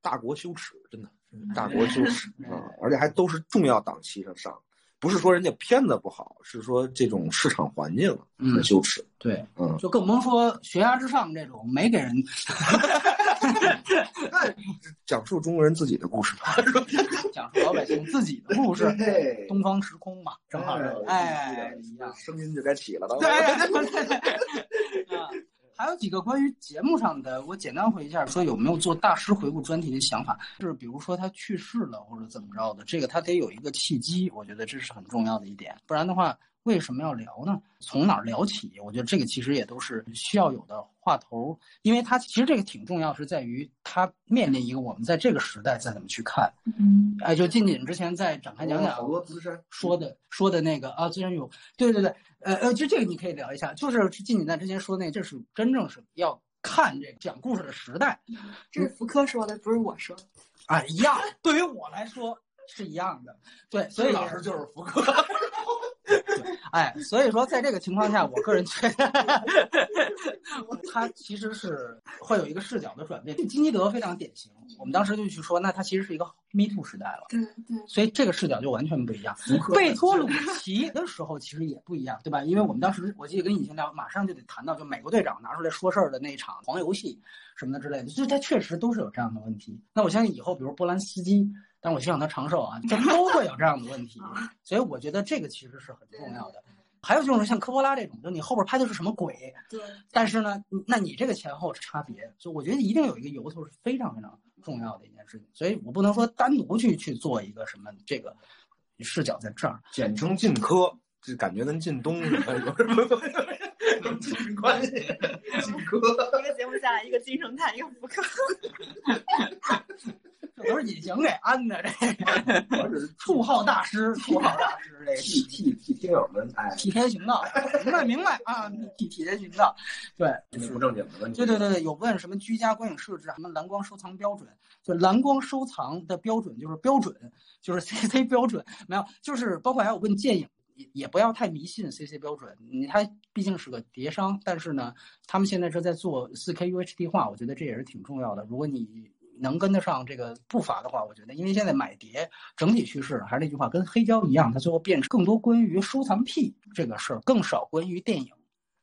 [SPEAKER 2] 大国羞耻，真的大国羞耻 啊！而且还都是重要档期上上。不是说人家片子不好，是说这种市场环境很羞耻。
[SPEAKER 1] 对，
[SPEAKER 2] 嗯，
[SPEAKER 1] 就更甭说悬崖之上这种没给人
[SPEAKER 2] 讲述中国人自己的故事嘛，
[SPEAKER 1] 讲述老百姓自己的故事。东方时空嘛，正好哎，一样，
[SPEAKER 2] 声音就该起了。
[SPEAKER 1] 对对 对。啊。还有几个关于节目上的，我简单回一下，说有没有做大师回顾专题的想法？就是比如说他去世了或者怎么着的，这个他得有一个契机，我觉得这是很重要的一点。不然的话，为什么要聊呢？从哪儿聊起？我觉得这个其实也都是需要有的话头，因为他其实这个挺重要，是在于他面临一个我们在这个时代再怎么去看。
[SPEAKER 3] 嗯，
[SPEAKER 1] 哎，就静静之前在展开讲讲好多资深说的说的那个啊，自然有，对对对。呃呃，就这个你可以聊一下，就是近几代之前说那，这是真正是要看这讲故事的时代，
[SPEAKER 3] 这是福柯说的，不是我说。
[SPEAKER 1] 啊，一样，对于我来说是一样的，对，所以
[SPEAKER 2] 老师就是福柯。
[SPEAKER 1] 哎，所以说在这个情况下，我个人觉得 他其实是会有一个视角的转变。金基德非常典型，我们当时就去说，那他其实是一个 Me Too 时代了。
[SPEAKER 3] 对对。
[SPEAKER 1] 所以这个视角就完全不一样。贝托鲁奇的时候其实也不一样，对吧？因为我们当时我记得跟尹晴聊，马上就得谈到，就美国队长拿出来说事儿的那一场黄游戏什么的之类的，就是他确实都是有这样的问题。那我相信以后，比如波兰斯基。但我希望他长寿啊，这 都会有这样的问题，所以我觉得这个其实是很重要的。还有就是像科波拉这种，就你后边拍的是什么鬼？
[SPEAKER 3] 对。
[SPEAKER 1] 但是呢，那你这个前后差别，就我觉得一定有一个由头是非常非常重要的一件事情。所以我不能说单独去去做一个什么这个视角在这儿，
[SPEAKER 2] 简称晋科，就感觉跟晋东有什么晋关系？晋科。
[SPEAKER 3] 一个节目下来，一个金圣叹，一个福柯。
[SPEAKER 1] 这都是隐形给安的，这我只是绰号大师，绰号大师，这
[SPEAKER 2] 替替替听友们哎，
[SPEAKER 1] 替天行道，明白明白啊，替替天行道，对，
[SPEAKER 2] 不正经的问题，
[SPEAKER 1] 对对对对，有问什么居家观影设置，什么蓝光收藏标准，就蓝光收藏的标准就是标准，就是 CC 标准，没有，就是包括还有问电影，也也不要太迷信 CC 标准，你它毕竟是个碟商，但是呢，他们现在是在做 4K UHD 化，我觉得这也是挺重要的，如果你。能跟得上这个步伐的话，我觉得，因为现在买碟整体趋势还是那句话，跟黑胶一样，它最后变成更多关于收藏癖这个事儿，更少关于电影。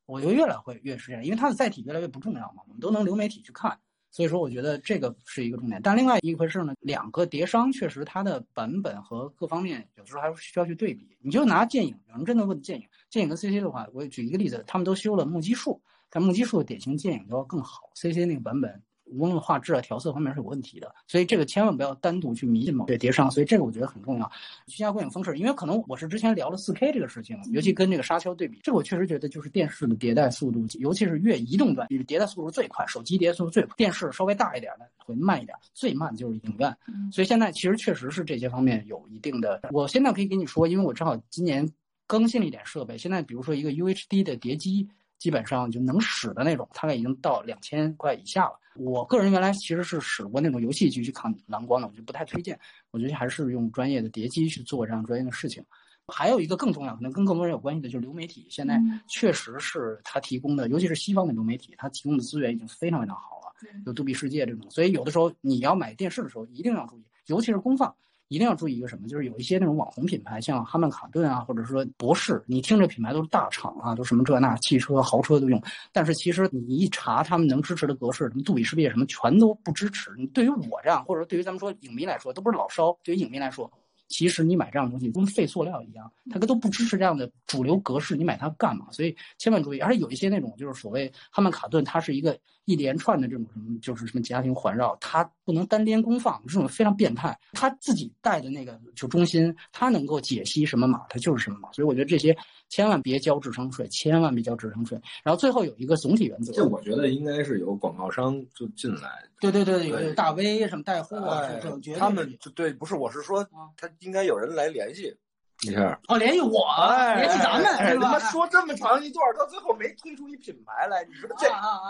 [SPEAKER 1] 我觉得越来会越是这样，因为它的载体越来越不重要嘛，我们都能流媒体去看。所以说，我觉得这个是一个重点。但另外一回事呢，两个叠商确实它的版本和各方面有时候还是需要去对比。你就拿剑影，有人真的问剑影，剑影跟 CC 的话，我举一个例子，他们都修了目击数，但目击数的典型剑影就要更好，CC 那个版本。无论画质啊、调色方面是有问题的，所以这个千万不要单独去迷信某些碟商，所以这个我觉得很重要。居家观影方式，因为可能我是之前聊了 4K 这个事情，尤其跟这个沙丘对比，这个我确实觉得就是电视的迭代速度，尤其是越移动端，迭代速度最快，手机迭代速度最快，电视稍微大一点的会慢一点，最慢就是影院。所以现在其实确实是这些方面有一定的。我现在可以跟你说，因为我正好今年更新了一点设备，现在比如说一个 UHD 的碟机。基本上就能使的那种，大概已经到两千块以下了。我个人原来其实是使过那种游戏机去抗蓝光的，我就不太推荐。我觉得还是用专业的碟机去做这样专业的事情。还有一个更重要，可能跟更多人有关系的，就是流媒体。现在确实是它提供的，尤其是西方的流媒体，它提供的资源已经非常非常好了，有杜比世界这种。所以有的时候你要买电视的时候，一定要注意，尤其是功放。一定要注意一个什么，就是有一些那种网红品牌，像哈曼卡顿啊，或者说博士，你听这品牌都是大厂啊，都什么这那汽车、豪车都用。但是其实你一查他们能支持的格式，什么杜比世界什么，全都不支持。你对于我这样，或者说对于咱们说影迷来说，都不是老烧。对于影迷来说。其实你买这样的东西跟废塑料一样，它都不支持这样的主流格式，你买它干嘛？所以千万注意。而且有一些那种就是所谓哈曼卡顿，它是一个一连串的这种什么，就是什么家庭环绕，它不能单边公放，这种非常变态。他自己带的那个就中心，它能够解析什么码，它就是什么码。所以我觉得这些千万别交智商税，千万别交智商税。然后最后有一个总体原则，
[SPEAKER 4] 这我觉得应该是有广告商就进来。
[SPEAKER 1] 对对对，有有大 V 什么带货，这种
[SPEAKER 4] 他们就对，不是，我是说，他应该有人来联系一下。
[SPEAKER 1] 哦，联系我，联系咱们，是吧？
[SPEAKER 4] 说这么长一段，到最后没推出一品牌来，你说这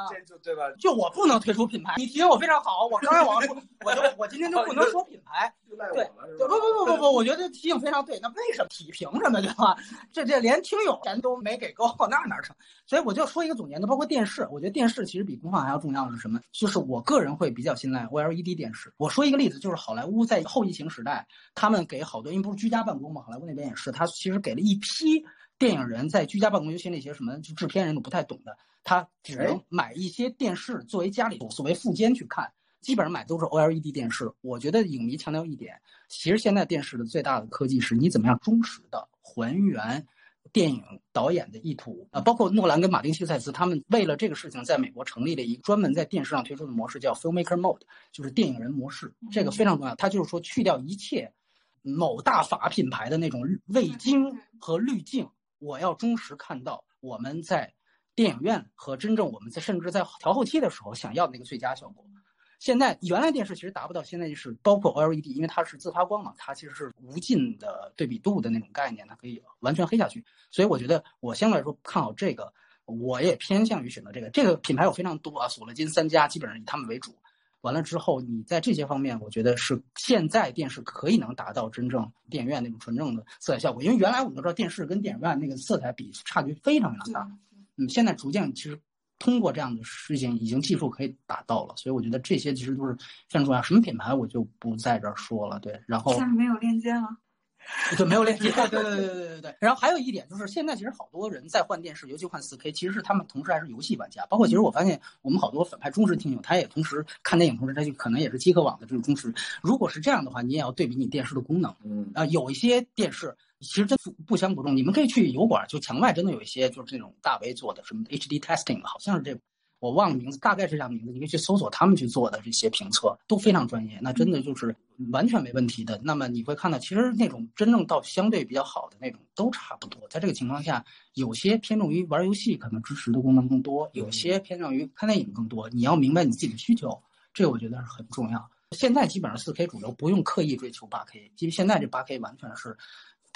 [SPEAKER 4] 这就对吧？
[SPEAKER 1] 就我不能推出品牌，你提醒我非常好。我刚才我说，我就我今天就不能说品牌。对，不不不不不，我觉得提醒非常对。那为什么提？凭什么对吧？这这连听友钱都没给够，那哪成？所以我就说一个总结的，包括电视，我觉得电视其实比功放还要重要的是什么？就是我个人会比较信赖 OLED 电视。我说一个例子，就是好莱坞在后疫情时代，他们给好多，因为不是居家办公嘛，好莱坞那边也是，他其实给了一批电影人在居家办公，尤其那些什么就制片人都不太懂的，他只能买一些电视作为家里所谓副监去看。基本上买都是 OLED 电视。我觉得影迷强调一点，其实现在电视的最大的科技是你怎么样忠实的还原电影导演的意图啊。包括诺兰跟马丁·西塞斯他们为了这个事情，在美国成立了一个专门在电视上推出的模式，叫 Filmmaker Mode，就是电影人模式。这个非常重要，它就是说去掉一切某大法品牌的那种味精和滤镜，我要忠实看到我们在电影院和真正我们在甚至在调后期的时候想要的那个最佳效果。现在原来电视其实达不到，现在就是包括 OLED，因为它是自发光嘛，它其实是无尽的对比度的那种概念，它可以完全黑下去。所以我觉得我相对来说看好这个，我也偏向于选择这个。这个品牌有非常多啊，索乐金三家基本上以他们为主。完了之后，你在这些方面，我觉得是现在电视可以能达到真正电影院那种纯正的色彩效果。因为原来我们都知道电视跟电影院那个色彩比差距非常非常大，嗯，现在逐渐其实。通过这样的事情，已经技术可以达到了，所以我觉得这些其实都是非常重要。什么品牌我就不在这儿说了。对，然后
[SPEAKER 3] 下面没有链接了，
[SPEAKER 1] 就没有链接。对对对对对对对。然后还有一点就是，现在其实好多人在换电视，尤其换 4K，其实是他们同时还是游戏玩家。包括其实我发现，我们好多反派忠实听友，他也同时看电影，同时他就可能也是机壳网的这种忠实。如果是这样的话，你也要对比你电视的功能。嗯啊，有一些电视。其实真不相伯仲，你们可以去油管，就墙外真的有一些就是这种大 V 做的，什么 HD testing，好像是这，我忘了名字，大概是这样名字，你可以去搜索他们去做的这些评测，都非常专业，那真的就是完全没问题的。那么你会看到，其实那种真正到相对比较好的那种都差不多。在这个情况下，有些偏重于玩游戏，可能支持的功能更多；有些偏重于看电影更多。你要明白你自己的需求，这个我觉得是很重要。现在基本上四 K 主流不用刻意追求八 K，因为现在这八 K 完全是。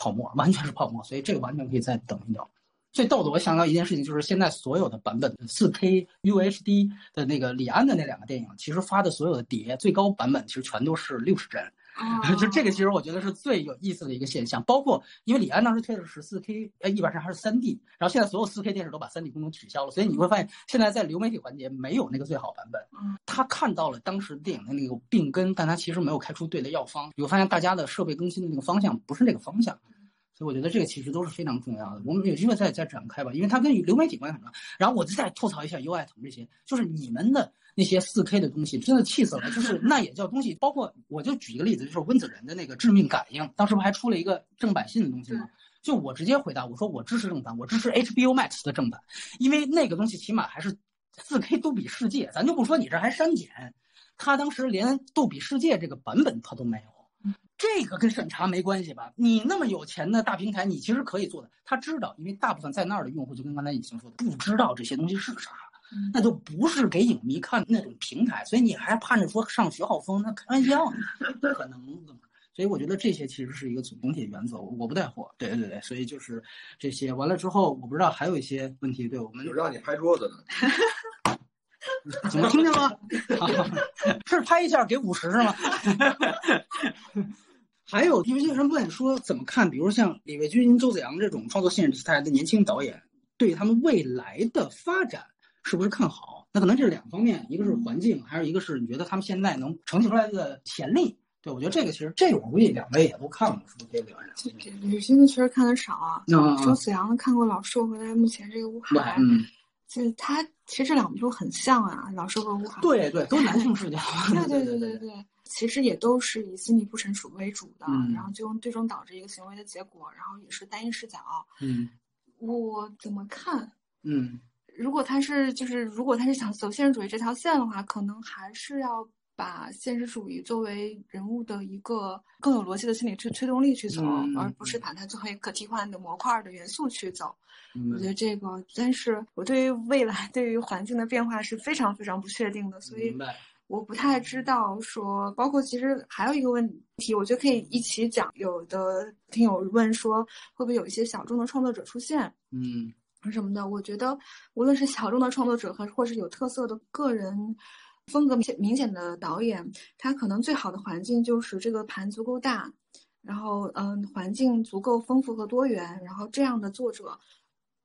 [SPEAKER 1] 泡沫完全是泡沫，所以这个完全可以再等一等。最逗的，我想到一件事情，就是现在所有的版本的四 K UHD 的那个李安的那两个电影，其实发的所有的碟最高版本其实全都是六十帧。就这个，其实我觉得是最有意思的一个现象。包括因为李安当时推的是四 K，呃，一般上还是三 D，然后现在所有四 K 电视都把三 D 功能取消了，所以你会发现现在在流媒体环节没有那个最好版本。他看到了当时电影的那个病根，但他其实没有开出对的药方。你会发现大家的设备更新的那个方向不是那个方向。所以我觉得这个其实都是非常重要的，我们有机会再再展开吧，因为它跟流媒体关系很大。然后我再吐槽一下 UI 腾这些，就是你们的那些 4K 的东西，真的气死了。就是那也叫东西，包括我就举一个例子，就是温子仁的那个致命感应，当时不还出了一个正版信的东西吗？就我直接回答我说我支持正版，我支持 HBO Max 的正版，因为那个东西起码还是 4K 杜比世界，咱就不说你这还删减，他当时连杜比世界这个版本他都没有。这个跟审查没关系吧？你那么有钱的大平台，你其实可以做的。他知道，因为大部分在那儿的用户，就跟刚才已经说的，不知道这些东西是啥，那就不是给影迷看那种平台。所以你还盼着说上徐浩峰，那开玩笑呢？不可能的嘛。所以我觉得这些其实是一个总总体原则，我我不带货。对对对，所以就是这些完了之后，我不知道还有一些问题，对我们
[SPEAKER 2] 就让你拍桌子的，
[SPEAKER 1] 怎么听见了？是拍一下给五十是吗？还有有些人问说怎么看，比如像李卫军、周子阳这种创作现实题材的年轻导演，对他们未来的发展是不是看好？那可能这是两方面，一个是环境，还有一个是你觉得他们现在能呈现出来的潜力。对，我觉得这个其实这个我估计两位也都看过，是不是可以聊一聊？
[SPEAKER 3] 吕星的确实看的少啊，
[SPEAKER 1] 嗯
[SPEAKER 3] 周子阳的看过《老兽》和他目前这个《乌海》，
[SPEAKER 1] 嗯，
[SPEAKER 3] 就是他其实这两部都很像啊，《老兽》和《乌海》。
[SPEAKER 1] 对对，都男性视角。
[SPEAKER 3] 对对对对对，其实也都是以心理不成熟为主的，
[SPEAKER 1] 嗯
[SPEAKER 3] 然后最终最终导致一个行为的结果，然后也是单一视角。
[SPEAKER 1] 嗯
[SPEAKER 3] 我怎么看？
[SPEAKER 1] 嗯
[SPEAKER 3] 如果他是就是如果他是想走现实主义这条线的话，可能还是要把现实主义作为人物的一个更有逻辑的心理推推动力去走，
[SPEAKER 1] 嗯
[SPEAKER 3] 而不是把它作为可替换的模块的元素去走。
[SPEAKER 1] 嗯
[SPEAKER 3] 我觉得这个，但是我对于未来对于环境的变化是非常非常不确定的，所以
[SPEAKER 1] 明白。
[SPEAKER 3] 我不太知道说，包括其实还有一个问题，我觉得可以一起讲。有的听友问说，会不会有一些小众的创作者出现？
[SPEAKER 1] 嗯
[SPEAKER 3] 什么的，我觉得无论是小众的创作者和或是有特色的个人风格明显明显的导演，他可能最好的环境就是这个盘足够大，然后嗯环境足够丰富和多元，然后这样的作者，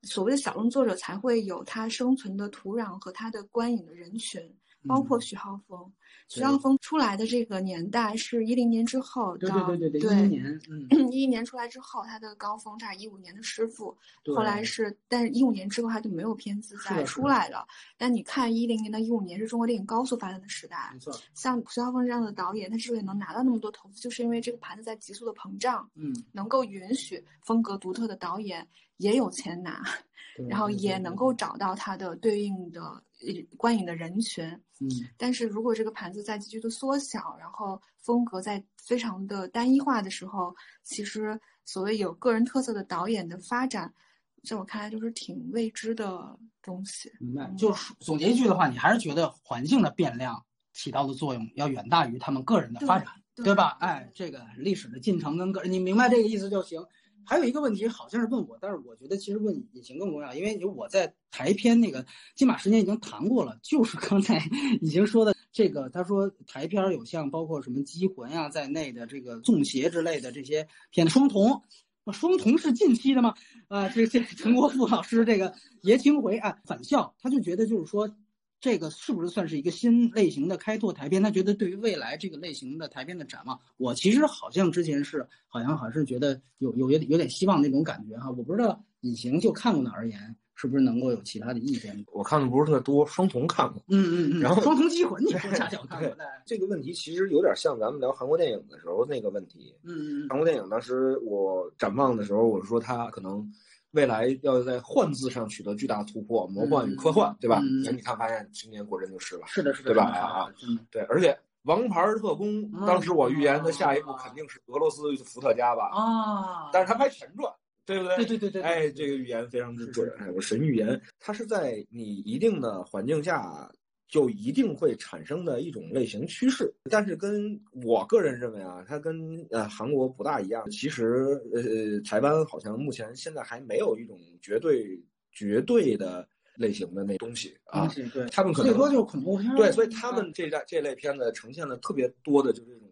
[SPEAKER 3] 所谓的小众作者才会有他生存的土壤和他的观影的人群，包括
[SPEAKER 1] 嗯。
[SPEAKER 3] 徐浩峰。徐浩峰出来的这个年代是一零年之后
[SPEAKER 1] 对
[SPEAKER 3] 到
[SPEAKER 1] 对对对对，
[SPEAKER 3] 对
[SPEAKER 1] 一一年，嗯，
[SPEAKER 3] 一一年出来之后，他的高峰他是一五年的师傅，后来是，但是一五年之后他就没有片子再出来了。但你看一零年到一五年是中国电影高速发展的时代
[SPEAKER 1] 没，错，
[SPEAKER 3] 像徐浩峰这样的导演，他之所以能拿到那么多投资，就是因为这个盘子在急速的膨胀，
[SPEAKER 1] 嗯，
[SPEAKER 3] 能够允许风格独特的导演也有钱拿，然后也能够找到它的对应的呃观影的人群。
[SPEAKER 1] 嗯
[SPEAKER 3] 但是如果这个盘子在急剧的缩小，然后风格在非常的单一化的时候，其实所谓有个人特色的导演的发展，在我看来就是挺未知的东西。
[SPEAKER 1] 明白。
[SPEAKER 3] 嗯
[SPEAKER 1] 就是总结一句的话，你还是觉得环境的变量起到的作用要远大于他们个人的发展，对吧？哎，这个历史的进程跟个人，你明白这个意思就行。还有一个问题好像是问我，但是我觉得其实问隐形更重要，因为我在台片那个金马时间已经谈过了，就是刚才 已经说的这个，他说台片有像包括什么《机魂》呀在内的这个《纵邪》之类的这些片子，双瞳。双瞳是近期的吗？啊，这这陈国富老师这个爷青回啊返校，他就觉得就是说，这个是不是算是一个新类型的开拓台片？他觉得对于未来这个类型的台片的展望，我其实好像之前是好像还是觉得有有有点有点希望那种感觉哈。我不知道隐形就看过的而言，是不是能够有其他的意见？
[SPEAKER 2] 我看的不是特多，双瞳看过。
[SPEAKER 1] 嗯嗯嗯。
[SPEAKER 2] 然后
[SPEAKER 1] 双瞳机魂，你说恰巧 看过的。
[SPEAKER 2] 这个问题其实有点像咱们聊韩国电影的时候那个问题。
[SPEAKER 1] 嗯嗯
[SPEAKER 2] 韩国电影当时我展望的时候，我说他可能未来要在幻字上取得巨大突破，魔幻与科幻，对吧？
[SPEAKER 1] 嗯。
[SPEAKER 2] 那你看，发现今年果真就是了。
[SPEAKER 1] 是的，是的，
[SPEAKER 2] 对吧？啊，对，而且《王牌特工》
[SPEAKER 1] 嗯
[SPEAKER 2] 当时我预言的下一步肯定是俄罗斯伏特加吧，
[SPEAKER 1] 啊，
[SPEAKER 2] 但是他拍前传，对不对？
[SPEAKER 1] 对对对对，
[SPEAKER 2] 哎，这个预言非常之准，哎，我神预言，它是在你一定的环境下就一定会产生的一种类型趋势。但是跟我个人认为啊，它跟呃韩国不大一样。其实呃，台湾好像目前现在还没有一种绝对绝对的类型的那东西啊。
[SPEAKER 1] 是对，
[SPEAKER 2] 他们可能
[SPEAKER 1] 最多就是恐怖片儿。
[SPEAKER 2] 对，所以他们这代这类片子呈现的特别多的就是这种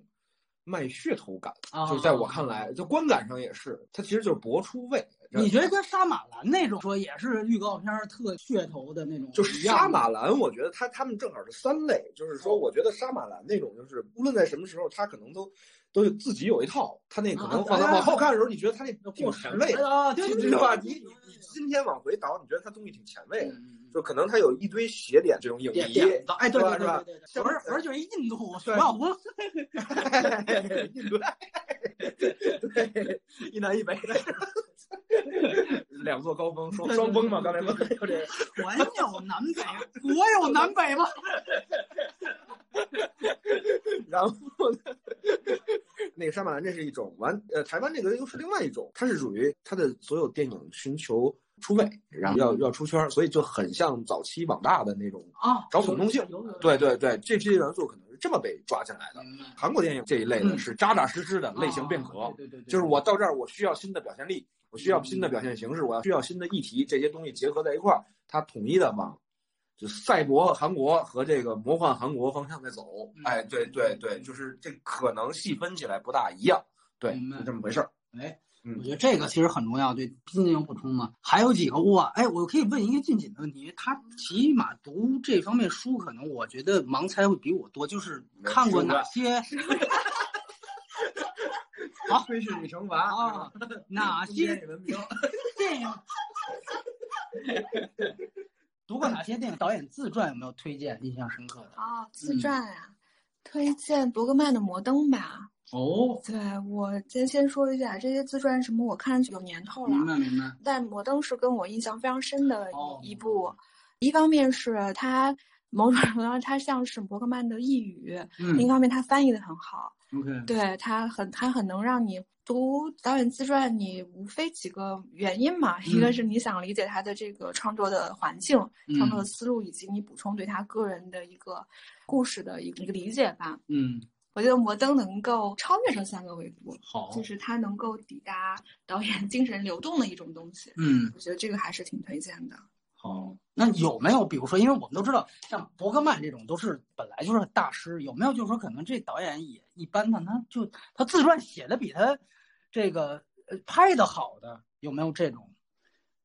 [SPEAKER 2] 卖噱头感，
[SPEAKER 1] 啊
[SPEAKER 2] 就是在我看来，就观感上也是，它其实就是博出位。
[SPEAKER 1] 你觉得跟杀马兰那种说也是预告片特噱头的那种，
[SPEAKER 2] 就是杀马兰，我觉得他他们正好是三类，就是说，我觉得杀马兰那种，就是无论在什么时候，他可能都都有自己有一套，他那可能往后看的时候，你觉得他那挺前卫的，
[SPEAKER 1] 啊，对对
[SPEAKER 2] 对吧？你你你今天往回倒，你觉得他东西挺前卫的，
[SPEAKER 1] 嗯
[SPEAKER 2] 就可能他有一堆斜点这种影迷，
[SPEAKER 1] 哎，对对
[SPEAKER 2] 是吧
[SPEAKER 1] 对对对，而而就是印度徐
[SPEAKER 2] 对
[SPEAKER 1] 小峰，
[SPEAKER 2] 印度，对，一南一北，两座高峰，双双峰嘛，刚才说的这个。
[SPEAKER 1] 环有南北，国有南北吗？
[SPEAKER 2] 然后呢，那个沙马兰这是一种，完呃，台湾这个又是另外一种，它是属于它的所有电影寻求出位，然后要要出圈儿，所以就很像早期网大的那种
[SPEAKER 1] 啊，
[SPEAKER 2] 找统动性对对对，这这些元素可能是
[SPEAKER 4] 这么被抓进来的。韩国电影这一类的
[SPEAKER 1] 嗯
[SPEAKER 4] 是扎扎实实的类型变革，
[SPEAKER 1] 啊对对对，
[SPEAKER 4] 就是我到这儿我需要新的表现力，我需要新的表现形式，我要需要新的议题，这些东西结合在一块儿，它统一的往就赛博韩国和这个魔幻韩国方向在走。
[SPEAKER 1] 嗯
[SPEAKER 4] 哎，对对对，就是这可能细分起来不大一样，对，就这么回事儿。
[SPEAKER 1] 哎，
[SPEAKER 4] 嗯
[SPEAKER 1] 我觉得这个其实很重要，对今年有补充吗？还有几个哇，哎，我可以问一个近景的问题，他起码读这方面书，可能我觉得盲猜会比我多，就是看过哪些 好
[SPEAKER 4] 飞逝与惩罚
[SPEAKER 1] 啊，哪些
[SPEAKER 4] 文明，
[SPEAKER 1] 电影读过哪些电影导演自传有没有推荐印象深刻的？
[SPEAKER 3] 啊，自传呀、推荐伯格曼的《摩登》吧。
[SPEAKER 1] 哦，
[SPEAKER 3] 对我先先说一下，这些自传什么我看上去有年头了，
[SPEAKER 1] 明白明白，
[SPEAKER 3] 但《摩登》是跟我印象非常深的一、
[SPEAKER 1] 哦。
[SPEAKER 3] 一部。一方面是他某种程度上他像是伯格曼的呓语，嗯。另一
[SPEAKER 1] 嗯
[SPEAKER 3] 方面他翻译的很好
[SPEAKER 1] ，，OK，
[SPEAKER 3] 对他很他很能让你读导演自传，你无非几个原因嘛，一个
[SPEAKER 1] 嗯。
[SPEAKER 3] 是你想理解他的这个创作的环境、创作的
[SPEAKER 1] 嗯
[SPEAKER 3] 思路，以及你补充对他个人的一个故事的一个一个理解吧。
[SPEAKER 1] 嗯，
[SPEAKER 3] 我觉得摩登能够超越这三个维度，
[SPEAKER 1] 好，
[SPEAKER 3] 就是它能够抵达导演精神流动的一种东西。
[SPEAKER 1] 嗯。
[SPEAKER 3] 我觉得这个还是挺推荐的。
[SPEAKER 1] 好，那有没有比如说，因为我们都知道，像伯格曼这种都是本来就是大师，有没有就是说可能这导演也一般呢？他就他自传写的比他这个呃拍的好的，有没有这种？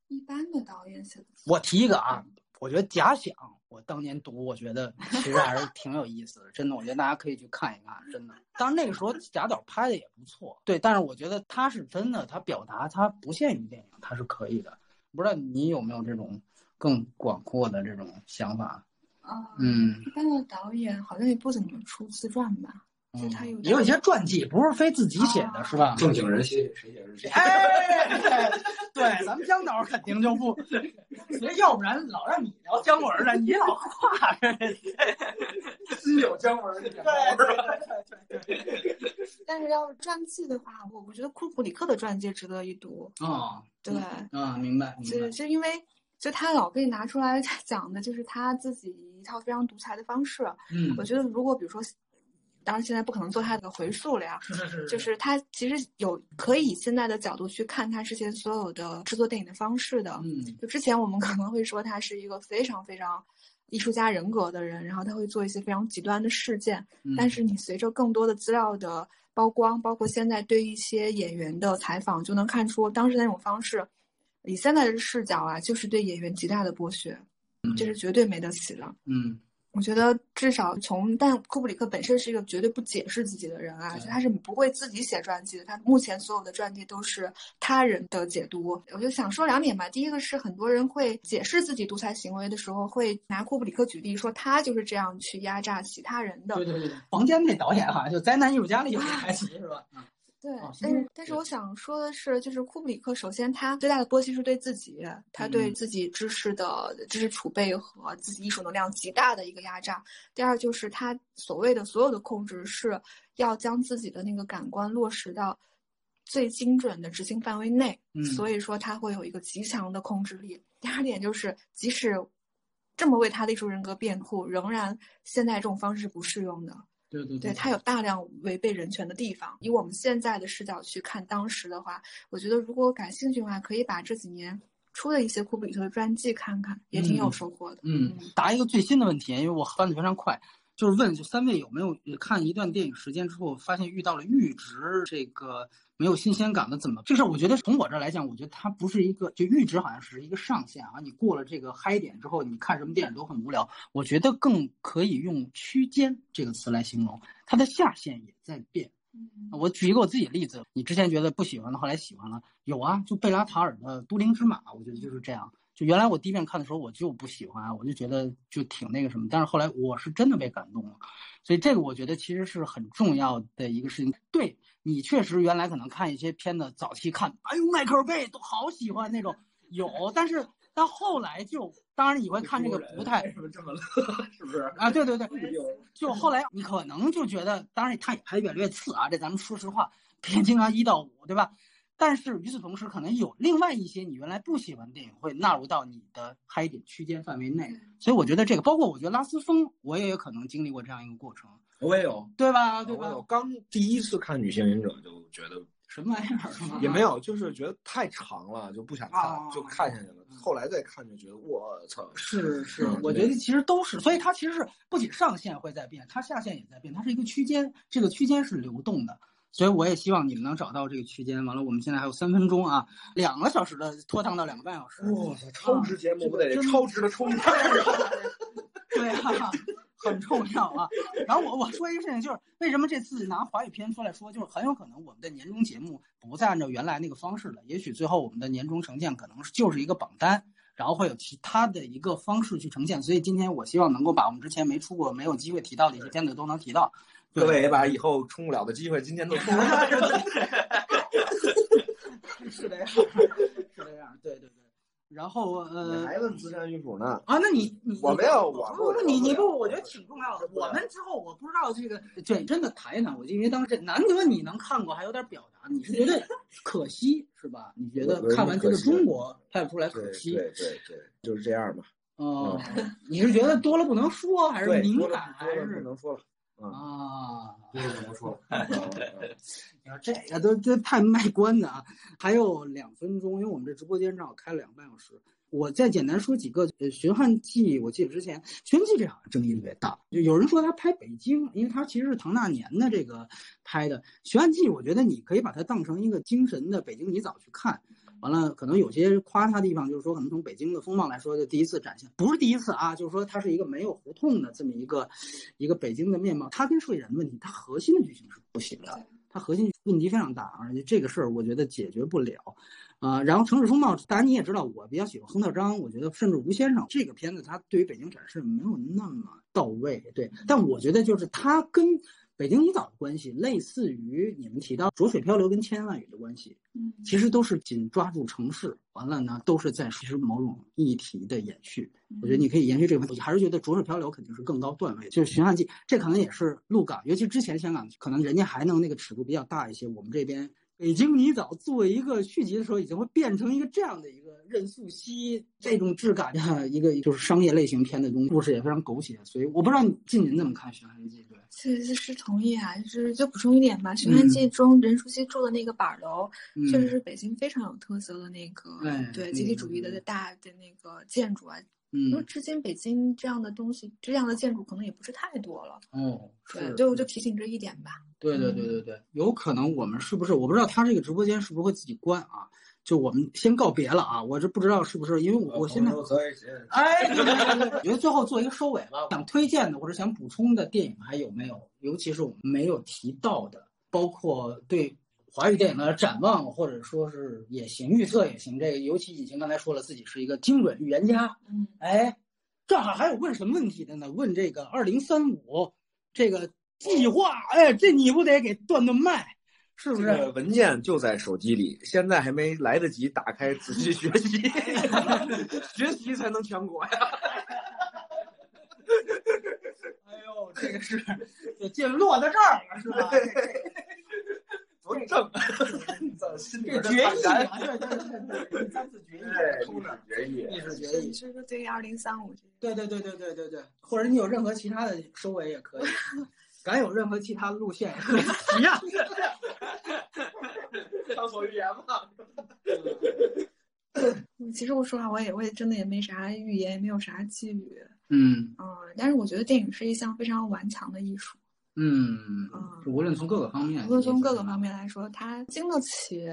[SPEAKER 3] 一般的导演写的，
[SPEAKER 1] 我提一个啊，我觉得假想，我当年读，我觉得其实还是挺有意思的，真的，我觉得大家可以去看一看，真的。当然那个时候贾导拍的也不错，对，但是我觉得他是真的，他表达他不限于电影，他是可以的。不知道你有没有这种更广阔的这种想法？
[SPEAKER 3] 啊，
[SPEAKER 1] 嗯，
[SPEAKER 3] 一般的导演好像也不怎么出自传吧，就他有
[SPEAKER 1] 也有一些传记，不是非自己写的，是吧？
[SPEAKER 4] 正经人写谁写是谁。
[SPEAKER 1] 哎，对，咱们姜导肯定就不，要不然老让你聊姜文呢，你老跨着。
[SPEAKER 4] 心有姜文的
[SPEAKER 1] 对对对对对。
[SPEAKER 3] 但是要是传记的话，我我觉得库布里克的传记值得一读。
[SPEAKER 1] 啊，
[SPEAKER 3] 对，
[SPEAKER 1] 啊，明白
[SPEAKER 3] 就
[SPEAKER 1] 明白。
[SPEAKER 3] 就因为就他老被拿出来讲的，就是他自己一套非常独裁的方式。
[SPEAKER 1] 嗯
[SPEAKER 3] 我，觉得如果比如说，当然现在不可能做他的回溯了呀，就是他其实有可以以现在的角度去看他之前所有的制作电影的方式的。
[SPEAKER 1] 嗯
[SPEAKER 3] 就之前我们可能会说他是一个非常非常艺术家人格的人，然后他会做一些非常极端的事件。
[SPEAKER 1] 嗯，
[SPEAKER 3] 但是你随着更多的资料的曝光，包括现在对一些演员的采访，就能看出当时那种方式，以现在的视角啊，就是对演员极大的剥削，这是绝对没得洗的。
[SPEAKER 1] 嗯
[SPEAKER 3] 我觉得至少从，但库布里克本身是一个绝对不解释自己的人啊，
[SPEAKER 1] 对
[SPEAKER 3] 就他是不会自己写传记的，他目前所有的传记都是他人的解读。我就想说两点吧，第一个是很多人会解释自己独裁行为的时候，会拿库布里克举例，说他就是这样去压榨其他人的。
[SPEAKER 1] 对对对，房间那导演好像就《灾难艺术家》里有个台词是吧？嗯
[SPEAKER 3] 对
[SPEAKER 1] 哦，
[SPEAKER 3] 但是但是我想说的是，就是库布里克，首先他最大的剥削是对自己，他对
[SPEAKER 1] 嗯
[SPEAKER 3] 自己知识的知识储备和自己艺术能量极大的一个压榨。第二就是他所谓的所有的控制是要将自己的那个感官落实到最精准的执行范围内，
[SPEAKER 1] 嗯
[SPEAKER 3] 所以说他会有一个极强的控制力。第二点就是，即使这么为他的艺术人格辩护，仍然现在这种方式是不适用的。
[SPEAKER 1] 对对
[SPEAKER 3] 对，它有大量违背人权的地方。以我们现在的视角去看当时的话，我觉得如果感兴趣的话，可以把这几年出的一些库布里克的传记看看，也挺有
[SPEAKER 1] 嗯
[SPEAKER 3] 收获的。
[SPEAKER 1] 嗯，答一个最新的问题，因为我翻的非常快，就是问就三位有没有看一段电影时间之后，发现遇到了阈值这个没有新鲜感的怎么？这事儿我觉得从我这儿来讲，我觉得它不是一个就阈值好像是一个上限啊，你过了这个嗨点之后，你看什么电影都很无聊。我觉得更可以用区间这个词来形容，它的下限也在变。
[SPEAKER 3] 嗯
[SPEAKER 1] 我举一个我自己的例子，你之前觉得不喜欢的，后来喜欢了，有啊，就贝拉塔尔的《都灵之马》，我觉得就是这样。就原来我第一遍看的时候，我就不喜欢，我就觉得就挺那个什么，但是后来我是真的被感动了，所以这个我觉得其实是很重要的一个事情。对你确实原来可能看一些片子，早期看，哎呦迈克尔贝都好喜欢那种，有，但是但后来就，当然你会看这个不太
[SPEAKER 4] 为什么这么乐？是不是？
[SPEAKER 1] 啊，对对对，就后来你可能就觉得，当然他也拍的越来越次啊，这咱们说实话，变形金刚一到五，对吧？但是与此同时，可能有另外一些你原来不喜欢的电影会纳入到你的嗨点区间范围内，所以我觉得这个，包括我觉得拉斯风，我也有可能经历过这样一个过程。
[SPEAKER 2] 我也有，
[SPEAKER 1] 对吧？对吧？
[SPEAKER 4] 我刚第一次看《女性忍者》就觉得
[SPEAKER 1] 什么玩意儿？
[SPEAKER 4] 也没有，就是觉得太长了，就不想看，
[SPEAKER 1] 啊
[SPEAKER 4] 就看下去了。后来再看就觉得我操，
[SPEAKER 1] 是是
[SPEAKER 4] 嗯，
[SPEAKER 1] 我觉得其实都是，所以它其实是不仅上限会在变，它下限也在变，它是一个区间，这个区间是流动的。所以我也希望你们能找到这个区间。完了，我们现在还有三分钟啊，两个小时的拖堂到两个半小时。
[SPEAKER 4] 哇塞，超值节目不得超值的冲
[SPEAKER 1] 对啊，很重要啊。然后我我说一个事情，就是为什么这次拿华语片出来说，就是很有可能我们的年终节目不再按照原来那个方式了，也许最后我们的年终呈现可能是就是一个榜单。然后会有其他的一个方式去呈现，所以今天我希望能够把我们之前没出过、没有机会提到的一些片子都能提到。对
[SPEAKER 4] 各位也把以后冲不了的机会今天都冲了。
[SPEAKER 1] 是这样，是这样，对对对。然后
[SPEAKER 4] 你
[SPEAKER 1] 呃
[SPEAKER 4] 还问资产与否呢？
[SPEAKER 1] 啊，那你你
[SPEAKER 4] 我没有我
[SPEAKER 1] 不不你你不，我觉得挺重要的。我们之后我不知道这个，对，真的谈一谈。我就因为当时难得你能看过，还有点表达，你是觉得可惜是吧？你觉得看完觉得中国拍不出来可惜？
[SPEAKER 4] 对对对，就是这样吧。
[SPEAKER 1] 哦，你是觉得多了不能说，还是敏感，还
[SPEAKER 4] 多了不
[SPEAKER 1] 是
[SPEAKER 4] 能说了。嗯，
[SPEAKER 1] 啊？
[SPEAKER 4] 这个怎么说。
[SPEAKER 1] 你说这个都这太卖关子啊！还有两分钟，因为我们这直播间正好开了两个半小时。我再简单说几个，呃，《寻汉记》，我记得之前《寻汉记》这好像争议特别大，就有人说他拍北京，因为他其实是唐大年的这个拍的《寻汉记》，我觉得你可以把它当成一个精神的北京泥枣去看。完了，可能有些夸他的地方，就是说可能从北京的风貌来说，就第一次展现，不是第一次啊，就是说它是一个没有胡同的这么一个一个北京的面貌。它跟睡人的问题，它核心的剧情是不行的，它核心问题非常大，而且这个事儿我觉得解决不了。啊、然后城市风貌，当然你也知道，我比较喜欢亨特章，我觉得甚至吴先生这个片子，他对于北京展示没有那么到位，对，但我觉得就是他跟北京泥岛的关系，类似于你们提到浊水漂流跟千言万语的关系，
[SPEAKER 3] 嗯，
[SPEAKER 1] 其实都是紧抓住城市，完了呢，都是在实施某种议题的延续。我觉得你可以延续这个问题，还是觉得浊水漂流肯定是更高段位，就是《寻汉记》，这可能也是鹿港，尤其之前香港可能人家还能那个尺度比较大一些，我们这边北京泥枣作为一个续集的时候，已经会变成一个这样的一个任素汐这种质感的一个就是商业类型片的东西，故事也非常狗血，所以我不知道你近您怎么看《寻汉记》对？
[SPEAKER 3] 其实是同意啊，就是就补充一点吧，《寻汉记》中任素汐住的那个板楼，
[SPEAKER 1] 嗯
[SPEAKER 3] 确实是北京非常有特色的那个
[SPEAKER 1] 哎
[SPEAKER 3] 对
[SPEAKER 1] 嗯
[SPEAKER 3] 集体主义的大的那个建筑啊。因为
[SPEAKER 1] 嗯
[SPEAKER 3] 至今北京这样的东西，这样的建筑可能也不是太多了。
[SPEAKER 1] 哦，
[SPEAKER 3] 对，
[SPEAKER 1] 是
[SPEAKER 3] 就就提醒这一点吧。
[SPEAKER 1] 对对对对对，有可能我们是不是我不知道他这个直播间是不是会自己关啊？就我们先告别了啊！我这不知道是不是，因为我我现在哎，对对对对，我觉得最后做一个收尾吧。想推荐的或者想补充的电影还有没有？尤其是我们没有提到的，包括对华语电影的展望，或者说是也行，预测也行。这个尤其以前刚才说了，自己是一个精准预言家，
[SPEAKER 3] 嗯，
[SPEAKER 1] 哎，正好还有问什么问题的呢？问这个二零三五这个计划，哎，这你不得给断断脉，是不是？
[SPEAKER 4] 这个文件就在手机里，现在还没来得及打开仔细学习，学习才能强国呀！
[SPEAKER 1] 哎呦，这个是就劲落到这儿了，是吧？
[SPEAKER 4] 多正，心里
[SPEAKER 1] 这
[SPEAKER 4] 边
[SPEAKER 1] 决议对对对对对，三次决议
[SPEAKER 4] 对，
[SPEAKER 1] 抽的，
[SPEAKER 4] 决议
[SPEAKER 1] 历史决议。
[SPEAKER 3] 就是对二零三五这个。
[SPEAKER 1] 对对对对对对对，或者你有任何其他的收尾也可以，敢有任何其他的路线也可以 提呀。
[SPEAKER 4] 畅所欲言嘛。
[SPEAKER 3] 嗯其实我说实话，我也我也真的也没啥预言，也没有啥寄语。
[SPEAKER 1] 嗯
[SPEAKER 3] 嗯，但是我觉得电影是一项非常顽强的艺术。
[SPEAKER 1] 嗯
[SPEAKER 3] 嗯，
[SPEAKER 1] 无论从各个方面，
[SPEAKER 3] 无论从各个方面来说，它经得起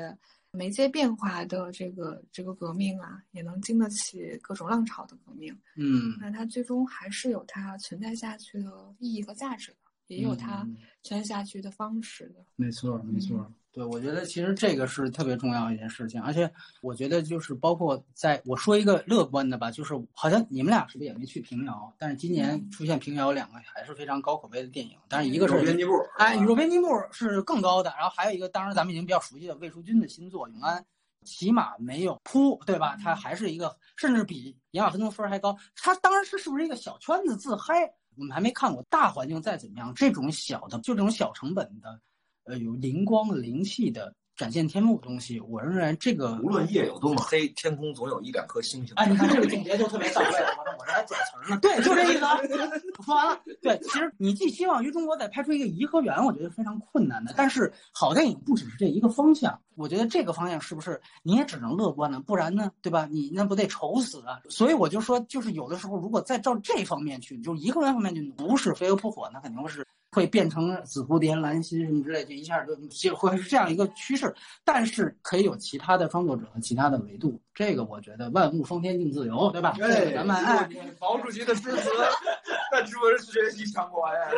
[SPEAKER 3] 媒介变化的这个这个革命啊，也能经得起各种浪潮的革命。
[SPEAKER 1] 嗯，
[SPEAKER 3] 那它最终还是有它存在下去的意义和价值的，也有它
[SPEAKER 1] 嗯
[SPEAKER 3] 存在下去的方式的。
[SPEAKER 1] 没错，没错。
[SPEAKER 3] 嗯
[SPEAKER 1] 对，我觉得其实这个是特别重要的一件事情，而且我觉得就是包括在我说一个乐观的吧，就是好像你们俩是不是也没去平遥？但是今年
[SPEAKER 3] 嗯
[SPEAKER 1] 出现平遥两个还是非常高口碑的电影，但是一个是
[SPEAKER 4] 编辑部，
[SPEAKER 1] 哎，宇宙编辑部是更高的，然后还有一个，当然咱们已经比较熟悉的魏淑君的新作《永安》，起码没有扑，对吧？它还是一个，甚至比严瓦芬的分儿还高。它当然是是不是一个小圈子自嗨？我们还没看过大环境再怎么样，这种小的，就这种小成本的，呃，有灵光灵气的展现天赋的东西，我仍然这个
[SPEAKER 2] 无论夜有多么黑，天空总有一两颗星星。
[SPEAKER 1] 哎，你看这个总结就特别到位，了我这还转词儿呢。对，就这意思。说完了。对，其实你寄希望于中国再拍出一个颐和园，我觉得非常困难的。但是好电影不只是这一个方向，我觉得这个方向是不是你也只能乐观呢？不然呢，对吧？你那不得愁死啊？所以我就说，就是有的时候如果再照这方面去，就是颐和园方面去，不是飞蛾扑火，那肯定是。会变成紫蝴蝶、蓝心什么之类，就一下就就会是这样一个趋势。但是可以有其他的创作者和其他的维度，这个我觉得万物方天定自由，对吧？
[SPEAKER 2] 对，
[SPEAKER 1] 咱们哎，
[SPEAKER 2] 毛主席的诗词，那是不是学习强国呀？是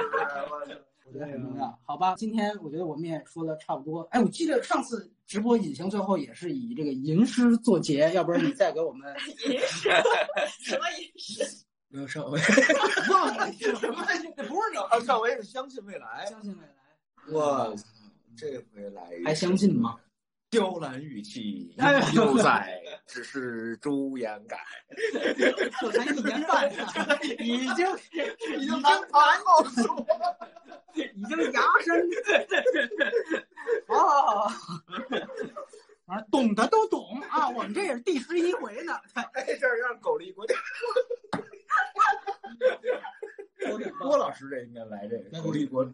[SPEAKER 2] 不
[SPEAKER 1] 是？我觉得很重要。好吧，今天我觉得我们也说的差不多。哎，我记得上次直播隐形最后也是以这个吟诗作结，要不然你再给我们
[SPEAKER 3] 吟诗？什么吟诗？
[SPEAKER 1] 没有上回，
[SPEAKER 2] 忘了什么？不是你，上回是相信未来，
[SPEAKER 1] 相信未来。
[SPEAKER 2] 我这回来
[SPEAKER 1] 还相信吗？
[SPEAKER 2] 雕栏玉砌犹在，只是朱颜改。
[SPEAKER 1] 这才一年半，已经
[SPEAKER 2] 已经难谈了，
[SPEAKER 1] 已经牙深。哦，啊，懂的都懂啊，我们这也是第十一回呢。
[SPEAKER 2] 这事儿让狗立国。郭老师这应该来这个，立国，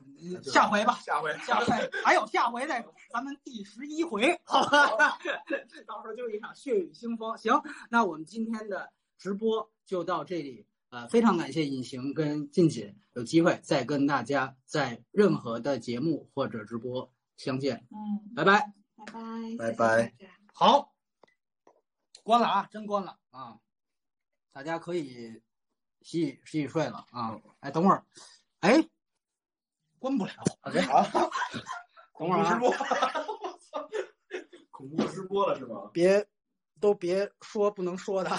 [SPEAKER 1] 下回吧，
[SPEAKER 2] 下回，
[SPEAKER 1] 下回，还有下回再咱们第十一回，好吧，到时候就一场血雨腥风。行，那我们今天的直播就到这里，呃，非常感谢隐形跟静姐，有机会再跟大家在任何的节目或者直播相见。
[SPEAKER 3] 嗯，
[SPEAKER 1] 拜拜，
[SPEAKER 3] 拜拜，
[SPEAKER 2] 拜拜，
[SPEAKER 1] 好，关了啊，真关了啊，大家可以。洗洗洗睡了啊！哎，等会儿，哎，关不了。
[SPEAKER 2] 啊，
[SPEAKER 1] 等会儿啊！
[SPEAKER 2] 恐怖直播了是吗？
[SPEAKER 1] 别，都别说不能说的。